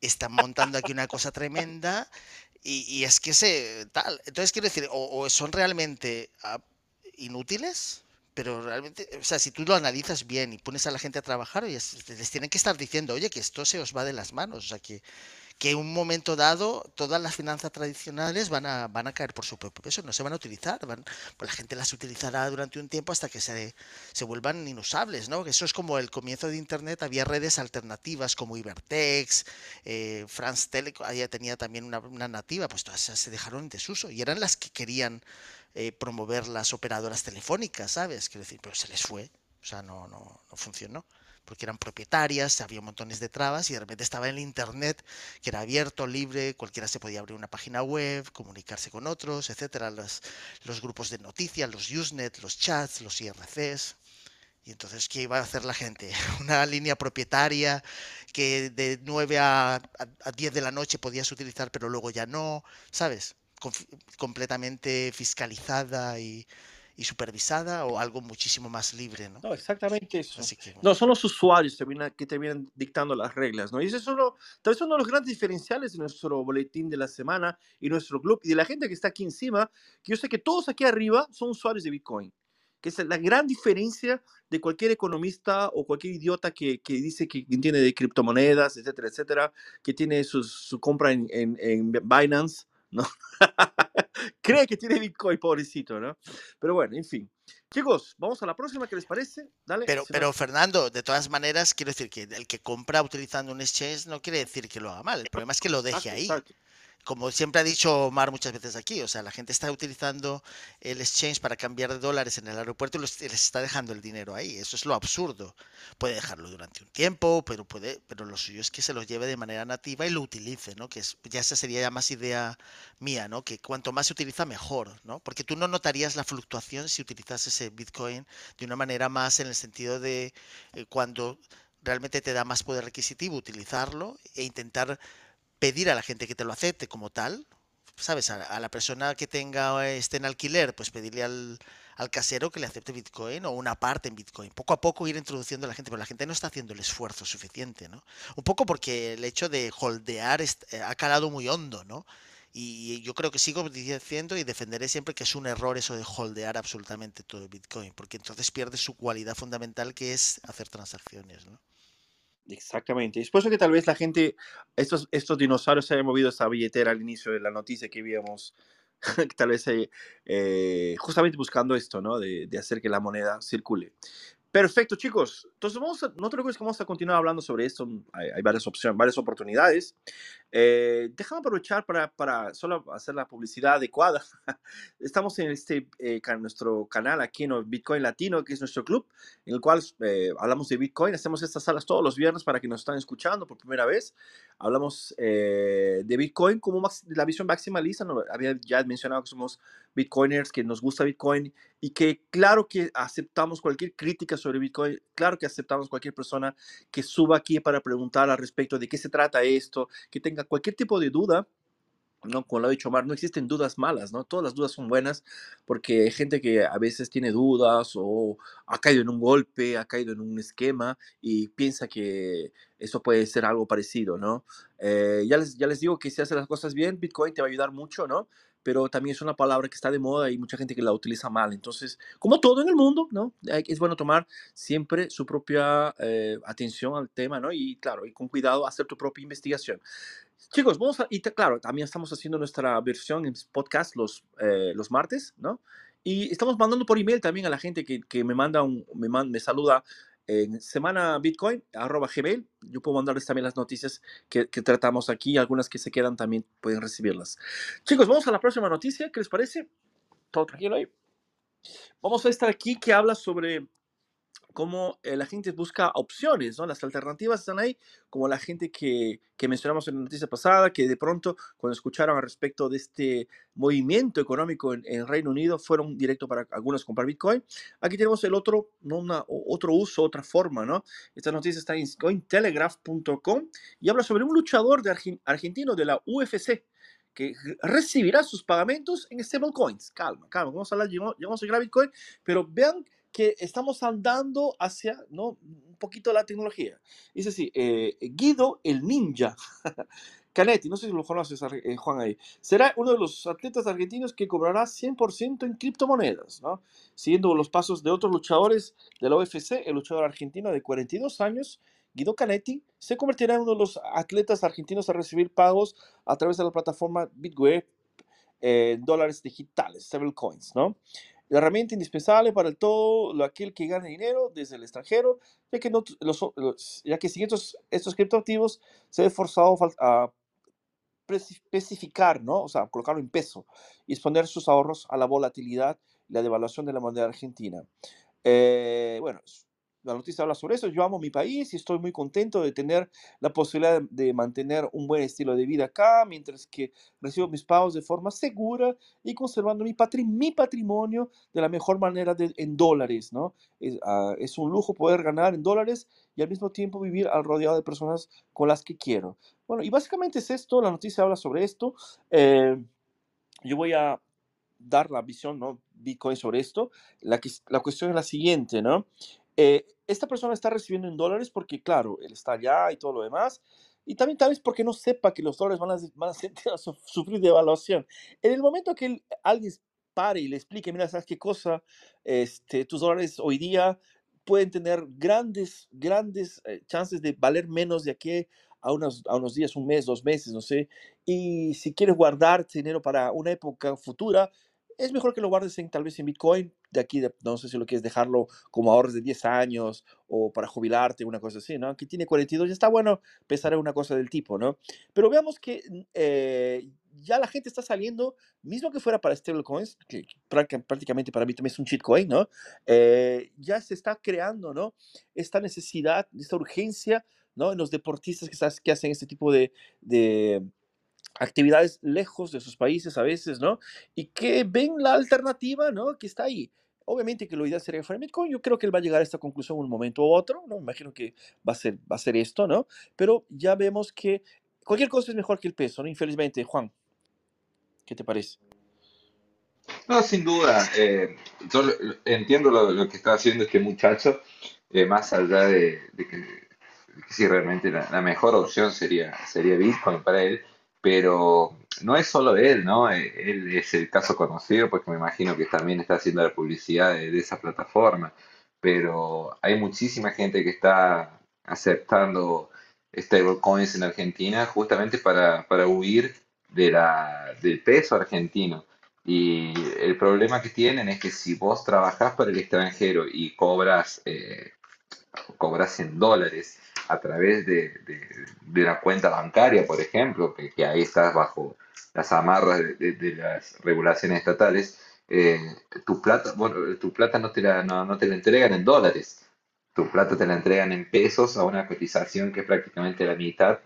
están montando aquí una cosa tremenda, y, es que se tal. Entonces quiero decir, o son realmente ah, inútiles pero realmente, o sea, si tú lo analizas bien y pones a la gente a trabajar, les tienen que estar diciendo, oye, que esto se os va de las manos, o sea, que, que en un momento dado todas las finanzas tradicionales van a, van a caer por su propio peso, no se van a utilizar, van, pues la gente las utilizará durante un tiempo hasta que se, se vuelvan inusables, ¿no? Eso es como el comienzo de Internet, había redes alternativas como Ibertex, eh, France Telecom, ya tenía también una, una, nativa, pues todas se dejaron en desuso y eran las que querían eh, promover las operadoras telefónicas, ¿sabes? Quiero decir, pero se les fue, o sea, no, no, no funcionó porque eran propietarias, había montones de trabas y de repente estaba el Internet, que era abierto, libre, cualquiera se podía abrir una página web, comunicarse con otros, etcétera, los, grupos de noticias, los Usenet, los chats, los IRCs. Y entonces, ¿qué iba a hacer la gente? Una línea propietaria que de 9 a, a 10 de la noche podías utilizar, pero luego ya no, ¿sabes? Completamente fiscalizada y, y supervisada o algo muchísimo más libre, ¿no? No, exactamente eso. No, son los usuarios que te vienen dictando las reglas, ¿no? Y eso es uno, tal vez uno de los grandes diferenciales de nuestro boletín de la semana y nuestro club y de la gente que está aquí encima, que yo sé que todos aquí arriba son usuarios de Bitcoin, que es la gran diferencia de cualquier economista o cualquier idiota que, que dice que entiende de criptomonedas, etcétera, etcétera, que tiene su, su compra en, en, en Binance, ¿no? Cree que tiene Bitcoin, pobrecito, ¿no? Pero bueno, en fin. Chicos, vamos a la próxima, ¿qué les parece? Dale. Pero, pero Fernando, de todas maneras, quiero decir que el que compra utilizando un exchange no quiere decir que lo haga mal. El problema es que lo deje ahí como siempre ha dicho Omar muchas veces aquí, o sea, la gente está utilizando el exchange para cambiar de dólares en el aeropuerto y les está dejando el dinero ahí. Eso es lo absurdo. Puede dejarlo durante un tiempo, pero puede, pero lo suyo es que se lo lleve de manera nativa y lo utilice, ¿no? Que es, ya esa sería ya más idea mía, ¿no? Que cuanto más se utiliza mejor, ¿no? Porque tú no notarías la fluctuación si utilizas ese Bitcoin de una manera más en el sentido de eh, cuando realmente te da más poder requisitivo utilizarlo e intentar pedir a la gente que te lo acepte como tal, ¿sabes? A, la persona que tenga esté en alquiler, pues pedirle al, al, casero que le acepte Bitcoin o una parte en Bitcoin. Poco a poco ir introduciendo a la gente, pero la gente no está haciendo el esfuerzo suficiente, ¿no? Un poco porque el hecho de holdear eh, ha calado muy hondo, ¿no? Y yo creo que sigo diciendo y defenderé siempre que es un error eso de holdear absolutamente todo Bitcoin, porque entonces pierde su cualidad fundamental que es hacer transacciones, ¿no? Exactamente. Es por eso que tal vez la gente, estos, estos dinosaurios se hayan movido esa billetera al inicio de la noticia que vimos, tal vez eh, eh, justamente buscando esto, ¿no? De, de, hacer que la moneda circule. Perfecto, chicos. Entonces, vamos a, no te preocupes que vamos a continuar hablando sobre esto. Hay, hay varias opciones, varias oportunidades. Eh, déjame aprovechar para, para, solo hacer la publicidad adecuada. Estamos en este, eh, nuestro canal aquí en Bitcoin Latino, que es nuestro club, en el cual eh, hablamos de Bitcoin. Hacemos estas salas todos los viernes para que nos están escuchando por primera vez. Hablamos eh, de Bitcoin como la visión maximalista. ¿no? Había ya mencionado que somos Bitcoiners, que nos gusta Bitcoin y que claro que aceptamos cualquier crítica sobre Bitcoin, claro que aceptamos cualquier persona que suba aquí para preguntar al respecto de qué se trata esto, que tenga cualquier tipo de duda. No, como lo ha dicho Omar, no existen dudas malas, ¿no? Todas las dudas son buenas porque hay gente que a veces tiene dudas o ha caído en un golpe, ha caído en un esquema y piensa que eso puede ser algo parecido, ¿no? Eh, ya, les, ya les digo que si haces las cosas bien, Bitcoin te va a ayudar mucho, ¿no? pero también es una palabra que está de moda y mucha gente que la utiliza mal. Entonces, como todo en el mundo, ¿no? Es bueno tomar siempre su propia eh, atención al tema, ¿no? Y claro, y con cuidado hacer tu propia investigación. Chicos, vamos a, y claro, también estamos haciendo nuestra versión en podcast los, eh, los martes, ¿no? Y estamos mandando por email también a la gente que, que me manda un, me, me saluda en semana Bitcoin, arroba Gmail. Yo puedo mandarles también las noticias que, que, tratamos aquí. Algunas que se quedan también pueden recibirlas. Chicos, vamos a la próxima noticia. ¿Qué les parece? Todo tranquilo ahí. Vamos a estar aquí que habla sobre cómo eh, la gente busca opciones, ¿no? Las alternativas están ahí, como la gente que, que, mencionamos en la noticia pasada, que de pronto cuando escucharon al respecto de este movimiento económico en, en Reino Unido, fueron directo para algunos comprar Bitcoin. Aquí tenemos el otro, ¿no? Una, otro uso, otra forma, ¿no? Esta noticia está en cointelegraph.com y habla sobre un luchador de argentino de la UFC que recibirá sus pagamentos en stablecoins. Calma, calma, vamos a hablar, llegar a Bitcoin, pero vean que estamos andando hacia ¿no? un poquito la tecnología. Es así, eh, Guido el Ninja Canetti, no sé si lo conoces, eh, Juan, ahí, será uno de los atletas argentinos que cobrará 100% en criptomonedas, ¿no? siguiendo los pasos de otros luchadores de la UFC, el luchador argentino de 42 años, Guido Canetti se convertirá en uno de los atletas argentinos a recibir pagos a través de la plataforma Bitware en dólares digitales, stablecoins, ¿no? La herramienta indispensable para el todo lo aquel que gane dinero desde el extranjero, ya que, no, los, los- ya que sin estos, estos criptoactivos se ve forzado a especificar, ¿no? O sea, colocarlo en peso y exponer sus ahorros a la volatilidad y la devaluación de la moneda argentina. Eh, bueno, la noticia habla sobre eso. Yo amo mi país y estoy muy contento de tener la posibilidad de, mantener un buen estilo de vida acá, mientras que recibo mis pagos de forma segura y conservando mi, patri- mi patrimonio de la mejor manera de- en dólares, ¿no? Es, ah, es un lujo poder ganar en dólares y al mismo tiempo vivir al rodeado de personas con las que quiero. Bueno, y básicamente es esto, la noticia habla sobre esto. Eh, yo voy a dar la visión, ¿no? Bitcoin sobre esto. La, la cuestión es la siguiente, ¿no? Eh, esta persona está recibiendo en dólares porque, claro, él está allá y todo lo demás. Y también tal vez porque no sepa que los dólares van a, van a, a su- sufrir devaluación. En el momento que alguien pare y le explique, mira, ¿sabes qué cosa? Este, tus dólares hoy día pueden tener grandes, grandes eh, chances de valer menos de aquí a unos, a unos días, un mes, dos meses, no sé. Y si quieres guardar dinero para una época futura, es mejor que lo guardes en, tal vez en Bitcoin. De aquí, no sé si lo quieres dejarlo como ahorros de 10 años o para jubilarte, una cosa así, ¿no? Aquí tiene 42, ya está bueno pensar en una cosa del tipo, ¿no? Pero veamos que mm, eh, ya la gente está saliendo, mismo que fuera para stablecoins, que que práctica- prácticamente para mí también es un shitcoin, ¿no? Eh, ya se está creando, ¿no? Esta necesidad, esta urgencia, ¿no? En los deportistas que, que hacen este tipo de actividades lejos de sus países a veces, ¿no? Y que ven la alternativa, ¿no? Que está ahí. Obviamente que lo ideal sería Bitcoin. Yo creo que él va a llegar a esta conclusión en un momento u otro, ¿no? Me imagino que va a ser, va a ser esto, ¿no? Pero ya vemos que cualquier cosa es mejor que el peso, ¿no? Infelizmente, Juan, ¿qué te parece? No, sin duda. eh, yo entiendo lo, lo que está haciendo este muchacho, eh, más allá de, de que, de que sí, realmente la, la mejor opción sería, sería Bitcoin para él, pero no es solo él, ¿no? Eh, Él es el caso conocido, porque me imagino que también está haciendo la publicidad de, de esa plataforma, pero hay muchísima gente que está aceptando stablecoins en Argentina justamente para, para huir de la, del peso argentino. Y el problema que tienen es que si vos trabajás para el extranjero y cobras, eh, cobras en dólares a través de, de- de la cuenta bancaria, por ejemplo, que, que ahí estás bajo las amarras de, de- las regulaciones estatales, eh, tu plata, bueno, tu plata no te la, no, no te la entregan en dólares, tu plata te la entregan en pesos a una cotización que es prácticamente la mitad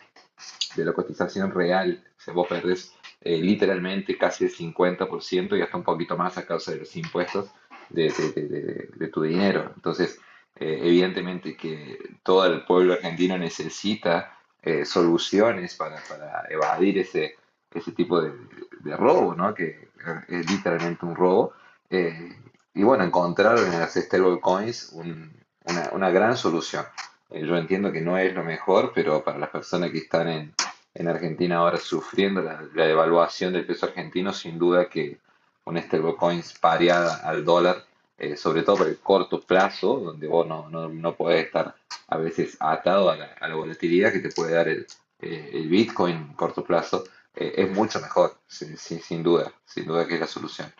de la cotización real. O sea, vos perdés eh, literalmente casi el 50% y hasta un poquito más a causa de los impuestos de- de- de- de tu dinero. Entonces, eh, evidentemente que todo el pueblo argentino necesita eh, soluciones para, para evadir ese, ese tipo de, de robo, ¿no? Que es literalmente un robo. Eh, y bueno, encontraron en las stablecoins un- una, una gran solución. Eh, yo entiendo que no es lo mejor, pero para las personas que están en, en Argentina ahora sufriendo la, la devaluación del peso argentino, sin duda que una stablecoins pareada al dólar, eh, sobre todo por el corto plazo, donde vos no, no, no podés estar a veces atado a la, volatilidad que te puede dar el, eh, el Bitcoin en corto plazo, eh, es mucho mejor, sin, sin- duda, sin duda que es la solución.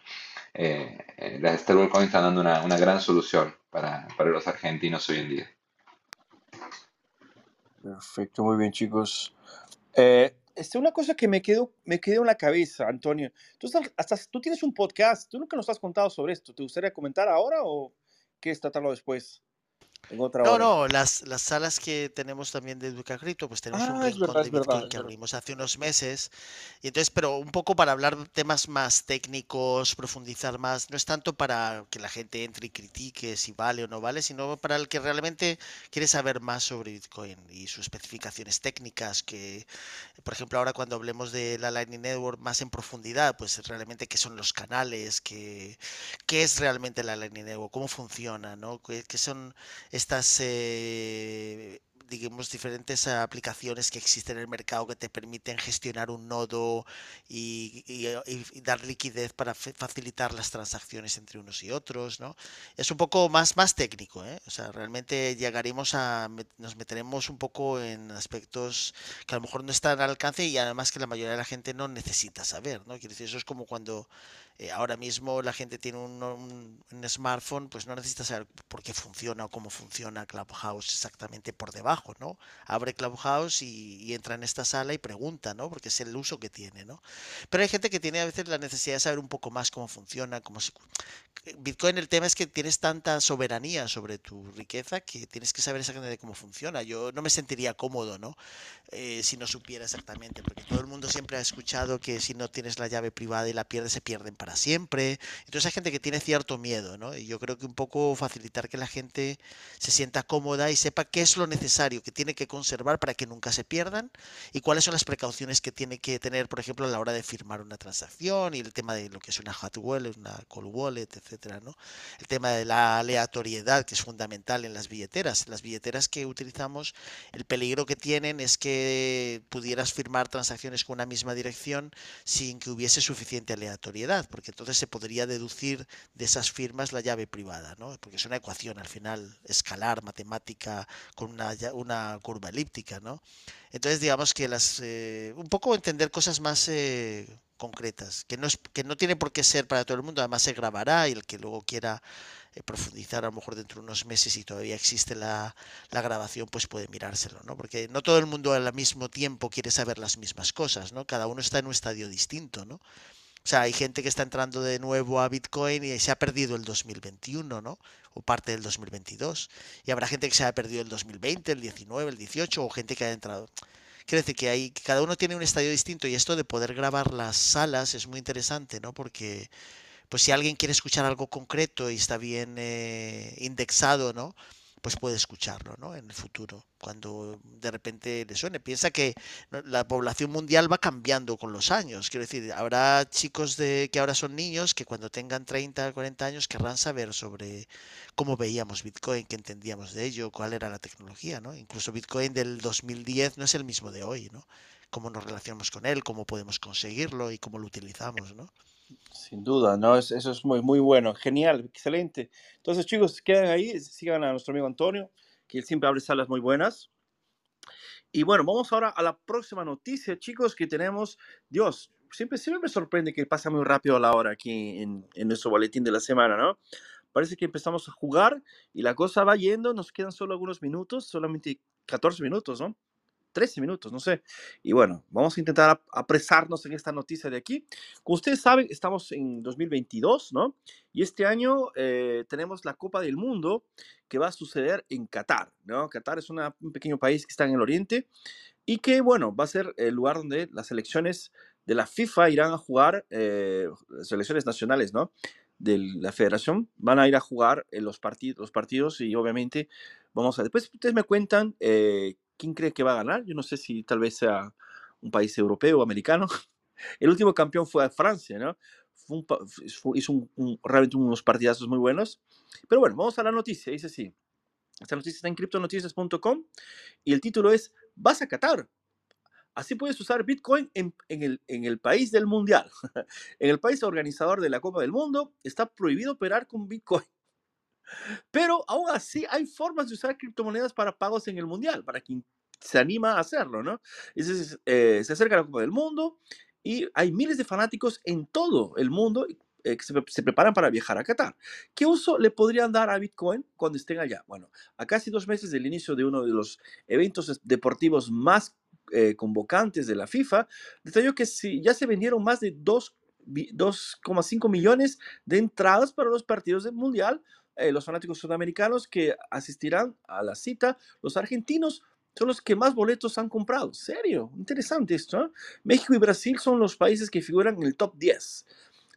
Las stablecoins están dando una, una gran solución para, para los argentinos hoy en día. Perfecto, muy bien, chicos. Este, una cosa que me quedó, me quedó en la cabeza, Antonio. Tú, hasta, tú tienes un podcast, tú nunca nos has contado sobre esto. ¿Te gustaría comentar ahora o quieres tratarlo después, en otra No, hora? no, las, las salas que tenemos también de Educa Cripto, pues tenemos un Ah, es rincón verdad, de verdad, Bitcoin es que verdad. abrimos hace unos meses. Y entonces, pero un poco para hablar de temas más técnicos, profundizar más, no es tanto para que la gente entre y critique si vale o no vale, sino para el que realmente quiere saber más sobre Bitcoin y sus especificaciones técnicas, que, por ejemplo, ahora cuando hablemos de la Lightning Network más en profundidad, pues realmente qué son los canales, qué, qué es realmente la Lightning Network, cómo funciona, ¿no? ¿Qué, qué son estas, eh, digamos, diferentes aplicaciones que existen en el mercado que te permiten gestionar un nodo y, y, dar liquidez para facilitar las transacciones entre unos y otros, ¿no? Es un poco más, más técnico, ¿eh? O sea, realmente llegaremos a, nos meteremos un poco en aspectos que a lo mejor no están al alcance y además que la mayoría de la gente no necesita saber, ¿no? Quiero decir, eso es como cuando eh, ahora mismo la gente tiene un, smartphone, pues no necesita saber por qué funciona o cómo funciona Clubhouse exactamente por debajo, ¿no? Abre Clubhouse y, entra en esta sala y pregunta, ¿no? Porque es el uso que tiene, ¿no? Pero hay gente que tiene a veces la necesidad de saber un poco más cómo funciona, cómo se... Bitcoin el tema es que tienes tanta soberanía sobre tu riqueza que tienes que saber exactamente cómo funciona. Yo no me sentiría cómodo, ¿no? Eh, si no supiera exactamente, porque todo el mundo siempre ha escuchado que si no tienes la llave privada y la pierdes, se pierden para siempre. Entonces hay gente que tiene cierto miedo, ¿no? Y yo creo que un poco facilitar que la gente se sienta cómoda y sepa qué es lo necesario que tiene que conservar para que nunca se pierdan y cuáles son las precauciones que tiene que tener, por ejemplo, a la hora de firmar una transacción y el tema de lo que es una hot wallet, una cold wallet, etcétera, ¿no? El tema de la aleatoriedad, que es fundamental en las billeteras. Las billeteras que utilizamos, el peligro que tienen es que pudieras firmar transacciones con una misma dirección sin que hubiese suficiente aleatoriedad porque entonces se podría deducir de esas firmas la llave privada, ¿no? Porque es una ecuación al final escalar, matemática, con una, una curva elíptica, ¿no? Entonces digamos que las eh, un poco entender cosas más eh, concretas, que no es que no tiene por qué ser para todo el mundo, además se grabará y el que luego quiera eh, profundizar a lo mejor dentro de unos meses y todavía existe la, grabación, pues puede mirárselo, ¿no? Porque no todo el mundo al mismo tiempo quiere saber las mismas cosas, ¿no? Cada uno está en un estadio distinto, ¿no? O sea, hay gente que está entrando de nuevo a Bitcoin y se ha perdido el 2021, ¿no? O parte del 2022. Y habrá gente que se ha perdido el 2020, el 19, el 18, o gente que ha entrado. Quiere que hay, cada uno tiene un estadio distinto y esto de poder grabar las salas es muy interesante, ¿no? Porque, pues si alguien quiere escuchar algo concreto y está bien eh, indexado, ¿no? pues puede escucharlo ¿no? en el futuro, cuando de repente le suene. Piensa que la población mundial va cambiando con los años. Quiero decir, habrá chicos de, que ahora son niños que cuando tengan 30, 40 años querrán saber sobre cómo veíamos Bitcoin, qué entendíamos de ello, cuál era la tecnología. ¿no? Incluso Bitcoin del 2010 no es el mismo de hoy. ¿no? Cómo nos relacionamos con él, cómo podemos conseguirlo y cómo lo utilizamos. ¿no? Sin duda, ¿no? eso es muy, muy bueno. Genial, excelente. Entonces, chicos, quedan ahí, sigan a nuestro amigo Antonio, que él siempre abre salas muy buenas. Y bueno, vamos ahora a la próxima noticia, chicos, que tenemos. Dios, siempre, siempre me sorprende que pasa muy rápido la hora aquí en, en nuestro boletín de la semana, ¿no? Parece que empezamos a jugar y la cosa va yendo, nos quedan solo algunos minutos, solamente 14 minutos, ¿no? 13 minutos, no sé. Y bueno, vamos a intentar apresarnos en esta noticia de aquí. Como ustedes saben, estamos en 2022, ¿no? Y este año eh, tenemos la Copa del Mundo que va a suceder en Qatar, ¿no? Qatar es un pequeño país que está en el oriente y que, bueno, va a ser el lugar donde las selecciones de la FIFA irán a jugar, eh, selecciones nacionales, ¿no? de la federación van a ir a jugar en los, partidos los partidos y obviamente vamos a después ustedes me cuentan eh, ¿quién cree que va a ganar? Yo no sé si tal vez sea un país europeo o americano. El último campeón fue Francia, ¿no? hizo realmente unos partidazos muy buenos. Pero bueno, vamos a la noticia. Dice así. Esta noticia está en criptonoticias.com y el título es ¿Vas a Qatar? Así puedes usar Bitcoin en, el, en el país del mundial. en el país organizador de la Copa del Mundo está prohibido operar con Bitcoin. Pero aún así hay formas de usar criptomonedas para pagos en el mundial, para quien se anima a hacerlo, ¿no? Eh, se acerca la Copa del Mundo y hay miles de fanáticos en todo el mundo eh, que se, preparan para viajar a Qatar. ¿Qué uso le podrían dar a Bitcoin cuando estén allá? Bueno, a casi dos meses del inicio de uno de los eventos deportivos más eh, convocantes de la FIFA, detalló que si ya se vendieron más de 2,5 millones de entradas para los partidos del Mundial, eh, los fanáticos sudamericanos que asistirán a la cita, los argentinos son los que más boletos han comprado. ¿Serio? Interesante esto. ¿eh? México y Brasil son los países que figuran en el top 10.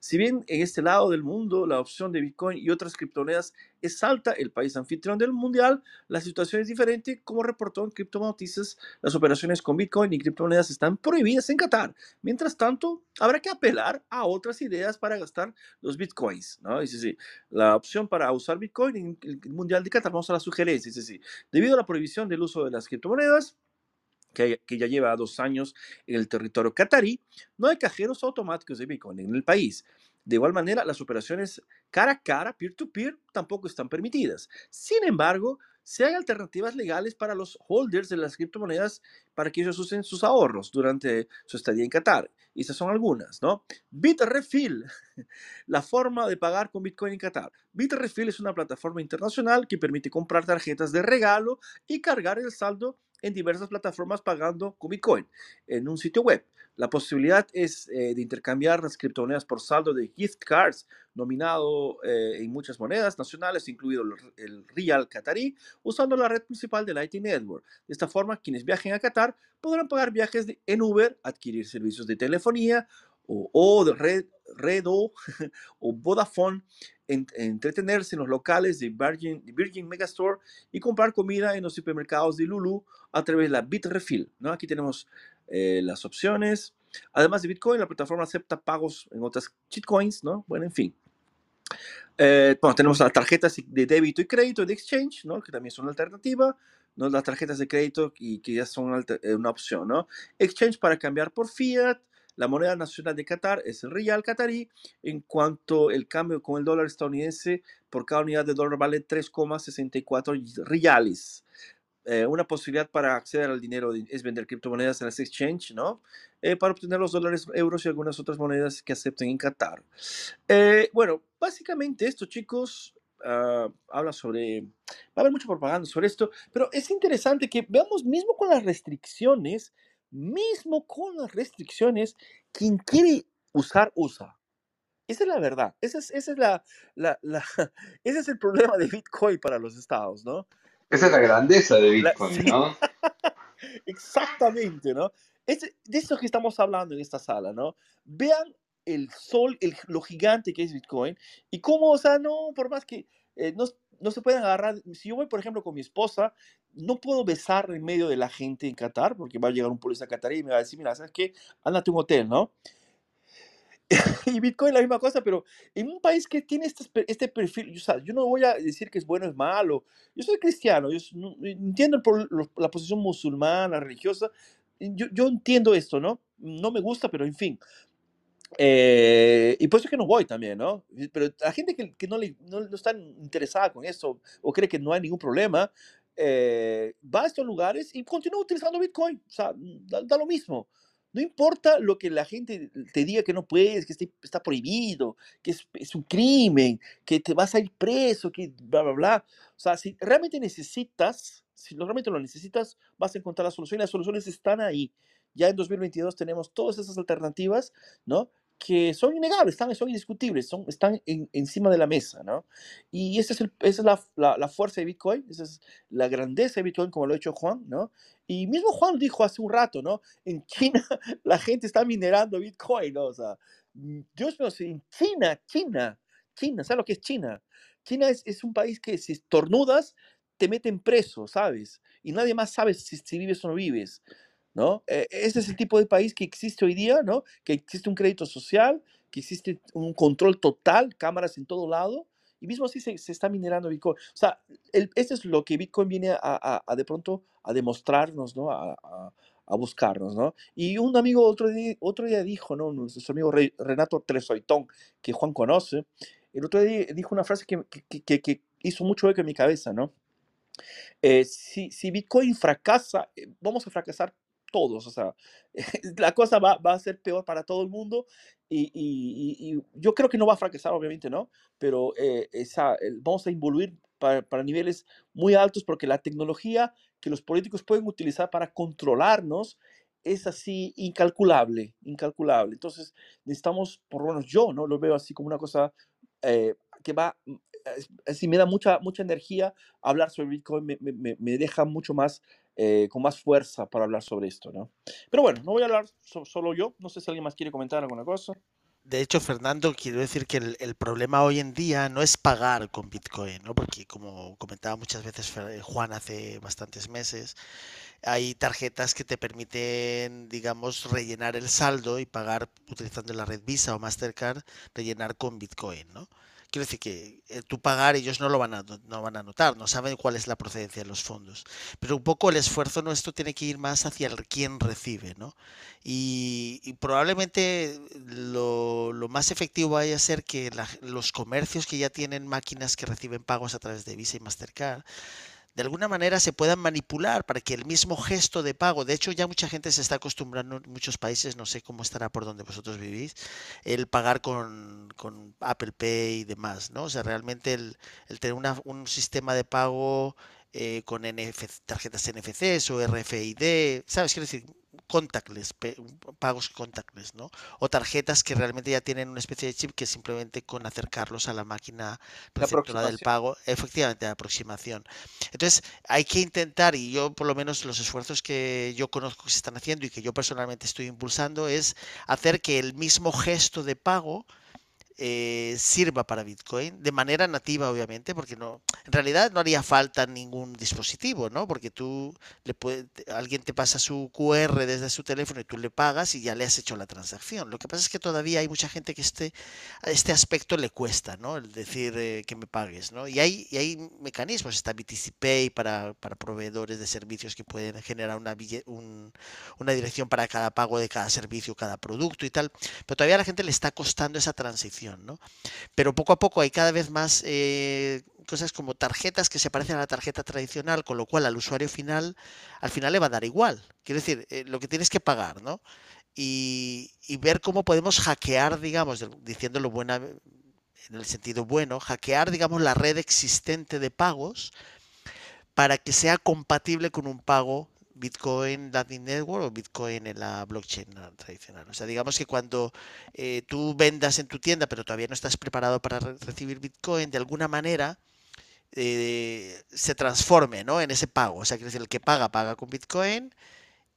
Si bien en este lado del mundo la opción de Bitcoin y otras criptomonedas es alta, el país anfitrión del mundial, la situación es diferente. Como reportó en Crypto Noticias, las operaciones con Bitcoin y criptomonedas están prohibidas en Qatar. Mientras tanto, habrá que apelar a otras ideas para gastar los Bitcoins. ¿no? Dice, la opción para usar Bitcoin en el mundial de Qatar, vamos a la sugerencia. Sí, debido a la prohibición del uso de las criptomonedas, que, ya lleva dos años en el territorio catarí, no hay cajeros automáticos de Bitcoin en el país. De igual manera, las operaciones cara a cara, peer-to-peer, tampoco están permitidas. Sin embargo, si hay alternativas legales para los holders de las criptomonedas para que ellos usen sus ahorros durante su estadía en Qatar. Y esas son algunas, ¿no? Bitrefill, la forma de pagar con Bitcoin en Qatar. Bitrefill es una plataforma internacional que permite comprar tarjetas de regalo y cargar el saldo en diversas plataformas pagando con Bitcoin en un sitio web. La posibilidad es eh, de intercambiar las criptomonedas por saldo de gift cards nominado eh, en muchas monedas nacionales, incluido el, el Real Qatarí, usando la red principal de Lightning Network. De esta forma, quienes viajen a Qatar podrán pagar viajes en Uber, adquirir servicios de telefonía o, o red, Redo o Vodafone, entretenerse en los locales de Virgin, Virgin Megastore y comprar comida en los supermercados de Lulu a través de la Bitrefill. ¿no? Aquí tenemos eh, las opciones. Además de Bitcoin, la plataforma acepta pagos en otras shitcoins, ¿no? Bueno, en fin. Eh, bueno, tenemos las tarjetas de débito y crédito de Exchange, ¿no? Que también son una alternativa. ¿no? Las tarjetas de crédito y que ya son una, eh, una opción, ¿no? Exchange para cambiar por fiat, la moneda nacional de Qatar es el real qatarí, en cuanto el cambio con el dólar estadounidense por cada unidad de dólar vale 3,64 reales. Eh, una posibilidad para acceder al dinero es vender criptomonedas en las exchange, ¿no? Eh, para obtener los dólares, euros y algunas otras monedas que acepten en Qatar. Eh, bueno, básicamente esto, chicos, ah, habla sobre... Va a haber mucha propaganda sobre esto, pero es interesante que veamos, mismo con las restricciones, mismo con las restricciones, quien quiere usar, usa. Esa es la verdad. Esa es, esa es la, la, la, ese es el problema de Bitcoin para los estados, ¿no? Esa es la grandeza de la- Bitcoin, sí, ¿no? exactamente, ¿no? Es de eso que estamos hablando en esta sala, ¿no? Vean el sol, el, lo gigante que es Bitcoin y cómo, o sea, no, por más que eh, no, no se pueden agarrar. Si yo voy, por ejemplo, con mi esposa, no puedo besar en medio de la gente en Qatar porque va a llegar un policía catarí y me va a decir, mira, ¿sabes qué? Ándate a un hotel, ¿no? y Bitcoin la misma cosa, pero en un país que tiene este, este perfil, o sea, yo no voy a decir que es bueno o es malo. Yo soy cristiano, yo entiendo el la posición musulmana, religiosa. Yo, yo entiendo esto, ¿no? No me gusta, pero en fin. Eh, y por eso es que no voy también, ¿no? Pero la gente que, que no, le, no, no está interesada con esto o cree que no hay ningún problema, eh, va a estos lugares y continúa utilizando Bitcoin. O sea, da, da lo mismo. No importa lo que la gente te diga que no puedes, que está prohibido, que es, es un crimen, que te vas a ir preso, que bla, bla, bla. O sea, si realmente necesitas, si realmente lo necesitas, vas a encontrar la solución y las soluciones están ahí. Ya en 2022 tenemos todas esas alternativas, ¿no? Que son innegables, están, son indiscutibles, son, están en- encima de la mesa, ¿no? Y esa es, es la, la- fuerza de Bitcoin, esa es la grandeza de Bitcoin, como lo ha hecho Juan, ¿no? Y mismo Juan dijo hace un rato, ¿no? En China la gente está minerando Bitcoin, ¿no? O sea, mm, Dios mío, en China, China, China, ¿sabes lo que es China? China es, es un país que si estornudas, te meten preso, ¿sabes? Y nadie más sabe si, si vives o no vives. ¿No? Ese es el tipo de país que existe hoy día, ¿no? Que existe un crédito social, que existe un control total, cámaras en todo lado, y mismo así se, está minerando Bitcoin. O sea, el, es lo que Bitcoin viene a, de pronto a demostrarnos, ¿no? A, a- buscarnos, ¿no? Y un amigo otro día, otro día dijo, ¿no? Nuestro amigo Re- Renato Tresoitón, que Juan conoce, el otro día dijo una frase que, que, que- que hizo mucho eco en mi cabeza, ¿no? eh, si, si Bitcoin fracasa, eh, vamos a fracasar todos, o sea, la cosa va, va a ser peor para todo el mundo y, y- y- yo creo que no va a fracasar, obviamente, ¿no? Pero eh, esa, vamos a involuir para, para niveles muy altos porque la tecnología que los políticos pueden utilizar para controlarnos es así incalculable, incalculable. Entonces necesitamos, por lo menos yo, ¿no? Lo veo así como una cosa eh, que va, mm, así me da mucha, mucha energía hablar sobre Bitcoin me- me- me deja mucho más, eh, con más fuerza para hablar sobre esto, ¿no? Pero bueno, no voy a hablar so- solo yo, no sé si alguien más quiere comentar alguna cosa. de hecho, Fernando, quiero decir que el, el problema hoy en día no es pagar con Bitcoin, ¿no? Porque como comentaba muchas veces Fer- Juan hace bastantes meses, hay tarjetas que te permiten, digamos, rellenar el saldo y pagar utilizando la red Visa o Mastercard, rellenar con Bitcoin, ¿no? Quiero decir que eh, tú pagar ellos no lo van a, no van a notar, no saben cuál es la procedencia de los fondos. Pero un poco el esfuerzo nuestro tiene que ir más hacia el quien recibe, ¿no? Y, probablemente lo, más efectivo vaya a ser que los comercios que ya tienen máquinas que reciben pagos a través de Visa y Mastercard de alguna manera se puedan manipular para que el mismo gesto de pago, de hecho ya mucha gente se está acostumbrando en muchos países, no sé cómo estará por donde vosotros vivís, el pagar con, con Apple Pay y demás, ¿no? O sea, realmente el, el tener una- un sistema de pago eh, con NF tarjetas NFCs o RFID, ¿sabes? Quiero decir, contactless, pagos contactless, ¿no? O tarjetas que realmente ya tienen una especie de chip que simplemente con acercarlos a la máquina La receptora del aproximación. pago, efectivamente, la aproximación. Entonces, hay que intentar, y yo por lo menos los esfuerzos que yo conozco que se están haciendo y que yo personalmente estoy impulsando, es hacer que el mismo gesto de pago eh, sirva para Bitcoin de manera nativa, obviamente, porque no, en realidad no haría falta ningún dispositivo, ¿no? Porque tú le puede, alguien te pasa su QR desde su teléfono y tú le pagas y ya le has hecho la transacción. Lo que pasa es que todavía hay mucha gente que este, este aspecto le cuesta, ¿no? El decir eh, que me pagues, ¿no? Y hay, y hay mecanismos, está BTC Pay para, para proveedores de servicios que pueden generar una, un- una dirección para cada pago de cada servicio, cada producto y tal pero todavía a la gente le está costando esa transición, ¿no? Pero poco a poco hay cada vez más eh, cosas como tarjetas que se parecen a la tarjeta tradicional, con lo cual al usuario final, al final le va a dar igual. Quiero decir, eh, lo que tienes que pagar, ¿no? Y, y ver cómo podemos hackear, digamos, diciéndolo buena, en el sentido bueno, hackear, digamos, la red existente de pagos para que sea compatible con un pago Bitcoin Lightning Network o Bitcoin en la blockchain tradicional. O sea, digamos que cuando eh, tú vendas en tu tienda, pero todavía no estás preparado para re- recibir Bitcoin, de alguna manera eh, se transforme, ¿no? en ese pago. O sea, decir, el que paga, paga con Bitcoin.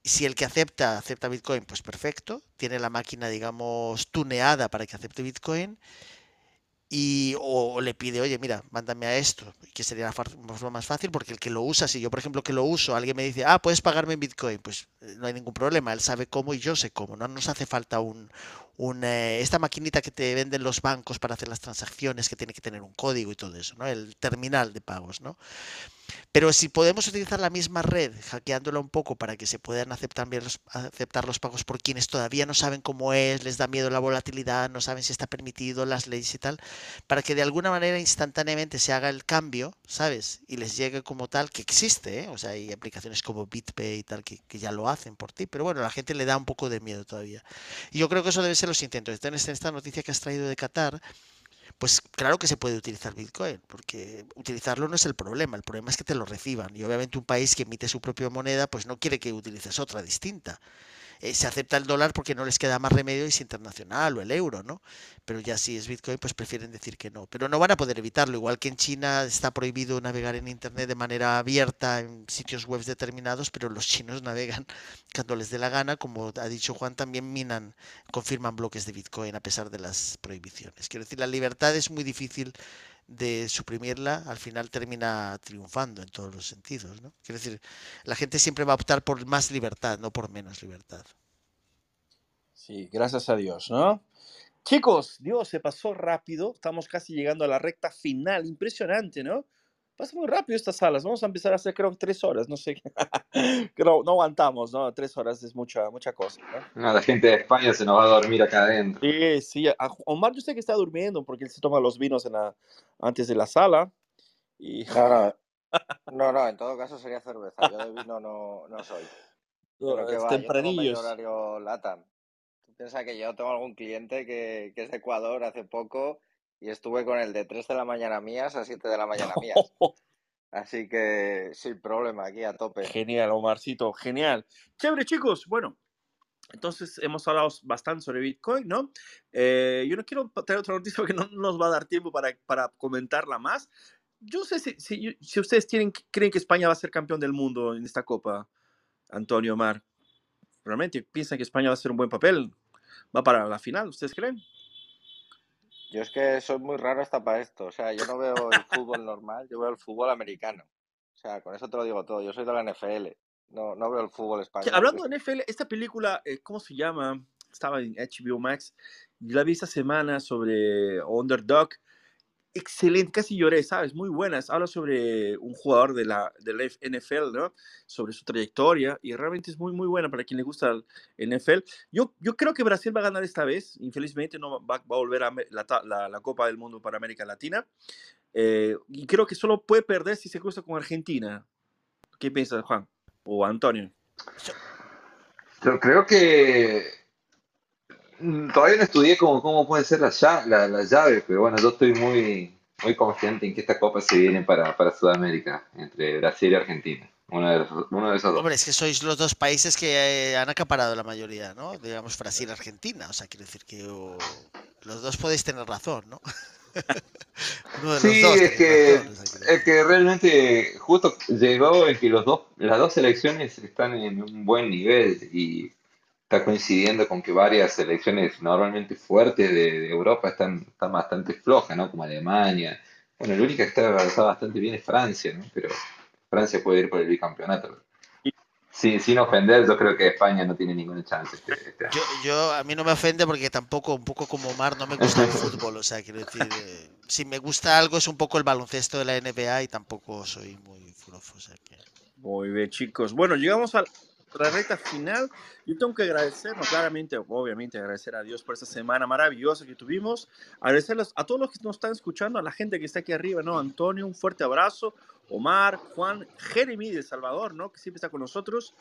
Si el que acepta, acepta Bitcoin, pues perfecto. Tiene la máquina, digamos, tuneada para que acepte Bitcoin y o, le pide, oye, mira, mándame a esto, que sería la forma más fácil, porque el que lo usa, si yo, por ejemplo, que lo uso, alguien me dice, ah, puedes pagarme en Bitcoin, pues eh, no hay ningún problema, él sabe cómo y yo sé cómo, no nos hace falta un, eh, esta maquinita que te venden los bancos para hacer las transacciones, que tiene que tener un código y todo eso, ¿no? El terminal de pagos, ¿no? Pero si podemos utilizar la misma red, hackeándola un poco para que se puedan aceptar, los, aceptar los pagos por quienes todavía no saben cómo es, les da miedo la volatilidad, no saben si está permitido, las leyes y tal, para que de alguna manera instantáneamente se haga el cambio, ¿sabes? Y les llegue como tal, que existe, ¿eh? O sea, hay aplicaciones como BitPay y tal que, que ya lo hacen por ti, pero bueno, a la gente le da un poco de miedo todavía. Y yo creo que eso deben ser los intentos. Entonces, en esta noticia que has traído de Qatar, pues claro que se puede utilizar Bitcoin, porque utilizarlo no es el problema, el problema es que te lo reciban. Y obviamente un país que emite su propia moneda, pues no quiere que utilices otra distinta. Eh, se acepta el dólar porque no les queda más remedio y es internacional o el euro, ¿no? Pero ya si es Bitcoin, pues prefieren decir que no. Pero no van a poder evitarlo, igual que en China está prohibido navegar en Internet de manera abierta en sitios web determinados, pero los chinos navegan cuando les dé la gana, como ha dicho Juan, también minan, confirman bloques de Bitcoin a pesar de las prohibiciones. Quiero decir, la libertad es muy difícil de suprimirla, al final termina triunfando en todos los sentidos, ¿no? Quiero decir, la gente siempre va a optar por más libertad, no por menos libertad. Sí, gracias a Dios, ¿no? Chicos, Dios, se pasó rápido. Estamos casi llegando a la recta final. Impresionante, ¿no? Pasa muy rápido estas salas. Vamos a empezar a hacer, creo, tres horas. No sé. Creo, no aguantamos, ¿no? Tres horas es mucha, mucha cosa, ¿no? No, la gente de España se nos va a dormir acá adentro. Sí, sí. A Omar, yo sé que está durmiendo porque él se toma los vinos en la, antes de la sala. Y No, no, no, no, en todo caso sería cerveza. Yo de vino no, no soy. Pero no, que es va, yo tempranillos. horario LATAM. Tú piensas que yo tengo algún cliente que, que es de Ecuador hace poco y estuve con el de 3 de la mañana mías a 7 de la mañana mías. Así que sin problema, aquí a tope. Genial, Omarcito, genial. Chévere, chicos. Bueno, entonces hemos hablado bastante sobre Bitcoin, ¿no? Eh, yo no quiero traer otra noticia porque no nos va a dar tiempo para, para comentarla más. Yo sé si, si, si ustedes tienen, creen que España va a ser campeón del mundo en esta Copa, Antonio Omar. ¿Realmente piensan que España va a hacer un buen papel? ¿Va para la final? ¿Ustedes creen? Yo es que soy muy raro hasta para esto. O sea, yo no veo el fútbol normal, yo veo el fútbol americano. O sea, con eso te lo digo todo. Yo soy de la NFL. No, no veo el fútbol español. Hablando de NFL, esta película, eh, ¿cómo se llama? Estaba en HBO Max. Yo la vi esta semana sobre Underdog. Excelente, casi lloré, ¿sabes? Muy buenas. Habla sobre un jugador de la, de la NFL, ¿no? Sobre su trayectoria y realmente es muy, muy buena para quien le gusta el NFL. Yo, yo creo que Brasil va a ganar esta vez. Infelizmente no va, va a volver a la, la- Copa del Mundo para América Latina. Eh, y creo que solo puede perder si se cruza con Argentina. ¿Qué piensas, Juan? O Antonio. Yo creo que todavía no estudié cómo, cómo puede ser la, la, la llave, pero bueno, yo estoy muy, muy confiante en que esta copa se viene para, para Sudamérica, entre Brasil y Argentina. Uno de, los- uno de esos dos. Hombre, es que sois los dos países que eh, han acaparado la mayoría, ¿no? Digamos Brasil, Argentina. O sea, quiero decir que o- los dos podéis tener razón, ¿no? Uno de los Sí, dos es que, razón. o sea, quiero decir. es que realmente justo llegó en que los dos, las dos selecciones están en un buen nivel y está coincidiendo con que varias selecciones normalmente fuertes de, de Europa están, están bastante flojas, ¿no? Como Alemania. Bueno, la única que está, está bastante bien es Francia, ¿no? Pero Francia puede ir por el bicampeonato. Sí, sin ofender, yo creo que España no tiene ninguna chance este, este año. Yo, yo, a mí no me ofende porque tampoco, un poco como Omar, no me gusta el fútbol. O sea, quiero decir, eh, si me gusta algo es un poco el baloncesto de la NBA y tampoco soy muy furofo. O sea, que... Muy bien, chicos. Bueno, llegamos a la recta final. Yo tengo que agradecer, no, claramente, obviamente, agradecer a Dios por esta semana maravillosa que tuvimos. Agradecerles a todos los que nos están escuchando, a la gente que está aquí arriba, ¿no? Antonio, un fuerte abrazo. Omar, Juan, Jeremy de Salvador, ¿no? Que siempre está con nosotros.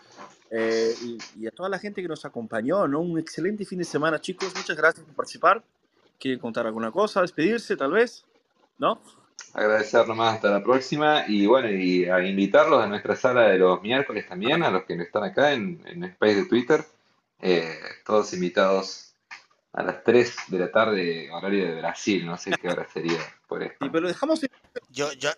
Eh, y, y a toda la gente que nos acompañó, ¿no? Un excelente fin de semana, chicos. Muchas gracias por participar. ¿Quieren contar alguna cosa? ¿Despedirse, tal vez? ¿No? Agradecer nomás hasta la próxima y bueno, y a invitarlos a nuestra sala de los miércoles también, a los que están acá en, en el Space de Twitter, eh, todos invitados a las 3 de la tarde, horario de Brasil, no sé qué hora sería por Sí, esto. pero dejamos Yo, yo,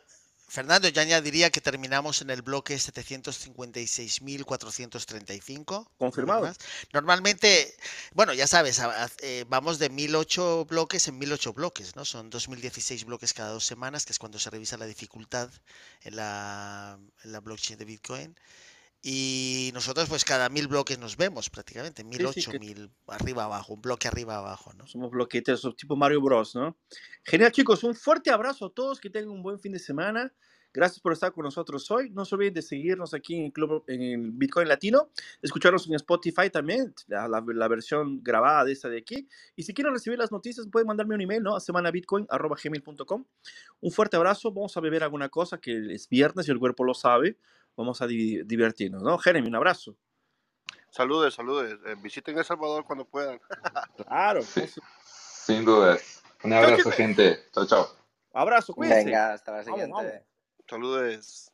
Fernando, yo añadiría que terminamos en el bloque 756.435. confirmado. Normalmente, bueno, ya sabes, eh, vamos de 1008 bloques en 1008 bloques, ¿no? Son 2016 bloques cada dos semanas, que es cuando se revisa la dificultad en la, en la blockchain de Bitcoin. Y nosotros, pues cada mil bloques nos vemos prácticamente, Sí, 1008, sí, que 1000 arriba abajo, un bloque arriba abajo, ¿no? Somos bloquetes, tipo Mario Bros, ¿no? Genial, chicos. Un fuerte abrazo a todos. Que tengan un buen fin de semana. Gracias por estar con nosotros hoy. No se olviden de seguirnos aquí en el Club en el Bitcoin Latino. Escucharnos en Spotify también, la, la- la versión grabada de esta de aquí. Y si quieren recibir las noticias, pueden mandarme un email, ¿no? A semanabitcoin.gmail.com. Un fuerte abrazo. Vamos a beber alguna cosa que es viernes y el cuerpo lo sabe. Vamos a di- divertirnos, ¿no? Jeremy, un abrazo. Saludes, saludes. Eh, visiten El Salvador cuando puedan. Claro. Sí, pues, sin dudas. Un abrazo, gente. Chao, chao. Abrazo, cuídense. Venga, hasta la Vamos, vamos. siguiente. Saludes.